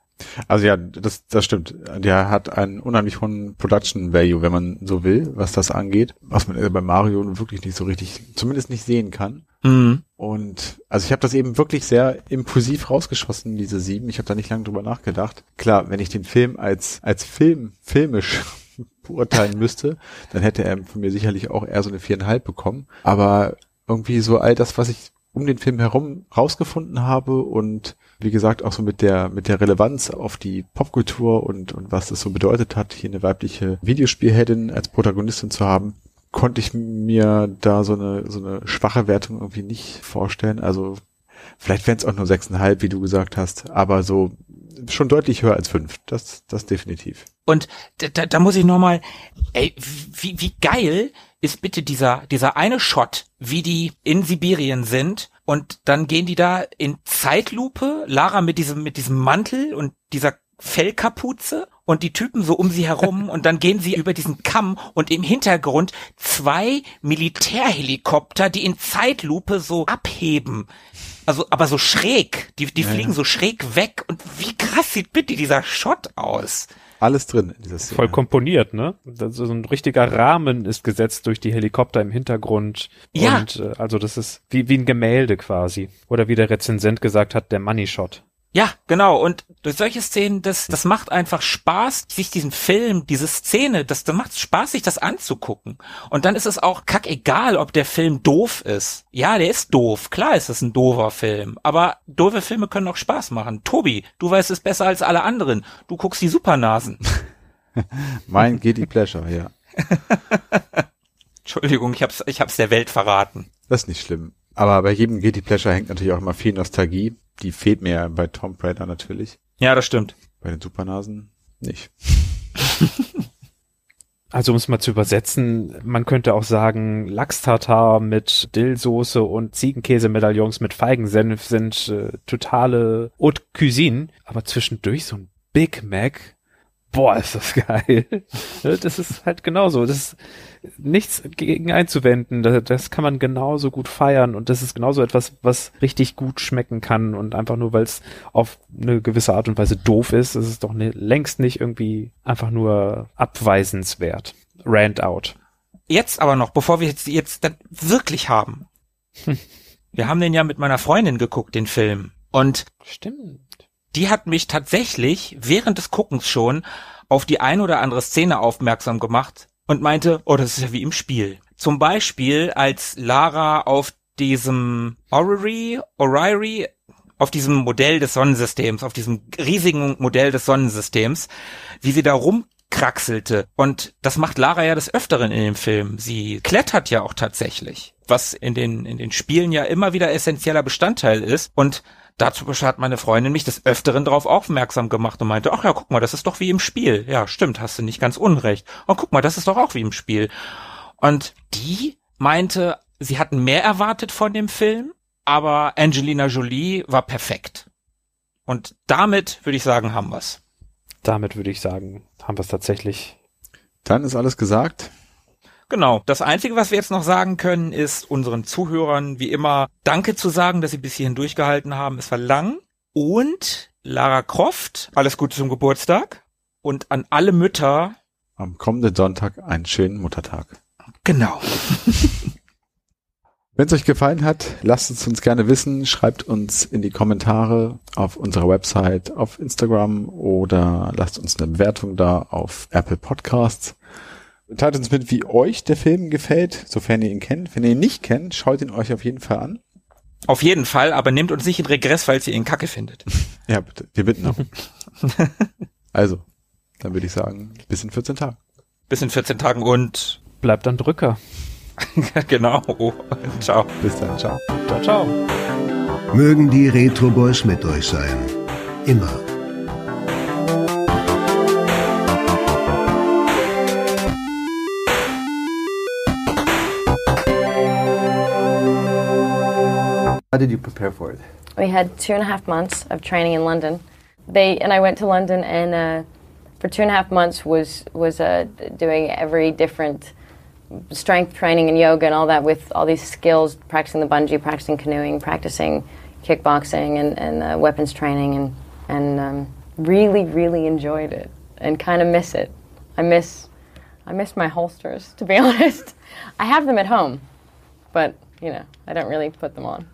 Also ja, das, das stimmt. Der hat einen unheimlich hohen Production Value, wenn man so will, was das angeht, was man bei Mario wirklich nicht so richtig, zumindest nicht sehen kann. Mhm. Und also ich habe das eben wirklich sehr impulsiv rausgeschossen, diese sieben. Ich habe da nicht lange drüber nachgedacht. Klar, wenn ich den Film als als Film filmisch [LAUGHS] beurteilen müsste, dann hätte er von mir sicherlich auch eher so eine viereinhalb bekommen. Aber irgendwie so all das, was ich um den Film herum rausgefunden habe und wie gesagt auch so mit der mit der Relevanz auf die Popkultur und und was das so bedeutet hat, hier eine weibliche Videospielheldin als Protagonistin zu haben, konnte ich mir da so eine so eine schwache Wertung irgendwie nicht vorstellen. Also vielleicht wären es auch nur sechseinhalb, wie du gesagt hast, aber so schon deutlich höher als fünf. Das das definitiv. Und da, da muss ich noch mal, ey, wie, wie geil ist bitte dieser, dieser eine Shot, wie die in Sibirien sind und dann gehen die da in Zeitlupe, Lara mit diesem, mit diesem Mantel und dieser Fellkapuze und die Typen so um sie herum [LAUGHS] und dann gehen sie über diesen Kamm und im Hintergrund zwei Militärhelikopter, die in Zeitlupe so abheben. Also, aber so schräg. Die, die Ja, fliegen ja. so schräg weg und wie krass sieht bitte dieser Shot aus? Alles drin in dieser Szene. Voll komponiert, ne? Das ist so ein richtiger Rahmen ist gesetzt durch die Helikopter im Hintergrund. Ja. Und äh, also das ist wie, wie ein Gemälde quasi. Oder wie der Rezensent gesagt hat, der Money Shot. Ja, genau. Und durch solche Szenen, das, das macht einfach Spaß, sich diesen Film, diese Szene, das, das macht Spaß, sich das anzugucken. Und dann ist es auch kackegal, ob der Film doof ist. Ja, der ist doof. Klar ist es ein doofer Film. Aber doofe Filme können auch Spaß machen. Tobi, du weißt es besser als alle anderen. Du guckst die Supernasen. [LAUGHS] Mein Guilty Pleasure, ja. [LAUGHS] Entschuldigung, ich hab's, ich hab's der Welt verraten. Das ist nicht schlimm. Aber bei jedem Guilty Pleasure hängt natürlich auch immer viel Nostalgie. Die fehlt mir ja bei Tom Raider natürlich. Ja, das stimmt. Bei den Supernasen nicht. [LAUGHS] Also um es mal zu übersetzen, man könnte auch sagen, Lachs-Tartar mit Dillsoße und Ziegenkäse-Medaillons mit Feigensenf sind äh, totale Haute Cuisine. Aber zwischendurch so ein Big Mac, boah, ist das geil. Ne, das ist halt genauso. Das ist nichts gegen einzuwenden. Das, das kann man genauso gut feiern und das ist genauso etwas, was richtig gut schmecken kann und einfach nur, weil es auf eine gewisse Art und Weise doof ist, ist es doch ne, längst nicht irgendwie einfach nur abweisenswert. Rant out. Jetzt aber noch, bevor wir jetzt, jetzt dann wirklich haben. [LAUGHS] Wir haben den ja mit meiner Freundin geguckt, den Film. Und Stimmt. Die hat mich tatsächlich während des Guckens schon auf die ein oder andere Szene aufmerksam gemacht und meinte, oh, das ist ja wie im Spiel. Zum Beispiel, als Lara auf diesem Orrery, Orrery, auf diesem Modell des Sonnensystems, auf diesem riesigen Modell des Sonnensystems, wie sie da rumkraxelte. Und das macht Lara ja des Öfteren in dem Film. Sie klettert ja auch tatsächlich, was in den, in den Spielen ja immer wieder essentieller Bestandteil ist. Und dazu hat meine Freundin mich des Öfteren darauf aufmerksam gemacht und meinte, ach ja, guck mal, das ist doch wie im Spiel. Ja, stimmt, hast du nicht ganz unrecht. Und guck mal, das ist doch auch wie im Spiel. Und die meinte, sie hatten mehr erwartet von dem Film, aber Angelina Jolie war perfekt. Und damit würde ich sagen, haben wir's. Damit würde ich sagen, haben wir es tatsächlich. Dann ist alles gesagt. Genau. Das Einzige, was wir jetzt noch sagen können, ist unseren Zuhörern wie immer Danke zu sagen, dass sie bis hierhin durchgehalten haben. Es war lang. Und Lara Croft, alles Gute zum Geburtstag. Und an alle Mütter, Am kommenden Sonntag einen schönen Muttertag. genau. [LAUGHS] Wenn es euch gefallen hat, lasst es uns gerne wissen. Schreibt uns in die Kommentare auf unserer Website, auf Instagram oder lasst uns eine Bewertung da auf Apple Podcasts. Teilt uns mit, wie euch der Film gefällt, sofern ihr ihn kennt. Wenn ihr ihn nicht kennt, schaut ihn euch auf jeden Fall an. Auf jeden Fall, aber nehmt uns nicht in Regress, falls ihr ihn kacke findet. [LAUGHS] Ja, bitte. Wir bitten darum. [LAUGHS] also, dann würde ich sagen, bis in 14 Tagen. Bis in 14 Tagen und Bleibt dann Drücker. [LAUGHS] genau. Ciao. Bis dann. Ciao. Ciao, ciao. Mögen die Retro Boys mit euch sein. Immer. How did you prepare for it? We had two and a half months of training in London. They and I went to London and uh, for two and a half months was was uh, doing every different strength training and yoga and all that with all these skills, practicing the bungee, practicing canoeing, practicing kickboxing and, and uh, weapons training and and um, really really enjoyed it and kind of miss it. I miss I miss my holsters to be [LAUGHS] honest. I have them at home, but you know I don't really put them on.